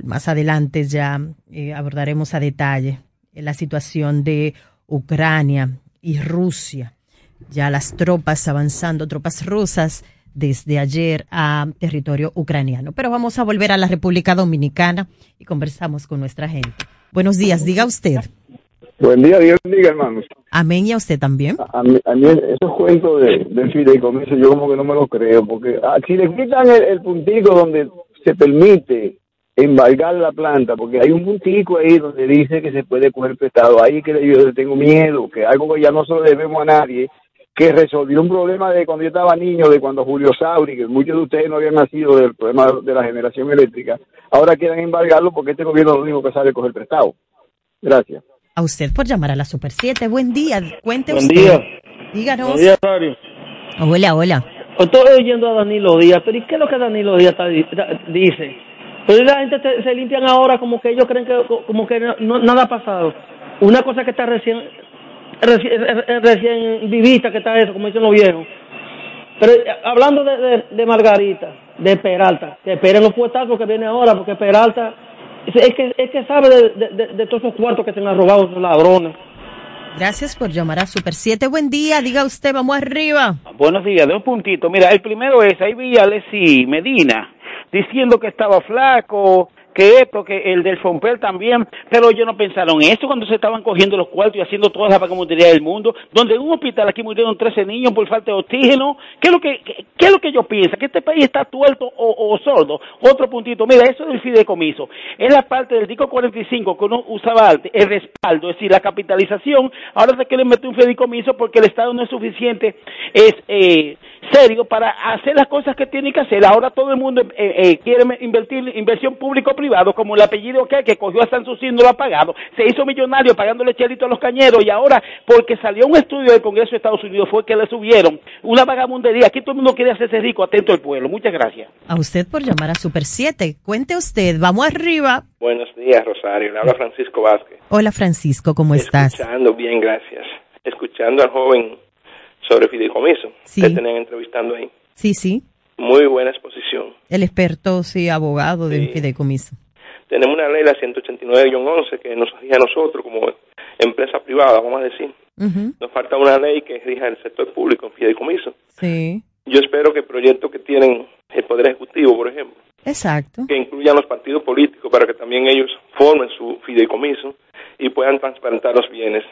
Más adelante ya eh, abordaremos a detalle la situación de Ucrania y Rusia ya las tropas avanzando, tropas rusas, desde ayer a territorio ucraniano. Pero vamos a volver a la República Dominicana y conversamos con nuestra gente. Buenos días, diga usted. Buen día, Dios bendiga, hermanos. Amén, y a usted también. A, mí, esos cuentos de, del fideicomiso yo como que no me lo creo, porque ah, si le quitan el, el puntico donde se permite embargar la planta, porque hay un puntico ahí donde dice que se puede coger prestado, ahí que yo tengo miedo, que algo que ya no se lo debemos a nadie, que resolvió un problema de cuando yo estaba niño, de cuando Julio Sauri, que muchos de ustedes no habían nacido del problema de la generación eléctrica, ahora quieren embargarlo porque este gobierno lo único que sabe coger prestado. Gracias. A usted por llamar a la Super 7. Buen día. Cuente Buen usted. día. Díganos. Buen día, Mario. Hola, hola. Estoy oyendo a Danilo Díaz, pero ¿y qué es lo que Danilo Díaz está, dice? Pues la gente se limpian ahora como que ellos creen que como que no, nada ha pasado. Una cosa que está recién recién, recién vivista que está eso, como dicen los viejos. Pero eh, hablando de, de, Margarita, de Peralta, que esperen los puestazos que viene ahora, porque Peralta es que, es que sabe de, de, todos esos cuartos que se han robado esos ladrones. Gracias por llamar a Super 7. Buen día, diga usted, vamos arriba. Buenos días, de un puntito. Mira, el primero es, ahí vi a Medina diciendo que estaba flaco, que esto, que el del Fompel también, pero ellos no pensaron eso cuando se estaban cogiendo los cuartos y haciendo todas las vagamunderías del mundo, donde en un hospital aquí murieron 13 niños por falta de oxígeno. ¿Qué es lo que, qué, qué es lo que ellos piensan? ¿Que este país está tuerto o, o sordo? Otro puntito, mira, eso del fideicomiso, es la parte del disco 45 que uno usaba el respaldo, es decir, la capitalización, ahora se quieren meter un fideicomiso porque el Estado no es suficiente, es eh, serio para hacer las cosas que tiene que hacer. Ahora todo el mundo eh, eh, quiere invertir inversión público-privado, como el apellido que, que cogió a Sanssouci y no lo ha pagado. Se hizo millonario pagándole chelito a los cañeros y ahora, porque salió un estudio del Congreso de Estados Unidos, fue que le subieron una vagamundería. Aquí todo el mundo quiere hacerse rico, atento al pueblo. Muchas gracias. A usted por llamar a Super 7. Cuente usted, vamos arriba. Buenos días, Rosario. Le habla Francisco Vázquez. Hola, Francisco, ¿cómo estás? Escuchando, bien, gracias. Escuchando al joven sobre fideicomiso Sí. que tenían entrevistando ahí. Sí, sí. Muy buena exposición. El experto, sí, abogado del fideicomiso. Tenemos una ley, la 189-11, que nos rige a nosotros como empresa privada, vamos a decir. Nos falta una ley que rija el sector público en fideicomiso. Sí, Yo espero que el proyecto que tienen el Poder Ejecutivo, por ejemplo, exacto. que incluyan los partidos políticos para que también ellos formen su fideicomiso y puedan transparentar los bienes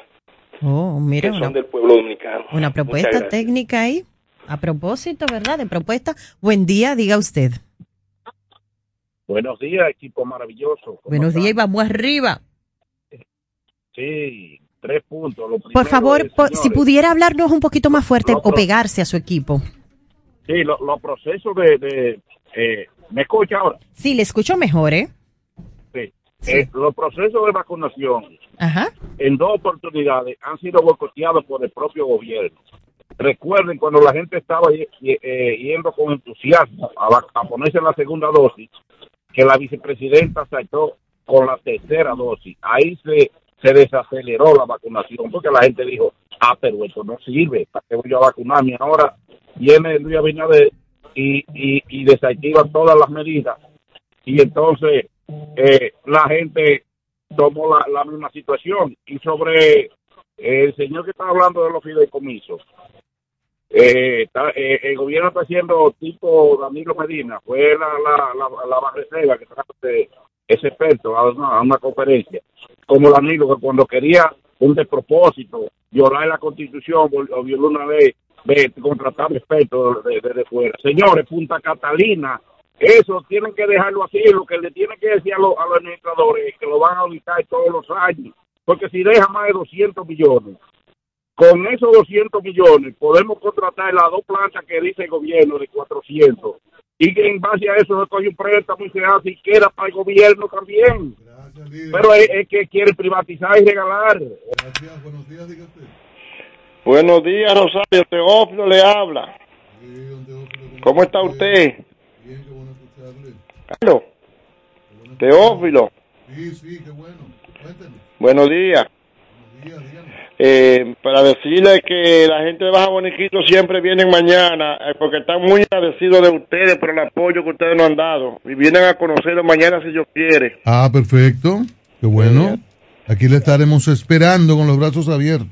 Oh, que mira, son una, del pueblo dominicano. una propuesta técnica ahí. A propósito, ¿verdad? De propuesta. Buen día, diga usted. Buenos días, equipo maravilloso. ¿Cómo Buenos están? días y vamos arriba. Sí, tres puntos. Lo Por favor, es, po- si señores, pudiera hablarnos un poquito más fuerte o pegarse a su equipo. Sí, lo- los procesos de... de eh, ¿Me escucha ahora? Sí, le escucho mejor, ¿eh? Sí. Eh, los procesos de vacunación En dos oportunidades han sido boicoteados por el propio gobierno. Recuerden cuando la gente estaba eh, yendo con entusiasmo a, a ponerse la segunda dosis, que la vicepresidenta saltó con la tercera dosis. Ahí se, desaceleró la vacunación porque la gente dijo, ah, pero esto no sirve, ¿para qué voy a vacunarme? Ahora viene Luis Abinader y, y, y desactiva todas las medidas y entonces eh, la gente tomó la, la misma situación. Y sobre el señor que está hablando de los fideicomisos, eh, eh, el gobierno está haciendo tipo Danilo Medina, fue la, la, la, la que trajo ese, experto a una, a una conferencia, como Danilo que cuando quería un despropósito, violar la constitución o violó una ley, de contratar expertos de, de, de fuera. Señores, Punta Catalina, eso tienen que dejarlo así, lo que le tienen que decir a, los- a los administradores es que lo van a auditar todos los años, porque si deja más de 200 millones, con esos 200 millones podemos contratar las dos plantas que dice el gobierno de 400 y que en base a eso se coge un préstamo y se hace y queda para el gobierno también. Pero es, es que quiere privatizar y regalar. Buenos días, Rosario. Teófilo le habla. ¿Cómo está usted? Aló. Teófilo. Buenos días. Eh, para decirle que la gente de Baja Boniquito siempre vienen mañana eh, porque están muy agradecidos de ustedes por el apoyo que ustedes nos han dado y vienen a conocerlo mañana si Dios quiere. Ah, perfecto. Qué bueno. Aquí le estaremos esperando con los brazos abiertos.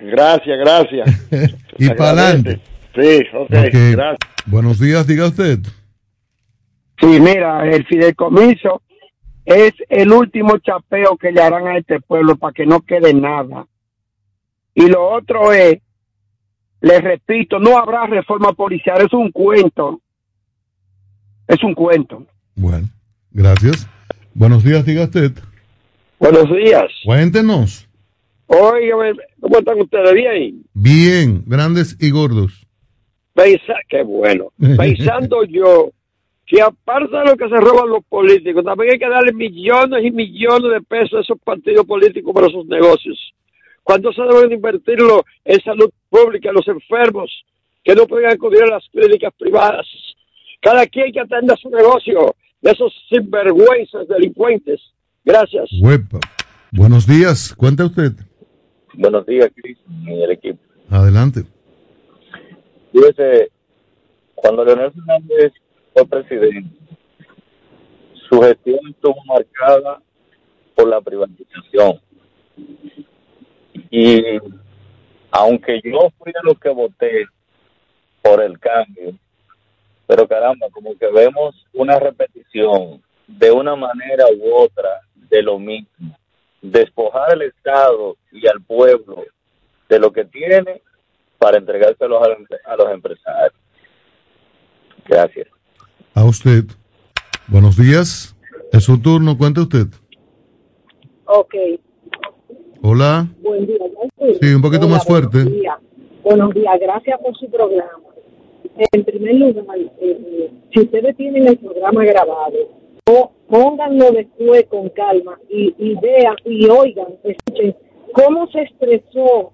Gracias, gracias. y para adelante. Sí, ok, Ok. gracias. Buenos días, diga usted. Sí, mira, el fideicomiso es el último chapeo que le harán a este pueblo para que no quede nada. Y lo otro es, les repito, no habrá reforma policial, es un cuento. Es un cuento. Bueno, gracias. Buenos días, diga usted. Buenos días. Cuéntenos. Oiga, ¿cómo están ustedes? Bien. Bien, grandes y gordos. Pensa, qué bueno. Pensando yo que aparte de lo que se roban los políticos, también hay que darle millones y millones de pesos a esos partidos políticos para sus negocios. ¿Cuánto se deben invertirlo en salud pública, en los enfermos que no pueden acudir a las clínicas privadas? Cada quien que atenda su negocio de esos sinvergüenzas delincuentes. Gracias. Huepa. Buenos días, cuenta usted. Buenos días, Cris, y el equipo. Adelante. Fíjese, cuando Leonel Fernández presidente, su gestión estuvo marcada por la privatización. Y aunque yo fui de los que voté por el cambio, pero caramba, como que vemos una repetición de una manera u otra de lo mismo. Despojar al Estado y al pueblo de lo que tiene para entregárselos a los, a los empresarios. Gracias. A usted. Buenos días. Es su turno. Cuente usted. Ok, Hola. buen día. Sí, un poquito Hola, más fuerte. Buenos días. Buenos días, gracias por su programa. En primer lugar, eh, si ustedes tienen el programa grabado, po- pónganlo después con calma y, y vean y oigan, escuchen cómo se expresó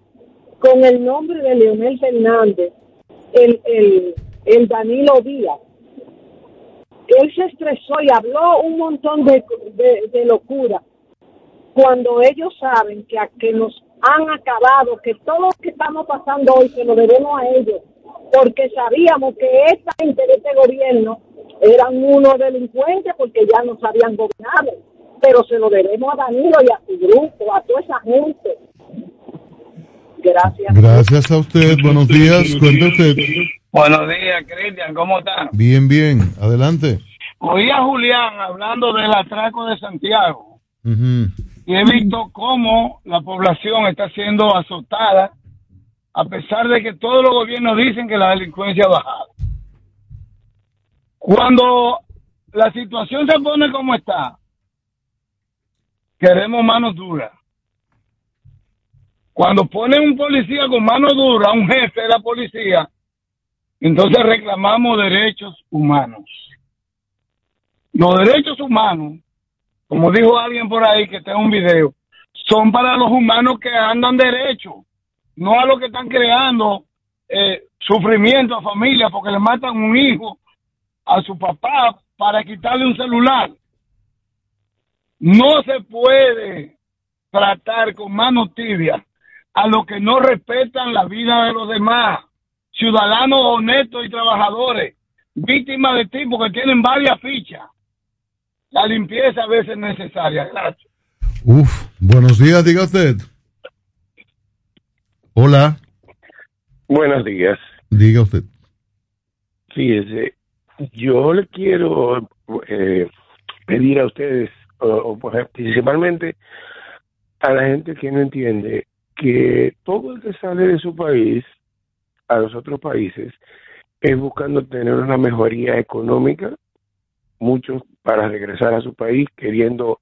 con el nombre de Leonel Fernández el, el, el Danilo Díaz. Él se estresó y habló un montón de, de, locura cuando ellos saben que, a- que nos han acabado, que todo lo que estamos pasando hoy se lo debemos a ellos, porque sabíamos que esta gente de este gobierno eran unos delincuentes porque ya nos habían gobernado, pero se lo debemos a Danilo y a su grupo, a toda esa gente. Gracias. Gracias a usted. Buenos días. Cuente usted. Buenos días, Cristian, ¿cómo está? Bien, bien. Adelante. Oí a Julián hablando del atraco de Santiago y he visto cómo la población está siendo azotada a pesar de que todos los gobiernos dicen que la delincuencia ha bajado. Cuando la situación se pone como está, queremos manos duras. Cuando ponen un policía con mano dura, un jefe de la policía, entonces reclamamos derechos humanos. Los derechos humanos, como dijo alguien por ahí que está en un video, son para los humanos que andan derecho, no a los que están creando eh, sufrimiento a familias porque le matan un hijo a su papá para quitarle un celular. No se puede tratar con manos tibias a los que no respetan la vida de los demás, ciudadanos honestos y trabajadores, víctimas de tipos que tienen varias fichas. La limpieza a veces es necesaria. Gracias. Uf. Buenos días. Diga usted. Hola. Buenos días. Diga usted. Fíjese, yo le quiero eh, pedir a ustedes, o, o, pues, principalmente a la gente que no entiende, que todo el que sale de su país a los otros países es buscando tener una mejoría económica, muchos para regresar a su país queriendo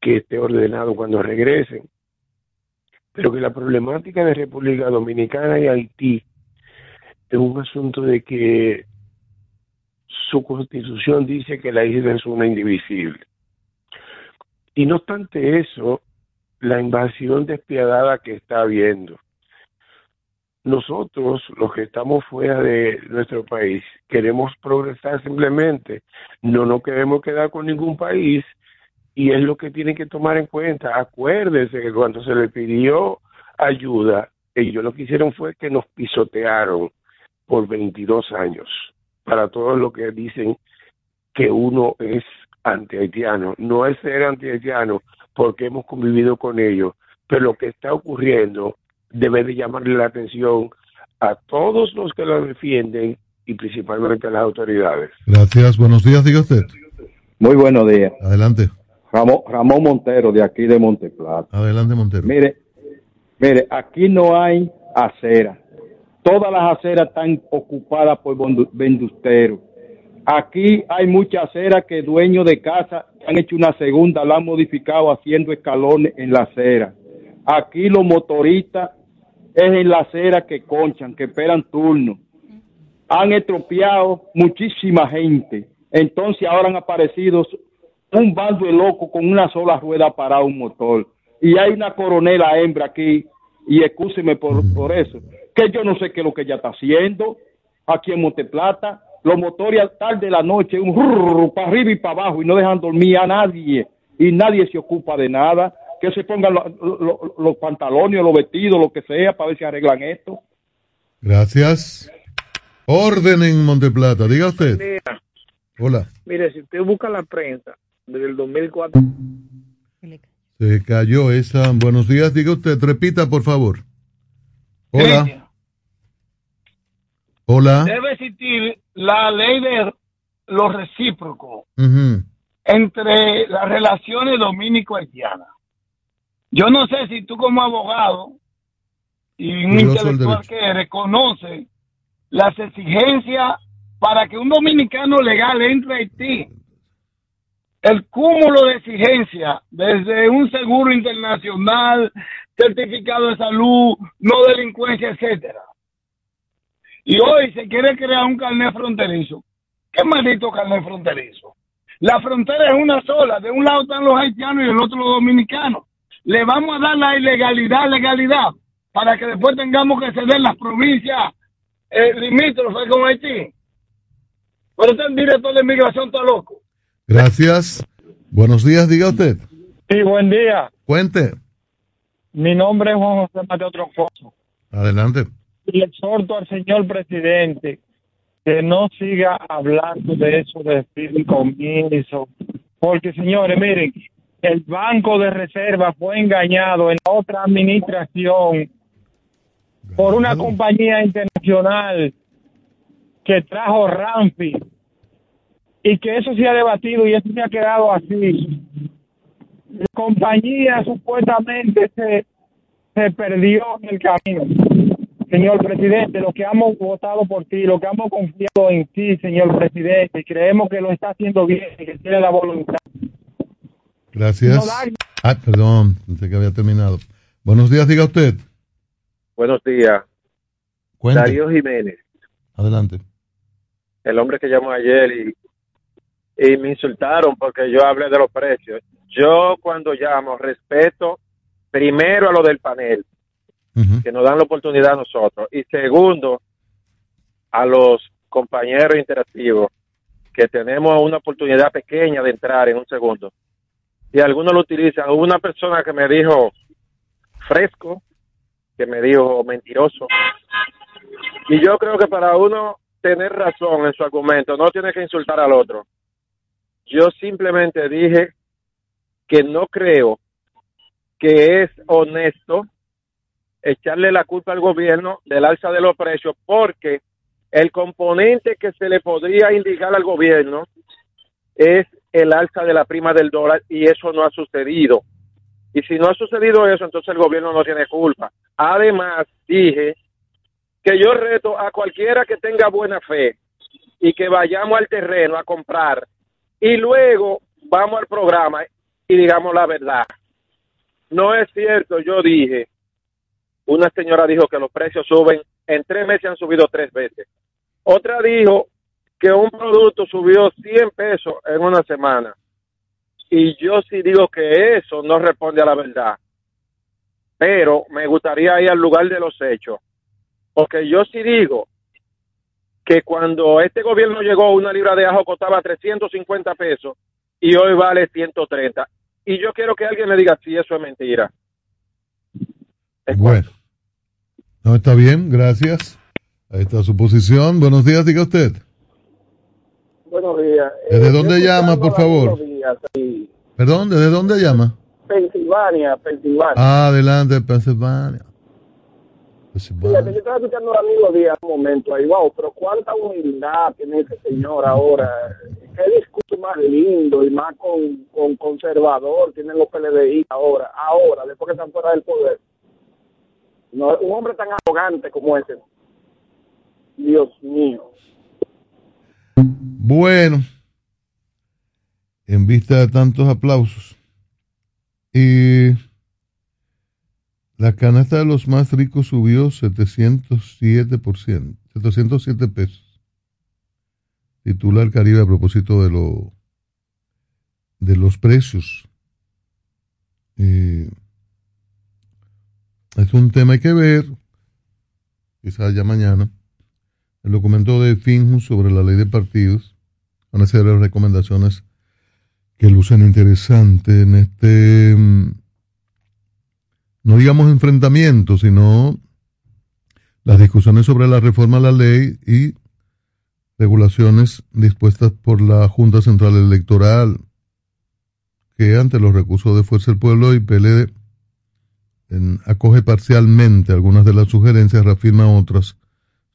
que esté ordenado cuando regresen, pero que la problemática de República Dominicana y Haití es un asunto de que su constitución dice que la isla es una indivisible. Y no obstante eso, la invasión despiadada que está habiendo. Nosotros, los que estamos fuera de nuestro país, queremos progresar simplemente, no nos queremos quedar con ningún país y es lo que tienen que tomar en cuenta. Acuérdense que cuando se le pidió ayuda, ellos lo que hicieron fue que nos pisotearon por 22 años para todos los que dicen que uno es antihaitiano. No es ser antihaitiano porque hemos convivido con ellos, pero lo que está ocurriendo debe de llamarle la atención a todos los que lo defienden y principalmente a las autoridades. Gracias. Buenos días. Diga usted. Muy buenos días. Adelante. Ramón, Ramón Montero, de aquí de Monteplata. Adelante, Montero. Mire, mire, aquí no hay acera. Todas las aceras están ocupadas por vendusteros. Aquí hay muchas aceras que dueños de casa han hecho una segunda, la han modificado haciendo escalones en la acera. Aquí los motoristas es en la acera que conchan, que esperan turno. Han estropeado muchísima gente. Entonces ahora han aparecido un bando de locos con una sola rueda para un motor. Y hay una coronela hembra aquí, y excúseme por, por eso, que yo no sé qué es lo que ella está haciendo aquí en Monteplata. Los motores a tarde de la noche, un rrrr, para arriba y para abajo, y no dejan dormir a nadie. Y nadie se ocupa de nada. Que se pongan lo- lo- los pantalones, los vestidos, lo que sea, para ver si arreglan esto. Gracias. Orden en Monteplata. Diga usted. Hola. Mire, si usted busca la prensa desde el 2004, Se cayó esa. Buenos días. Diga usted. Repita, por favor. Hola. Hola. Debe existir la ley de los recíprocos. Ujú. entre las relaciones dominico-haitianas. Yo no sé si tú como abogado y un intelectual que reconoce las exigencias para que un dominicano legal entre a Haití. El cúmulo de exigencias, desde un seguro internacional, certificado de salud, no delincuencia, etcétera. Y hoy se quiere crear un carnet fronterizo. ¿Qué maldito carnet fronterizo? La frontera es una sola. De un lado están los haitianos y del otro los dominicanos. Le vamos a dar la ilegalidad, legalidad, para que después tengamos que ceder las provincias eh, limítrofes con Haití. Pero este director de inmigración está loco. Gracias. Buenos días, diga usted. Sí, buen día. Cuente. Mi nombre es Juan José Mateo Troncoso. Adelante. Y le exhorto al señor presidente que no siga hablando de eso de fideicomiso. Porque, señores, miren, el Banco de Reserva fue engañado en otra administración por una compañía internacional que trajo Ramfi y que eso se ha debatido y eso se ha quedado así. La compañía supuestamente se, se perdió en el camino. Señor presidente, lo que hemos votado por ti, lo que hemos confiado en ti, señor presidente, creemos que lo está haciendo bien y que tiene la voluntad. Gracias. Ah, perdón, pensé que había terminado. Buenos días, diga usted. Buenos días. Cuente. Darío Jiménez, Adelante. el hombre que llamó ayer y, y me insultaron porque yo hablé de los precios. Yo cuando llamo respeto primero a lo del panel, que nos dan la oportunidad a nosotros, y segundo a los compañeros interactivos, que tenemos una oportunidad pequeña de entrar en un segundo. Y algunos lo utilizan. Hubo una persona que me dijo fresco, que me dijo mentiroso. Y yo creo que para uno tener razón en su argumento, no tiene que insultar al otro. Yo simplemente dije que no creo que es honesto echarle la culpa al gobierno del alza de los precios porque el componente que se le podría indicar al gobierno es el alza de la prima del dólar y eso no ha sucedido. Y si no ha sucedido eso, entonces el gobierno no tiene culpa. Además, dije que yo reto a cualquiera que tenga buena fe y que vayamos al terreno a comprar y luego vamos al programa y digamos la verdad. No es cierto, yo dije, una señora dijo que los precios suben, en tres meses han subido tres veces. Otra dijo que un producto subió 100 pesos en una semana. Y yo sí digo que eso no responde a la verdad. Pero me gustaría ir al lugar de los hechos. Porque yo sí digo que cuando este gobierno llegó, una libra de ajo costaba 350 pesos y hoy vale 130. Y yo quiero que alguien me diga si eso es mentira. Bueno. No, está bien, gracias. Ahí está su posición. Buenos días, diga usted. Buenos días. ¿Desde Eh, dónde llama, por favor? Sí. Perdón, ¿desde dónde llama? Pensilvania, Pensilvania. Ah, adelante, Pensilvania. Pensilvania. Fíjate, yo estaba escuchando a Danilo Díaz un momento ahí, wow, pero cuánta humildad tiene ese señor ahora. Qué discurso más lindo y más con, con conservador tienen los PLDI ahora, ahora, después que están fuera del poder. No, un hombre tan arrogante como ese. Dios mío. Bueno, en vista de tantos aplausos, y la canasta de los más ricos subió 707%, 707 pesos. Titula el Caribe a propósito de lo de los precios. Es un tema hay que ver, quizás ya mañana, el documento de Finjus sobre la ley de partidos, van a ser las recomendaciones que lucen interesante en este, mm, no digamos enfrentamiento, sino las discusiones sobre la reforma a la ley y regulaciones dispuestas por la Junta Central Electoral, que ante los recursos de Fuerza del Pueblo y PLD acoge parcialmente algunas de las sugerencias, reafirma otras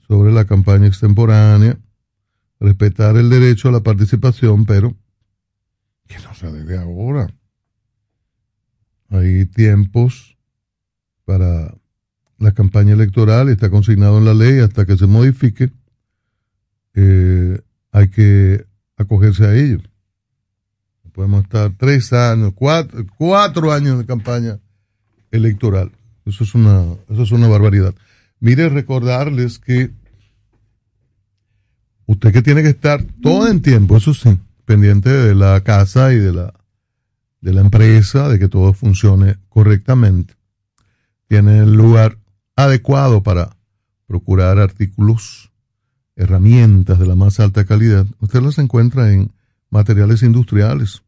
sobre la campaña extemporánea, respetar el derecho a la participación, pero que no sea desde ahora. Hay tiempos para la campaña electoral, está consignado en la ley hasta que se modifique. Eh, hay que acogerse a ello. Podemos estar tres años, cuatro, cuatro años de campaña electoral. Eso es una, eso es una barbaridad. Mire, recordarles que usted que tiene que estar todo en tiempo, eso sí, pendiente de la casa y de la, de la empresa, de que todo funcione correctamente. Tiene el lugar adecuado para procurar artículos, herramientas de la más alta calidad. Usted las encuentra en materiales industriales.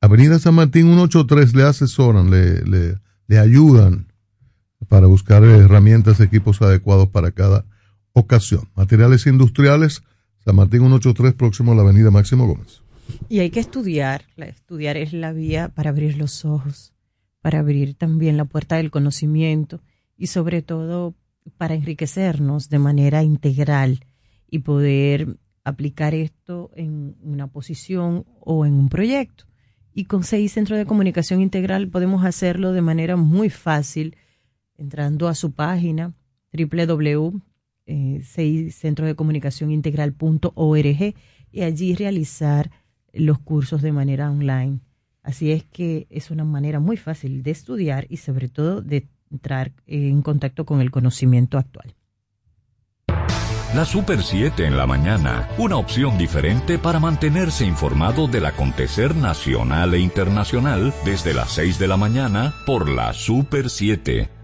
Avenida San Martín 183 le asesoran, le, le, le ayudan para buscar herramientas, equipos adecuados para cada ocasión. Materiales industriales, San Martín 183, próximo a la Avenida Máximo Gómez. Y hay que estudiar. Estudiar es la vía para abrir los ojos, para abrir también la puerta del conocimiento y sobre todo para enriquecernos de manera integral y poder aplicar esto en una posición o en un proyecto. Y con seis centros de comunicación integral podemos hacerlo de manera muy fácil entrando a su página www integral.org y allí realizar los cursos de manera online. Así es que es una manera muy fácil de estudiar y sobre todo de entrar en contacto con el conocimiento actual. La Super 7 en la mañana, una opción diferente para mantenerse informado del acontecer nacional e internacional desde las 6 de la mañana por la Super 7.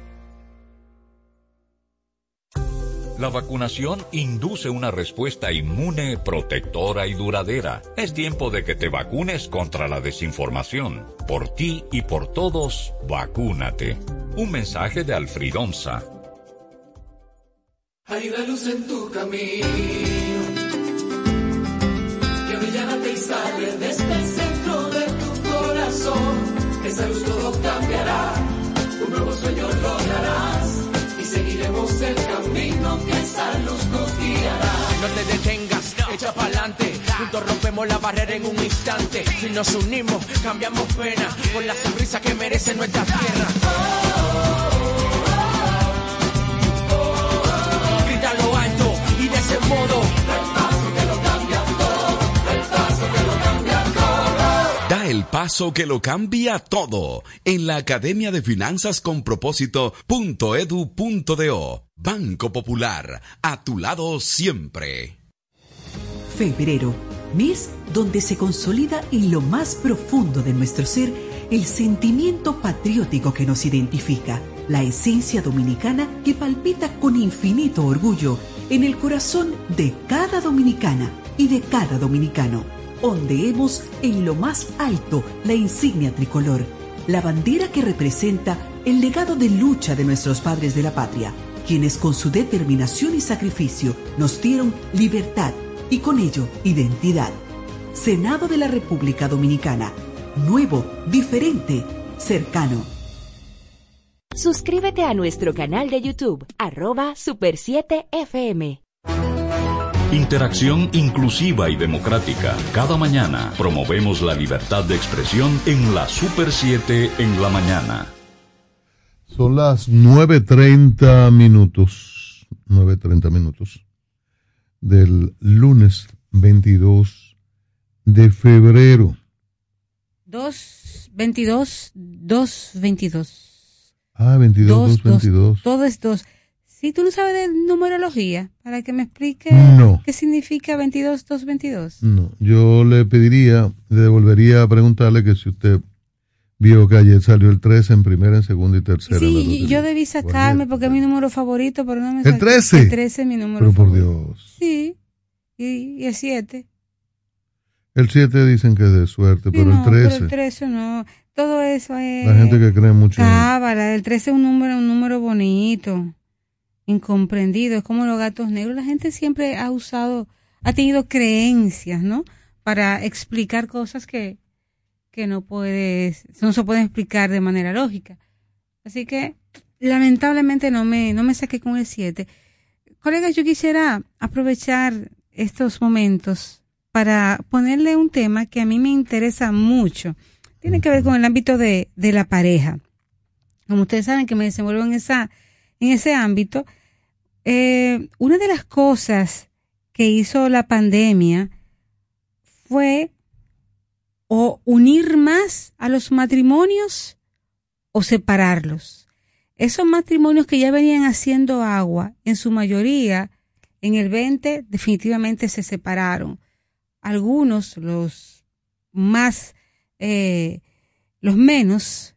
La vacunación induce una respuesta inmune, protectora y duradera. Es tiempo de que te vacunes contra la desinformación. Por ti y por todos, vacúnate. Un mensaje de Alfridonza. Hay una luz en tu camino que brillará y sale desde el centro de tu corazón. Esa luz todo cambiará, un nuevo sueño lograrás el camino que esa luz nos guiará. No te detengas, echa pa'lante. Juntos rompemos la barrera en un instante. Si nos unimos, cambiamos pena por la sonrisa que merece nuestra tierra. Grita lo alto y de ese modo. Da el paso que lo cambia todo en la Academia de Finanzas con Propósito.edu.do. Banco Popular, a tu lado siempre. Febrero, mes donde se consolida en lo más profundo de nuestro ser el sentimiento patriótico que nos identifica, la esencia dominicana que palpita con infinito orgullo en el corazón de cada dominicana y de cada dominicano. Ondeemos en lo más alto la insignia tricolor, la bandera que representa el legado de lucha de nuestros padres de la patria, quienes con su determinación y sacrificio nos dieron libertad y con ello identidad. Senado de la República Dominicana, nuevo, diferente, cercano. Suscríbete a nuestro canal de YouTube, arroba Super 7 FM. Interacción inclusiva y democrática. Cada mañana promovemos la libertad de expresión en la Super 7 en la mañana. Son las 9.30 minutos. 9.30 minutos. del lunes 22 de febrero. 2, 22, 2, 22. Ah, 22, Dos, 2, 22. Todo es 2. Si tú no sabes de numerología, para que me explique No. qué significa 22, 2, 22. No, yo le pediría, le devolvería a preguntarle que si usted vio que ayer salió el 13 en primera, en segunda y tercera. Sí, yo debí sacarme porque es mi número favorito, pero no me ¿El saqué. 13? El 13 es mi número Pero por favorito. Dios. Sí, y, y el 7. El 7 dicen que es de suerte, Sí, pero no, el 13, Pero el 13 no. Todo eso es. la gente que cree mucho Cábala, el 13 es un número, un número bonito, incomprendido, es como los gatos negros. La gente siempre ha usado, ha tenido creencias, ¿no? Para explicar cosas que, que no puedes, no se pueden explicar de manera lógica. Así que, lamentablemente no me, no me saqué con el 7. Colegas, yo quisiera aprovechar estos momentos para ponerle un tema que a mí me interesa mucho. Tiene que ver con el ámbito de, de la pareja. Como ustedes saben que me desenvuelvo en, esa, en ese ámbito, eh, una de las cosas que hizo la pandemia fue o unir más a los matrimonios o separarlos. Esos matrimonios que ya venían haciendo agua, en su mayoría, en el 20 definitivamente se separaron. Algunos, los más, eh, los menos,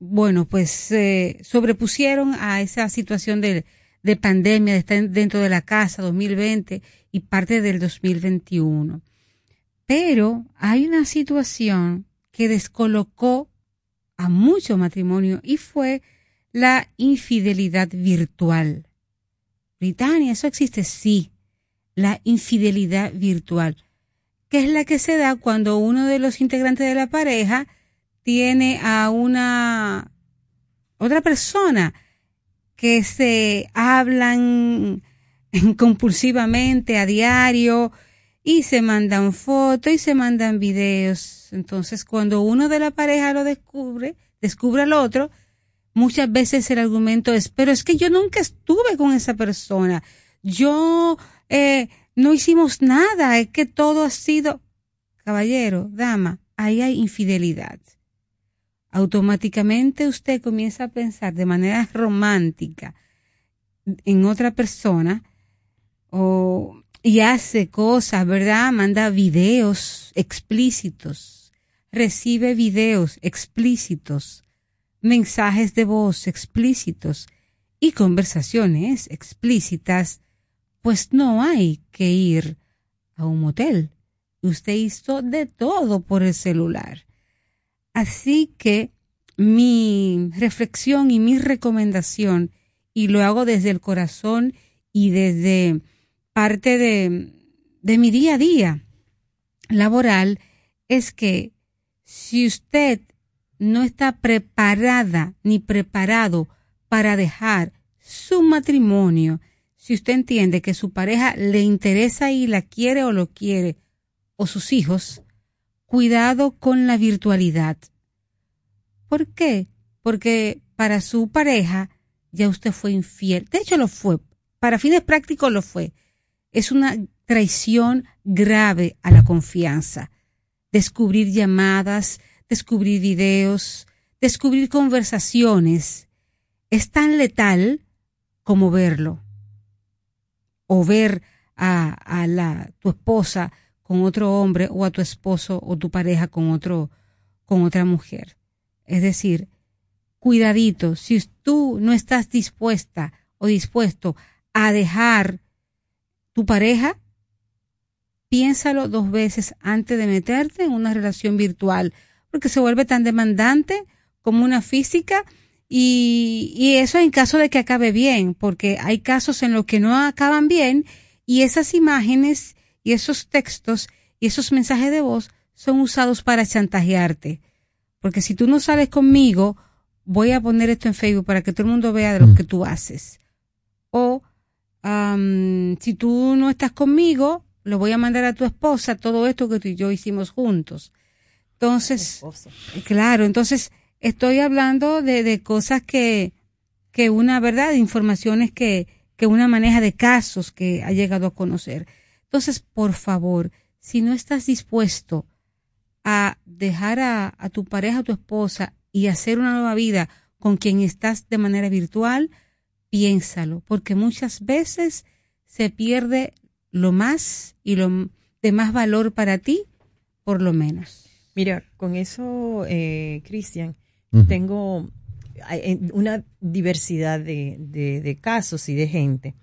bueno, pues se sobrepusieron a esa situación de, de pandemia, de estar dentro de la casa 2020 y parte del 2021. Pero hay una situación que descolocó a mucho matrimonio y fue la infidelidad virtual. Britannia, ¿eso existe? Sí, la infidelidad virtual, que es la que se da cuando uno de los integrantes de la pareja tiene a una otra persona que se hablan compulsivamente a diario y se mandan fotos y se mandan videos. Entonces, cuando uno de la pareja lo descubre, descubre al otro, muchas veces el argumento es, pero es que yo nunca estuve con esa persona. Yo eh, no hicimos nada, es que todo ha sido, caballero, dama, ahí hay infidelidad. Automáticamente usted comienza a pensar de manera romántica en otra persona o, y hace cosas, ¿verdad? Manda videos explícitos, recibe videos explícitos, mensajes de voz explícitos y conversaciones explícitas, pues no hay que ir a un motel. Usted hizo de todo por el celular. Así que mi reflexión y mi recomendación, y lo hago desde el corazón y desde parte de, de mi día a día laboral, es que si usted no está preparada ni preparado para dejar su matrimonio, si usted entiende que su pareja le interesa y la quiere o lo quiere, o sus hijos, cuidado con la virtualidad. ¿Por qué? Porque para su pareja ya usted fue infiel. De hecho lo fue. Para fines prácticos lo fue. Es una traición grave a la confianza. Descubrir llamadas, descubrir videos, descubrir conversaciones. Es tan letal como verlo. O ver a, a la, tu esposa con otro hombre o a tu esposo o tu pareja con otro, con otra mujer. Es decir, cuidadito, si tú no estás dispuesta o dispuesto a dejar tu pareja, piénsalo dos veces antes de meterte en una relación virtual, porque se vuelve tan demandante como una física y, y eso en caso de que acabe bien, porque hay casos en los que no acaban bien y esas imágenes y esos textos y esos mensajes de voz son usados para chantajearte. Porque si tú no sales conmigo, voy a poner esto en Facebook para que todo el mundo vea de lo que tú haces. O am, si tú no estás conmigo, lo voy a mandar a tu esposa todo esto que tú y yo hicimos juntos. Entonces, claro, entonces estoy hablando de, de cosas que, que una verdad, de informaciones que, que una maneja de casos que ha llegado a conocer. Entonces, por favor, si no estás dispuesto a dejar a, a tu pareja, a tu esposa y hacer una nueva vida con quien estás de manera virtual, piénsalo, porque muchas veces se pierde lo más y lo de más valor para ti, por lo menos. Mira, con eso, eh, Cristian, tengo eh, una diversidad de, de- de casos y de gente.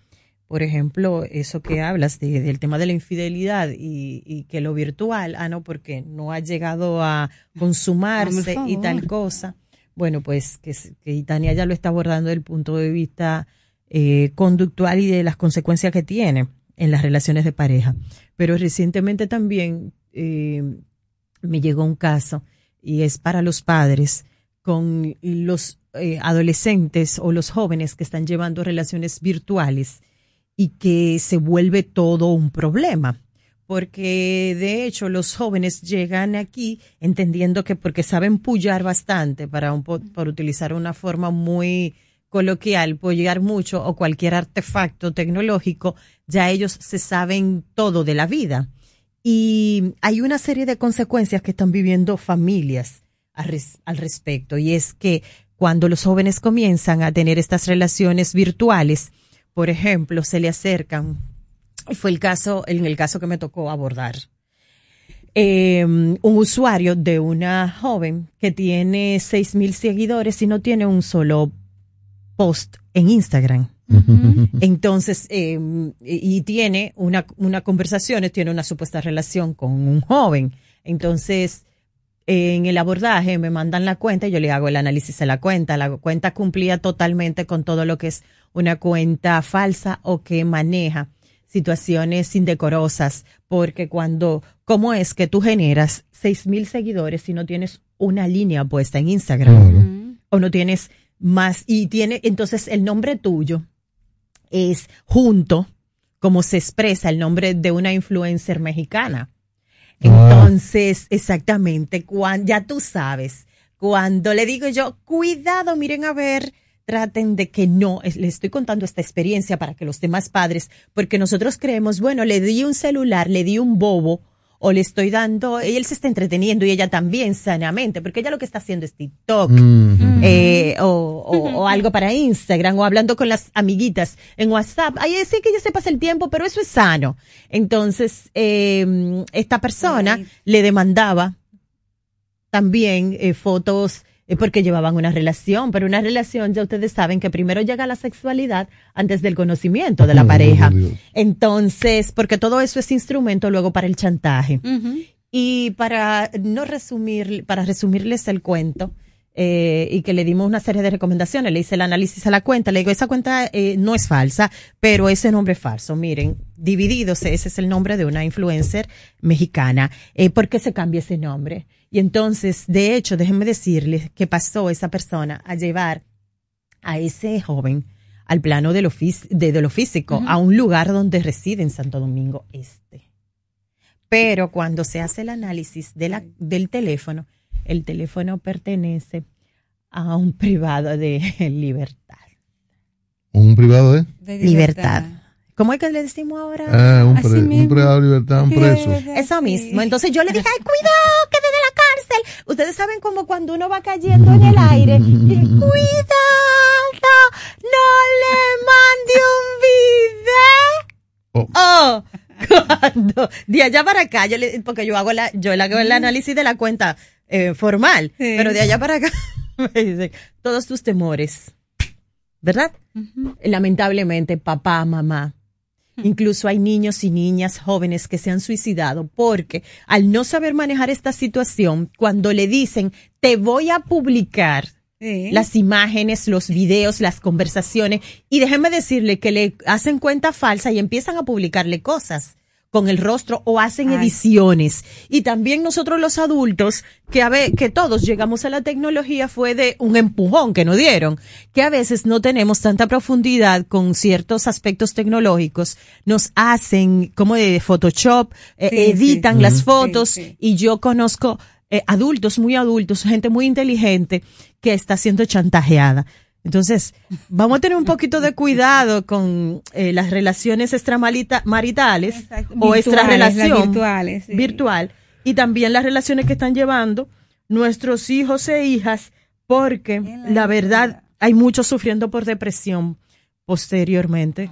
Por ejemplo, eso que hablas de- del tema de la infidelidad y, y que lo virtual, ah, no, porque no ha llegado a consumarse y tal cosa. Bueno, pues que, que Tania ya lo está abordando desde el punto de vista eh, conductual y de las consecuencias que tiene en las relaciones de pareja. Pero recientemente también eh, me llegó un caso y es para los padres con los eh, adolescentes o los jóvenes que están llevando relaciones virtuales y que se vuelve todo un problema. Porque de hecho los jóvenes llegan aquí entendiendo que porque saben pullar bastante, para un, utilizar una forma muy coloquial, pullar mucho o cualquier artefacto tecnológico, ya ellos se saben todo de la vida. Y hay una serie de consecuencias que están viviendo familias al, res- al respecto. Y es que cuando los jóvenes comienzan a tener estas relaciones virtuales, por ejemplo, se le acercan, fue el caso, en el caso que me tocó abordar, eh, un usuario de una joven que tiene seis mil seguidores y no tiene un solo post en Instagram. Entonces, eh, y tiene una, una conversación, tiene una supuesta relación con un joven. Entonces, en el abordaje me mandan la cuenta y yo le hago el análisis de la cuenta. La cuenta cumplía totalmente con todo lo que es una cuenta falsa o que maneja situaciones indecorosas, porque cuando, ¿cómo es que tú generas seis mil seguidores si no tienes una línea puesta en Instagram? O no tienes más, y tiene, entonces el nombre tuyo es junto, como se expresa el nombre de una influencer mexicana. Entonces, exactamente, cuando, ya tú sabes, cuando le digo yo, cuidado, miren a ver, traten de que no, es- le estoy contando esta experiencia para que los demás padres, porque nosotros creemos, bueno, le di un celular, le di un bobo, o le estoy dando, y él se está entreteniendo y ella también sanamente, porque ella lo que está haciendo es TikTok, eh, o, o- o algo para Instagram, o hablando con las amiguitas en WhatsApp. Ahí sí que ya se pasa el tiempo, pero eso es sano. Entonces, eh, esta persona le demandaba también eh, fotos eh, porque llevaban una relación, pero una relación ya ustedes saben que primero llega la sexualidad antes del conocimiento de la pareja. Entonces, porque todo eso es instrumento luego para el chantaje. Y para no resumir, para resumirles el cuento, eh, y que le dimos una serie de recomendaciones, le hice el análisis a la cuenta, le digo, esa cuenta eh, no es falsa, pero ese nombre es falso. Miren, divididos, ese es el nombre de una influencer mexicana. Eh, ¿Por qué se cambia ese nombre? Y entonces, de hecho, déjenme decirles que pasó esa persona a llevar a ese joven al plano de lo, de, de lo físico, a un lugar donde reside en Santo Domingo Este. Pero cuando se hace el análisis de la, del teléfono, el teléfono pertenece a un privado de libertad. ¿Un privado de? libertad. ¿Cómo es que le decimos ahora? Ah, un, pre- un privado de libertad, un preso. Eso mismo. Entonces yo le dije, ay, cuidado, que desde la cárcel. Ustedes saben como cuando uno va cayendo en el aire. y, cuidado, no le mande un video. Oh. Cuando, de allá para acá, yo le, porque yo hago la, yo le hago el análisis de la cuenta eh, formal, pero de allá para acá me dicen, todos tus temores, ¿verdad? Lamentablemente, papá, mamá, Incluso hay niños y niñas jóvenes que se han suicidado porque al no saber manejar esta situación, cuando le dicen, te voy a publicar las imágenes, los videos, las conversaciones, y déjenme decirle que le hacen cuenta falsa y empiezan a publicarle cosas con el rostro o hacen ediciones. Y también nosotros los adultos, que a ver, que todos llegamos a la tecnología fue de un empujón que nos dieron, que a veces no tenemos tanta profundidad con ciertos aspectos tecnológicos, nos hacen como de Photoshop, eh, Sí, editan sí. las fotos Sí, sí. y yo conozco eh, adultos muy adultos, gente muy inteligente que está siendo chantajeada. Entonces, vamos a tener un poquito de cuidado con eh, las relaciones extramaritales o Virtuales, extra relación virtuales, sí. virtual y también las relaciones que están llevando nuestros hijos e hijas, porque la verdad hay muchos sufriendo por depresión posteriormente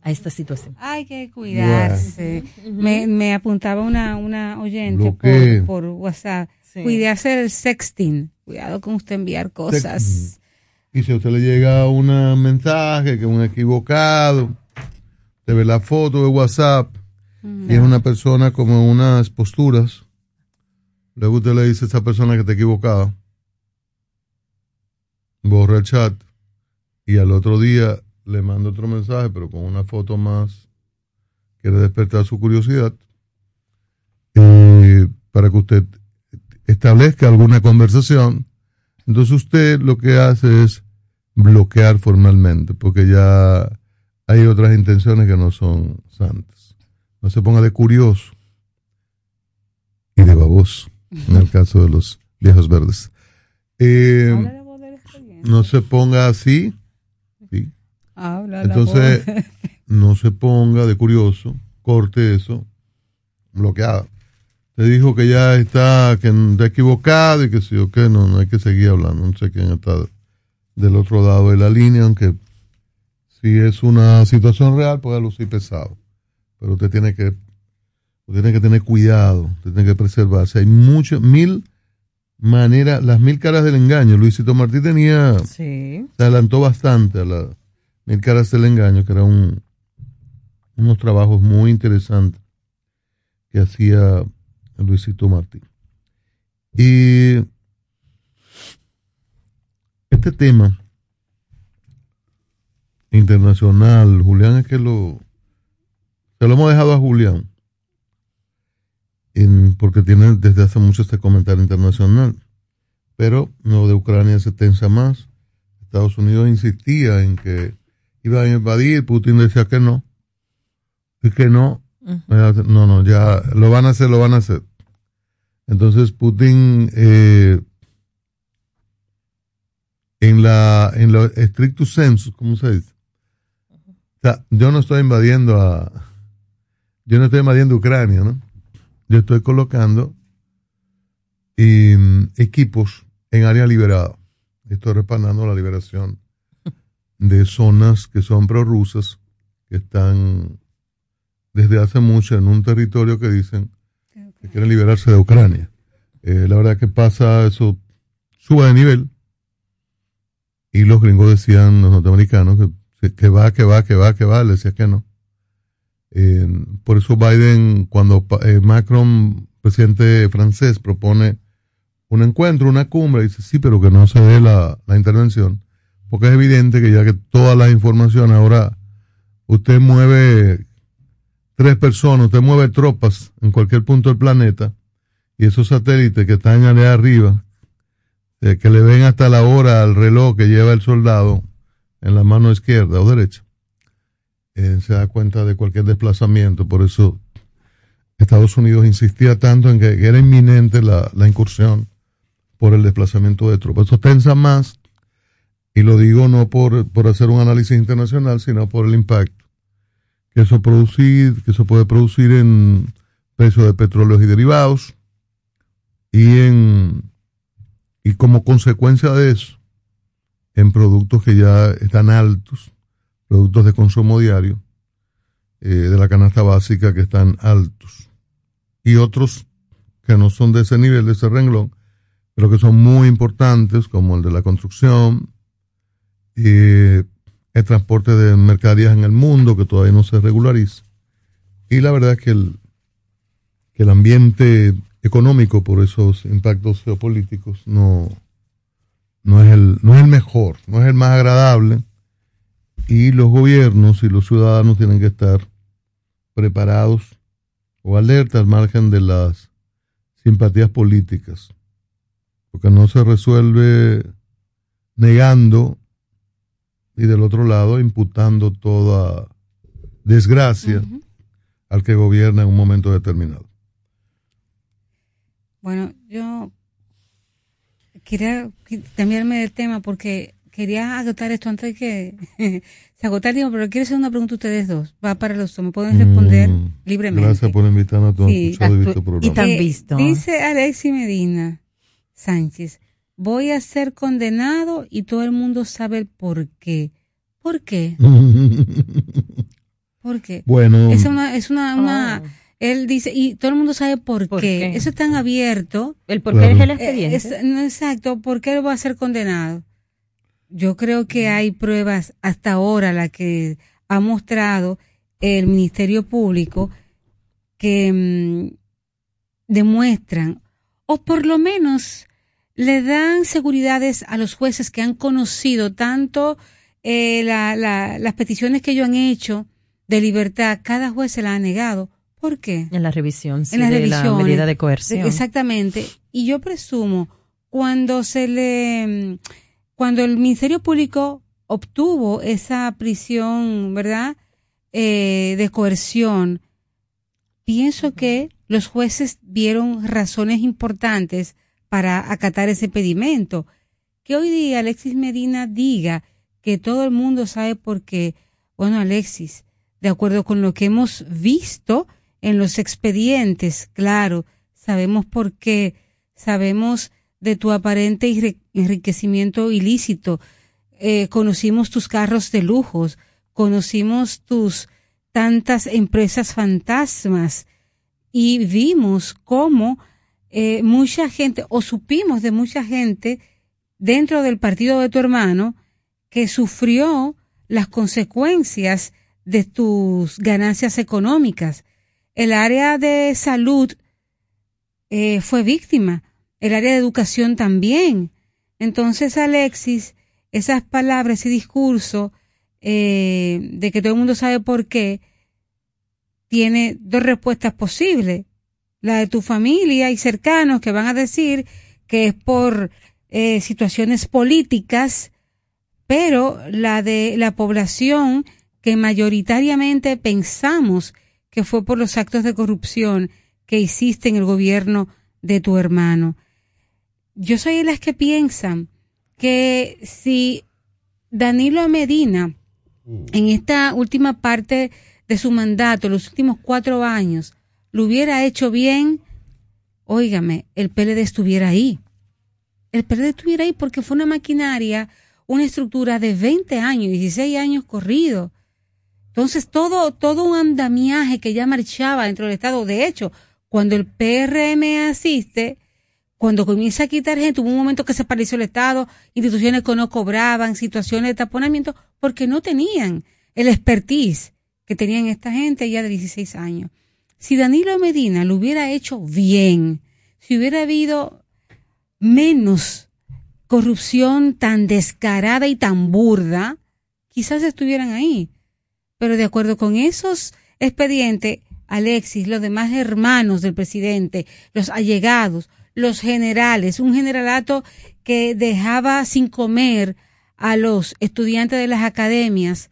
a esta situación. Hay que cuidarse. Me, me apuntaba una, una oyente por, por WhatsApp. Sí. Cuidarse del sexting. Cuidado con usted enviar cosas. Y si a usted le llega un mensaje que es un equivocado, te ve la foto de WhatsApp y es una persona como unas posturas, luego usted le dice a esa persona que está equivocada, borra el chat y al otro día le manda otro mensaje, pero con una foto más, quiere despertar su curiosidad, eh, para que usted establezca alguna conversación. Entonces usted lo que hace es bloquear formalmente, porque ya hay otras intenciones que no son santas. No se ponga de curioso y de baboso, en el caso de los viejos verdes. Eh, no se ponga así, ¿sí? Entonces, no se ponga de curioso, corte eso, bloqueada. Te dijo que ya está, que está equivocado y que sí o que no, no hay que seguir hablando. No sé quién está del otro lado de la línea, aunque si es una situación real puede lucir pesado. Pero usted tiene que, usted tiene que tener cuidado, usted tiene que preservarse. Hay muchas, mil maneras, las mil caras del engaño. Luisito Martí tenía, Sí. se adelantó bastante a las mil caras del engaño, que era un, unos trabajos muy interesantes que hacía Luisito Martí. Y este tema internacional, Julián es que lo, se lo hemos dejado a Julián, en- porque tiene desde hace mucho este comentario internacional, pero lo de Ucrania se tensa más. Estados Unidos insistía en que iban a invadir, Putin decía que no, y que no, no, no, ya lo van a hacer, lo van a hacer. Entonces Putin, eh, en la, en lo estricto sensu, ¿cómo se dice? O sea, yo no estoy invadiendo a, yo no estoy invadiendo Ucrania, ¿no? Yo estoy colocando em, equipos en área liberada. Estoy respaldando la liberación de zonas que son prorrusas, que están desde hace mucho en un territorio que dicen que quieren liberarse de Ucrania. Eh, la verdad que pasa eso, sube de nivel. Y los gringos decían, los norteamericanos, que, que va, que va, que va, que va, le decía que no. Eh, por eso Biden, cuando eh, Macron, presidente francés, propone un encuentro, una cumbre, dice sí, pero que no se dé la, la intervención, porque es evidente que ya que toda la información ahora, usted mueve tres personas, usted mueve tropas en cualquier punto del planeta, y esos satélites que están allá arriba, eh, que le ven hasta la hora al reloj que lleva el soldado en la mano izquierda o derecha, eh, se da cuenta de cualquier desplazamiento. Por eso Estados Unidos insistía tanto en que, era inminente la, la incursión por el desplazamiento de tropas. Eso tensa más, y lo digo no por, por hacer un análisis internacional, sino por el impacto que eso producir, que eso puede producir en precios de petróleos y derivados, y en y como consecuencia de eso, en productos que ya están altos, productos de consumo diario, eh, de la canasta básica que están altos, y otros que no son de ese nivel, de ese renglón, pero que son muy importantes, como el de la construcción, eh, el transporte de mercaderías en el mundo, que todavía no se regulariza. Y la verdad es que el, que el ambiente económico por esos impactos geopolíticos no, no, es el, no es el mejor, no es el más agradable. Y los gobiernos y los ciudadanos tienen que estar preparados o alerta al margen de las simpatías políticas, porque no se resuelve negando y del otro lado imputando toda desgracia al que gobierna en un momento determinado. Bueno, yo quería cambiarme de tema porque quería agotar esto antes de que se agotara el tiempo, pero quiero hacer una pregunta a ustedes dos. Va para los dos, me pueden responder Mm, libremente. Gracias por invitarnos a todos Sí. y visto programa. Eh, Dice Alexi Medina Sánchez, voy a ser condenado y todo el mundo sabe el por qué. ¿Por qué? ¿Por qué? Bueno. Es una, es una, una- él dice, y todo el mundo sabe por, ¿Por qué. qué? Eso es tan abierto. El por qué es el expediente. Eh, es- no, exacto, ¿por qué él va a ser condenado? Yo creo que hay pruebas hasta ahora, la que ha mostrado el Ministerio Público, que mm, demuestran, o por lo menos le dan seguridades a los jueces que han conocido tanto eh, la- la- las peticiones que ellos han hecho de libertad, cada juez se la ha negado. ¿Por qué? En la revisión, sí, en de la medida de coerción. Exactamente. Y yo presumo, cuando se le, cuando el Ministerio Público obtuvo esa prisión, ¿verdad? Eh, de coerción, pienso que los jueces vieron razones importantes para acatar ese pedimento. Que hoy día Alexis Medina diga que todo el mundo sabe por qué. Bueno, Alexis, de acuerdo con lo que hemos visto en los expedientes, claro, sabemos por qué, sabemos de tu aparente enri- enriquecimiento ilícito, eh, conocimos tus carros de lujos, conocimos tus tantas empresas fantasmas y vimos cómo eh, mucha gente, o supimos de mucha gente dentro del partido de tu hermano que sufrió las consecuencias de tus ganancias económicas. El área de salud eh, fue víctima, el área de educación también. Entonces, Alexis, esas palabras, ese discurso eh, de que todo el mundo sabe por qué, tiene dos respuestas posibles. La de tu familia y cercanos que van a decir que es por eh, situaciones políticas, pero la de la población que mayoritariamente pensamos que fue por los actos de corrupción que hiciste en el gobierno de tu hermano. Yo soy de las que piensan que si Danilo Medina, en esta última parte de su mandato, los últimos cuatro años, lo hubiera hecho bien, óigame, el PLD estuviera ahí. El PLD estuviera ahí porque fue una maquinaria, una estructura de 20 años, 16 años corrido. Entonces, todo, todo un andamiaje que ya marchaba dentro del Estado. De hecho, cuando el PRM asiste, cuando comienza a quitar gente, hubo un momento que se paralizó el Estado, instituciones que no cobraban, situaciones de taponamiento, porque no tenían el expertise que tenían esta gente ya de 16 años. Si Danilo Medina lo hubiera hecho bien, si hubiera habido menos corrupción tan descarada y tan burda, quizás estuvieran ahí. Pero de acuerdo con esos expedientes, Alexis, los demás hermanos del presidente, los allegados, los generales, un generalato que dejaba sin comer a los estudiantes de las academias,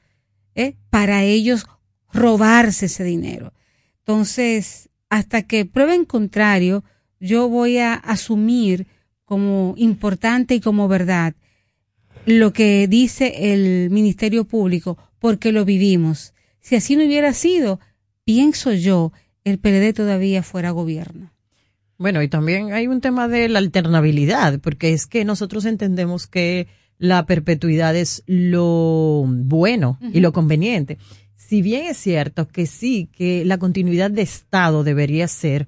¿eh? para ellos robarse ese dinero. Entonces, hasta que prueben contrario, yo voy a asumir como importante y como verdad lo que dice el Ministerio Público, porque lo vivimos. Si así no hubiera sido, pienso yo, el PLD todavía fuera gobierno. Bueno, y también hay un tema de la alternabilidad, porque es que nosotros entendemos que la perpetuidad es lo bueno y lo conveniente. Si bien es cierto que sí, que la continuidad de Estado debería ser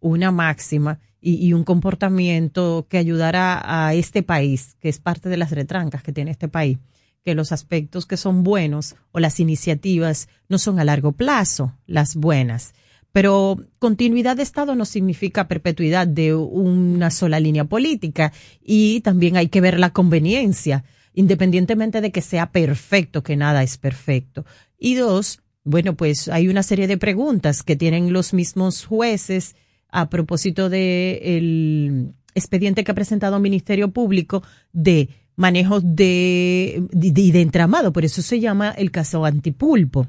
una máxima y, un comportamiento que ayudara a este país, que es parte de las retrancas que tiene este país, que los aspectos que son buenos o las iniciativas no son a largo plazo las buenas. Pero continuidad de Estado no significa perpetuidad de una sola línea política y también hay que ver la conveniencia, independientemente de que sea perfecto, que nada es perfecto. Y dos, bueno, pues hay una serie de preguntas que tienen los mismos jueces a propósito de el expediente que ha presentado el Ministerio Público de manejo de, de, de entramado, por eso se llama el caso antipulpo,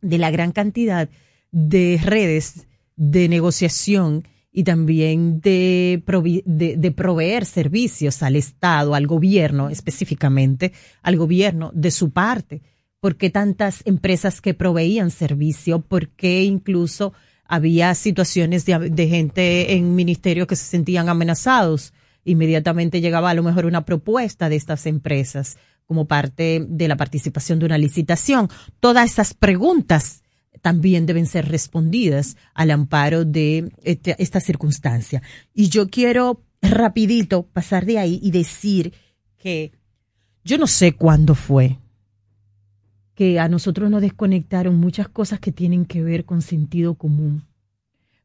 de la gran cantidad de redes de negociación y también de, de proveer servicios al Estado, al gobierno específicamente, al gobierno de su parte. ¿Por qué tantas empresas que proveían servicio? ¿Por qué incluso había situaciones de, gente en ministerio que se sentían amenazados? Inmediatamente llegaba a lo mejor una propuesta de estas empresas como parte de la participación de una licitación. Todas esas preguntas también deben ser respondidas al amparo de este- esta circunstancia. Y yo quiero rapidito pasar de ahí y decir que yo no sé cuándo fue que a nosotros nos desconectaron muchas cosas que tienen que ver con sentido común.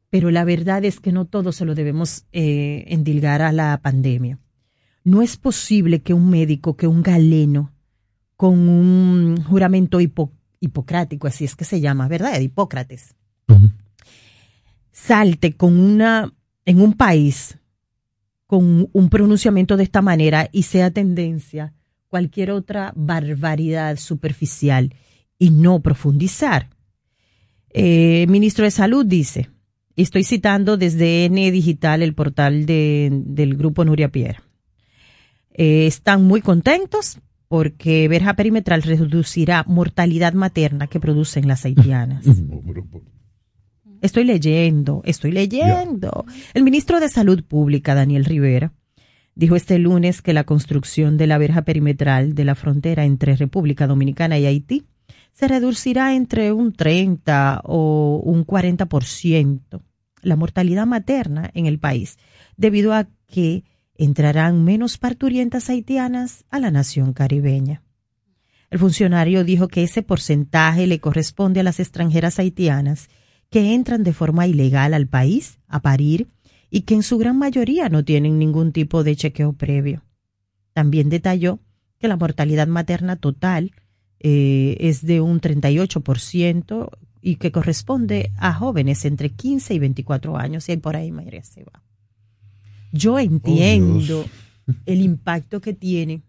Pero la verdad es que no todo se lo debemos eh, endilgar a la pandemia. No es posible que un médico, que un galeno, con un juramento hipo- hipocrático, así es que se llama, ¿verdad? De Hipócrates, salte con una, en un país, con un pronunciamiento de esta manera y sea tendencia cualquier otra barbaridad superficial y no profundizar. Eh, el ministro de Salud dice, y estoy citando desde N Digital, el portal de- del grupo Nuria Pierre. Eh, están muy contentos porque verja perimetral reducirá mortalidad materna que producen las haitianas. Estoy leyendo, estoy leyendo. El ministro de Salud Pública, Daniel Rivera, dijo este lunes que la construcción de la verja perimetral de la frontera entre República Dominicana y Haití se reducirá entre un 30 o un 40% la mortalidad materna en el país, debido a que entrarán menos parturientas haitianas a la nación caribeña. El funcionario dijo que ese porcentaje le corresponde a las extranjeras haitianas que entran de forma ilegal al país a parir y que en su gran mayoría no tienen ningún tipo de chequeo previo. También detalló que la mortalidad materna total eh, es de un 38% y que corresponde a jóvenes entre 15 y 24 años y ahí por ahí María se va. Yo entiendo el impacto que tiene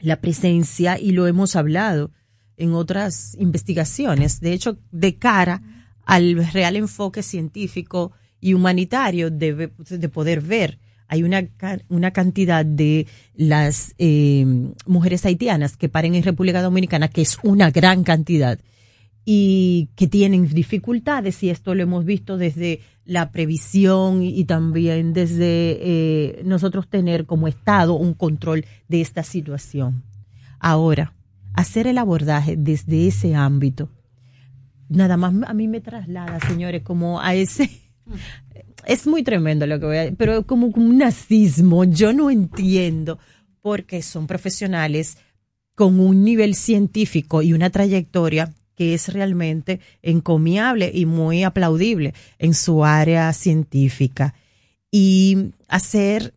la presencia y lo hemos hablado en otras investigaciones, de hecho, de cara al real enfoque científico y humanitario de, de poder ver. Hay una, una cantidad de las eh, mujeres haitianas que paren en República Dominicana, que es una gran cantidad, y que tienen dificultades, y esto lo hemos visto desde la previsión y, y también desde eh, nosotros tener como Estado un control de esta situación. Ahora, hacer el abordaje desde ese ámbito, nada más a mí me traslada, señores, como a ese... Es muy tremendo lo que voy a decir, pero como un nazismo, yo no entiendo, porque son profesionales con un nivel científico y una trayectoria que es realmente encomiable y muy aplaudible en su área científica. Y hacer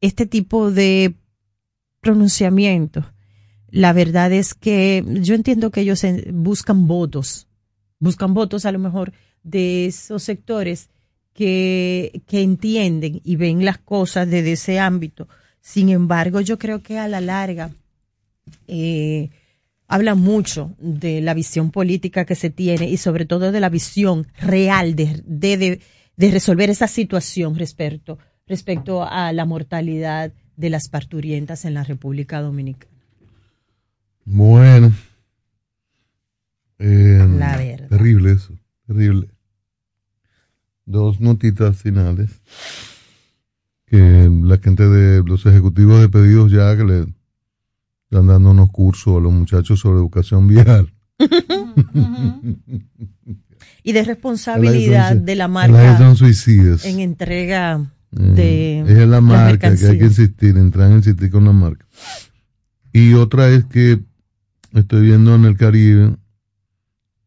este tipo de pronunciamientos, la verdad es que yo entiendo que ellos buscan votos, buscan votos a lo mejor de esos sectores que, que entienden y ven las cosas desde ese ámbito. Sin embargo, yo creo que a la larga eh, habla mucho de la visión política que se tiene y sobre todo de la visión real de, de, de- de resolver esa situación respecto, respecto a la mortalidad de las parturientas en la República Dominicana. Bueno. Eh, La verdad. Terrible eso, terrible. Dos notitas finales. Que la gente de los ejecutivos de pedidos ya que le están dando unos cursos a los muchachos sobre educación vial. Y de responsabilidad de la marca son suicidas. en entrega Eh, de es la marca que hay que insistir, entrar en insistir con la marca. Y otra es que estoy viendo en el Caribe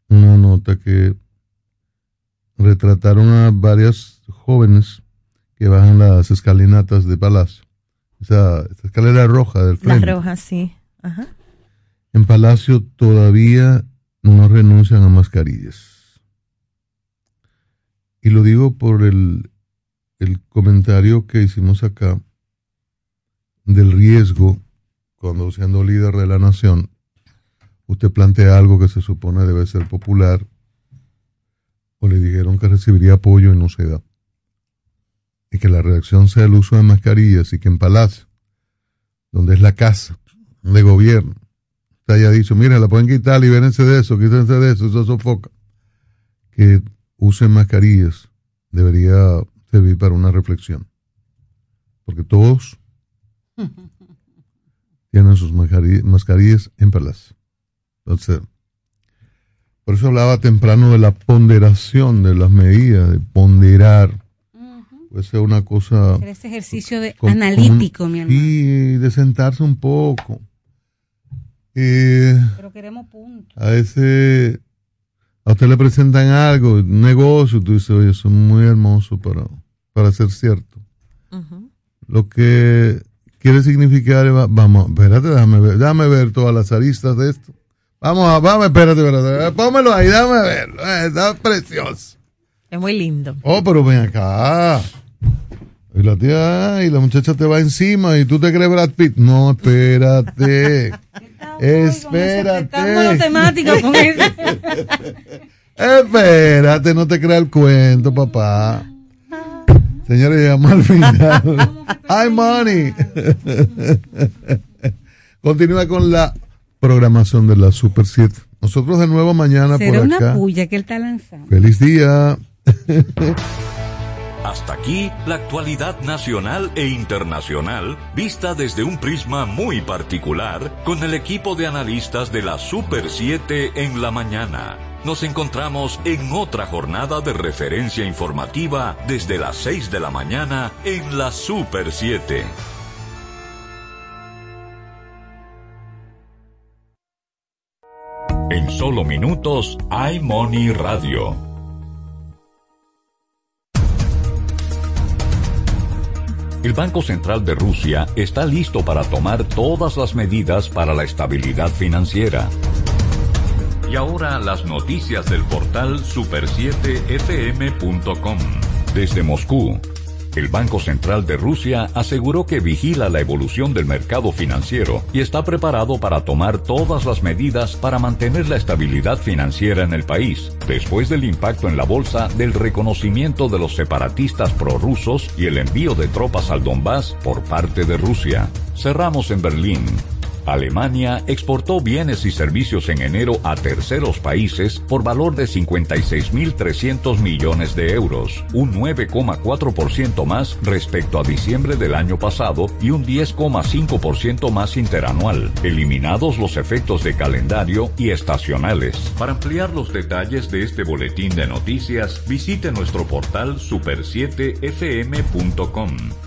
una nota que retrataron a varias jóvenes que bajan las escalinatas de Palacio. Esa, esa escalera roja del La frente. roja, sí. Ajá. En Palacio todavía no renuncian a mascarillas. Y lo digo por el, el comentario que hicimos acá del riesgo cuando siendo líder de la nación, usted plantea algo que se supone debe ser popular o le dijeron que recibiría apoyo y no se da. y que la reacción sea el uso de mascarillas y que en Palacio, donde es la casa de gobierno, se haya dicho, mira, la pueden quitar, libérense de eso, quítense de eso, eso sofoca. Que usen mascarillas debería servir para una reflexión. Porque todos tienen sus mascari- mascarillas en Palacio. Entonces, por eso hablaba temprano de la ponderación de las medidas, de ponderar. Puede ser una cosa Hacer ese ejercicio de con- analítico, con- mi hermano. Y de sentarse un poco. Eh, Pero queremos puntos. a ese, a usted le presentan algo, un negocio, tú dices, oye, eso es muy hermoso para, para ser cierto. Lo que quiere significar, vamos, espérate, déjame ver, déjame ver todas las aristas de esto. Vamos, a- vamos, espérate, espérate, pónmelo ahí, déjame verlo, eh, está precioso. Es muy lindo. Oh, pero ven acá. Y la tía, y la muchacha te va encima y tú te crees Brad Pitt. No, espérate. espérate. Con eso. espérate, no te creas el cuento, papá. Señores, llegamos al final. ¡Ay, money! Continúa con la programación de la Super 7. Nosotros de nuevo mañana Será por una acá. puya que él está lanzando. Feliz día. Hasta aquí la actualidad nacional e internacional vista desde un prisma muy particular con el equipo de analistas de la Super 7 en la mañana. Nos encontramos en otra jornada de referencia informativa desde las 6 de la mañana en la Super 7. En solo minutos, iMoney Radio. El Banco Central de Rusia está listo para tomar todas las medidas para la estabilidad financiera. Y ahora las noticias del portal super7fm.com. Desde Moscú, el Banco Central de Rusia aseguró que vigila la evolución del mercado financiero y está preparado para tomar todas las medidas para mantener la estabilidad financiera en el país, después del impacto en la bolsa del reconocimiento de los separatistas prorrusos y el envío de tropas al Donbass por parte de Rusia. Cerramos en Berlín. Alemania exportó bienes y servicios en enero a terceros países por valor de 56.300 millones de euros, un 9,4% más respecto a diciembre del año pasado y un 10,5% más interanual, eliminados los efectos de calendario y estacionales. Para ampliar los detalles de este boletín de noticias, visite nuestro portal super7fm.com.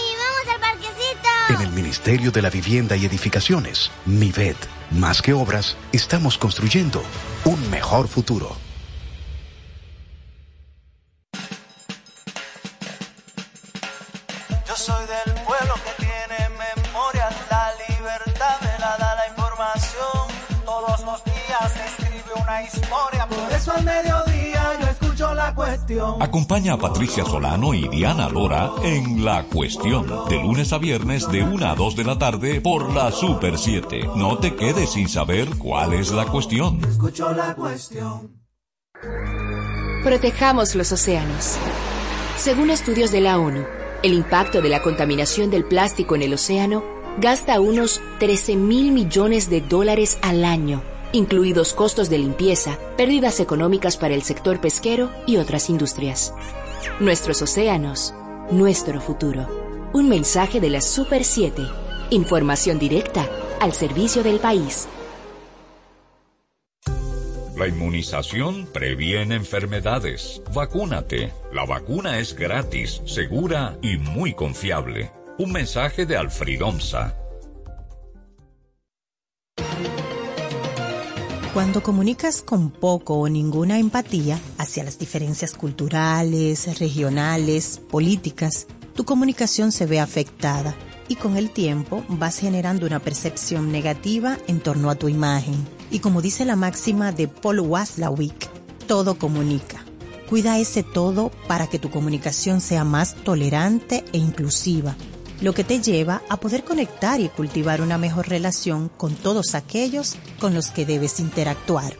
En el Ministerio de la Vivienda y Edificaciones, MIVED, más que obras, estamos construyendo un mejor futuro. Yo soy del pueblo que tiene memoria, la libertad me la da la información. Todos los días escribe una historia, por eso al mediodía la cuestión. Acompaña a Patricia Solano y Diana Lora en La Cuestión, de lunes a viernes de 1 a 2 de la tarde por la Super 7. No te quedes sin saber cuál es la cuestión. Escucho la cuestión. Protejamos los océanos. Según estudios de la ONU, el impacto de la contaminación del plástico en el océano gasta unos 13 mil millones de dólares al año incluidos costos de limpieza, pérdidas económicas para el sector pesquero y otras industrias. Nuestros océanos, nuestro futuro. Un mensaje de la Super 7. Información directa al servicio del país. La inmunización previene enfermedades. Vacúnate. La vacuna es gratis, segura y muy confiable. Un mensaje de Alfridomsa. Cuando comunicas con poco o ninguna empatía hacia las diferencias culturales, regionales, políticas, tu comunicación se ve afectada y con el tiempo vas generando una percepción negativa en torno a tu imagen. Y como dice la máxima de Paul Waslawik, todo comunica. Cuida ese todo para que tu comunicación sea más tolerante e inclusiva, lo que te lleva a poder conectar y cultivar una mejor relación con todos aquellos con los que debes interactuar.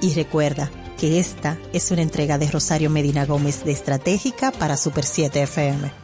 Y recuerda que esta es una entrega de Rosario Medina Gómez de Estratégica para Super 7 FM.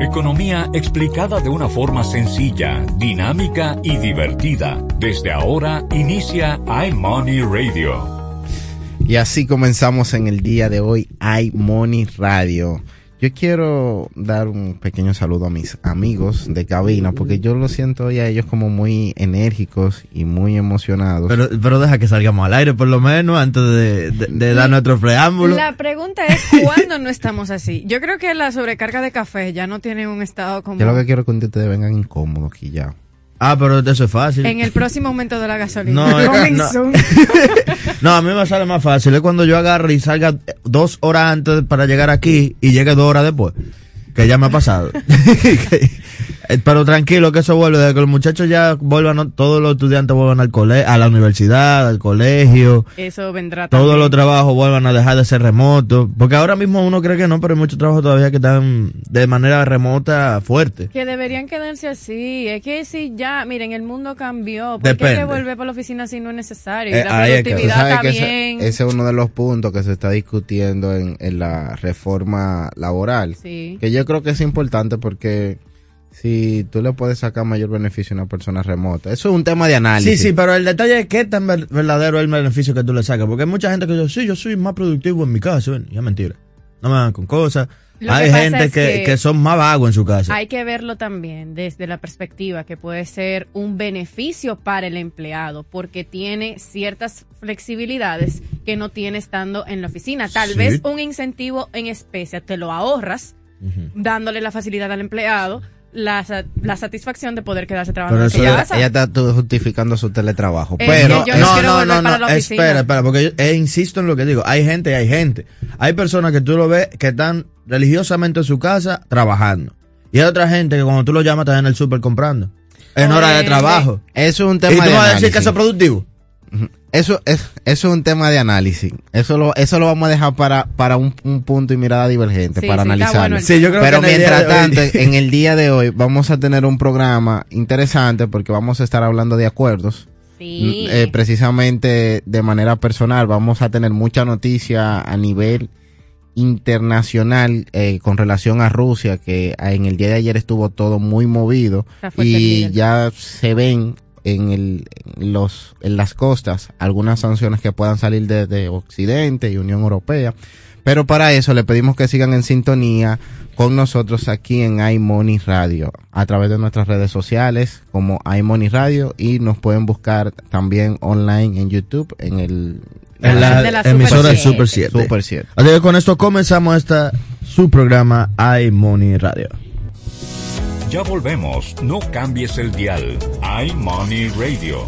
Economía explicada de una forma sencilla, dinámica y divertida. Desde ahora inicia iMoney Radio. Y así comenzamos en el día de hoy iMoney Radio. Yo quiero dar un pequeño saludo a mis amigos de cabina porque yo lo siento hoy a ellos como muy enérgicos y muy emocionados. Pero, pero deja que salgamos al aire por lo menos antes de, de- de dar nuestro preámbulo. La pregunta es, ¿cuándo no estamos así? Yo creo que la sobrecarga de café ya no tiene un estado como... Yo lo que quiero es que un día ustedes vengan incómodos aquí ya. Ah, pero eso es fácil. En el próximo aumento de la gasolina. No, es- no. a mí me sale más fácil. Es cuando yo agarro y salga dos horas antes para llegar aquí y llegue dos horas después. Que ya me ha pasado. Eh, Pero tranquilo que eso vuelve. Desde que los muchachos ya vuelvan, todos los estudiantes vuelvan al cole, a la universidad, al colegio. Eso vendrá Todos también. los trabajos vuelvan a dejar de ser remotos. Porque ahora mismo uno cree que no, pero hay muchos trabajos todavía que están de manera remota fuerte. Que deberían quedarse así. Es que si ya, miren, el mundo cambió. ¿Por qué hay Depende. que volver por la oficina si no es necesario? Eh, y la ahí es que- productividad que ese-. Ese, es uno de los puntos que se está discutiendo en, en la reforma laboral. Sí. Que yo creo que es importante porque si tú le puedes sacar mayor beneficio a una persona remota. Eso es un tema de análisis. Sí, sí, pero el detalle es qué tan ver- verdadero es el beneficio que tú le sacas. Porque hay mucha gente que dice, sí, yo soy más productivo en mi casa. Bueno, ya mentira. No me dan con cosas. Lo hay que gente es que, que- que son más vagos en su casa. Hay que verlo también desde la perspectiva que puede ser un beneficio para el empleado porque tiene ciertas flexibilidades que no tiene estando en la oficina. Tal Sí. vez un incentivo en especie te lo ahorras dándole la facilidad al empleado, la, la satisfacción de poder quedarse trabajando Pero en ella, casa. ella está tu- justificando su teletrabajo. Es pero yo no para la oficina. espera, espera, porque yo eh, insisto en lo que digo. Hay gente y hay gente. Hay personas que tú lo ves que están religiosamente en su casa trabajando. Y hay otra gente que cuando tú lo llamas están en el súper comprando. En hora de trabajo. Eso es un ¿Y tema tú de vas a decir que eso es productivo? Eso es, eso es un tema de análisis. Eso lo, eso lo vamos a dejar para, para un, un punto y mirada divergente, Sí, para sí, analizarlo. bueno Sí, yo creo Pero que mientras hoy- tanto, en el día de hoy vamos a tener un programa interesante porque vamos a estar hablando de acuerdos. Sí. Eh, precisamente de manera personal, vamos a tener mucha noticia a nivel internacional eh, con relación a Rusia, que en el día de ayer estuvo todo muy movido y ya se ven en, el, los, en las costas algunas sanciones que puedan salir desde Occidente y Unión Europea. Pero para eso le pedimos que sigan en sintonía con nosotros aquí en iMoney Radio a través de nuestras redes sociales como iMoney Radio y nos pueden buscar también online en YouTube en el En la, de la emisora Super Super 7. Super 7. Así que con esto comenzamos esta su programa iMoney Radio. Ya volvemos, no cambies el dial. iMoney Radio.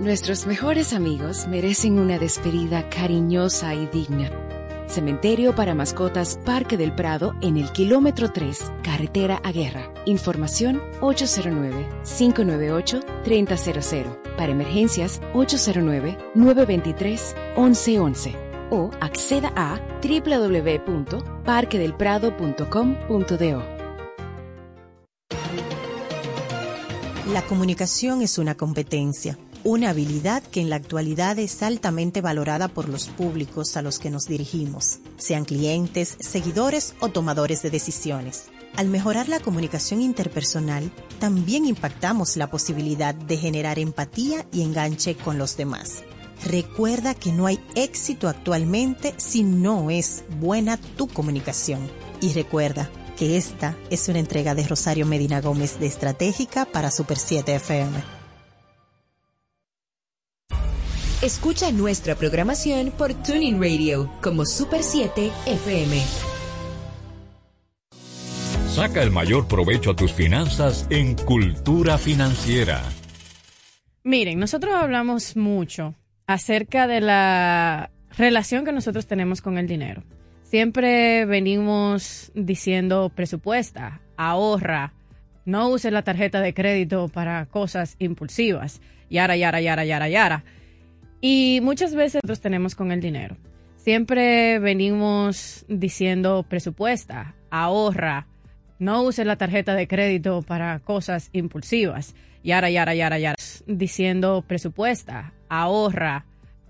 Nuestros mejores amigos merecen una despedida cariñosa y digna. Cementerio para Mascotas Parque del Prado en el kilómetro 3, carretera a Guerra. Información 809-598-3000. Para emergencias 809-923-1111. O acceda a www.parquedelprado.com.do. La comunicación es una competencia, una habilidad que en la actualidad es altamente valorada por los públicos a los que nos dirigimos, sean clientes, seguidores o tomadores de decisiones. Al mejorar la comunicación interpersonal, también impactamos la posibilidad de generar empatía y enganche con los demás. Recuerda que no hay éxito actualmente si no es buena tu comunicación. Y recuerda que esta es una entrega de Rosario Medina Gómez de Estratégica para Super 7 FM. Escucha nuestra programación por Tuning Radio como Super 7 FM. Saca el mayor provecho a tus finanzas en Cultura Financiera. Miren, nosotros hablamos mucho acerca de la relación que nosotros tenemos con el dinero. Siempre venimos diciendo presupuesta, ahorra, no uses la tarjeta de crédito para cosas impulsivas, yara, yara, yara, yara, yara. Y muchas veces nosotros tenemos con el dinero. Siempre venimos diciendo presupuesta, ahorra, no uses la tarjeta de crédito para cosas impulsivas, yara, yara, yara, yara. Diciendo presupuesta, ahorra,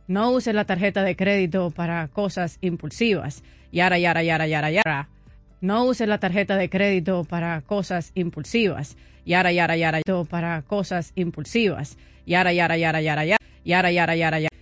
no uses la tarjeta de crédito para cosas impulsivas, yara, yara, yara, yara, yara. No uses la tarjeta de crédito para cosas impulsivas, yara, yara, yara, para cosas impulsivas, yara, yara, yara, yara, yara, yara, yara, yara, yara.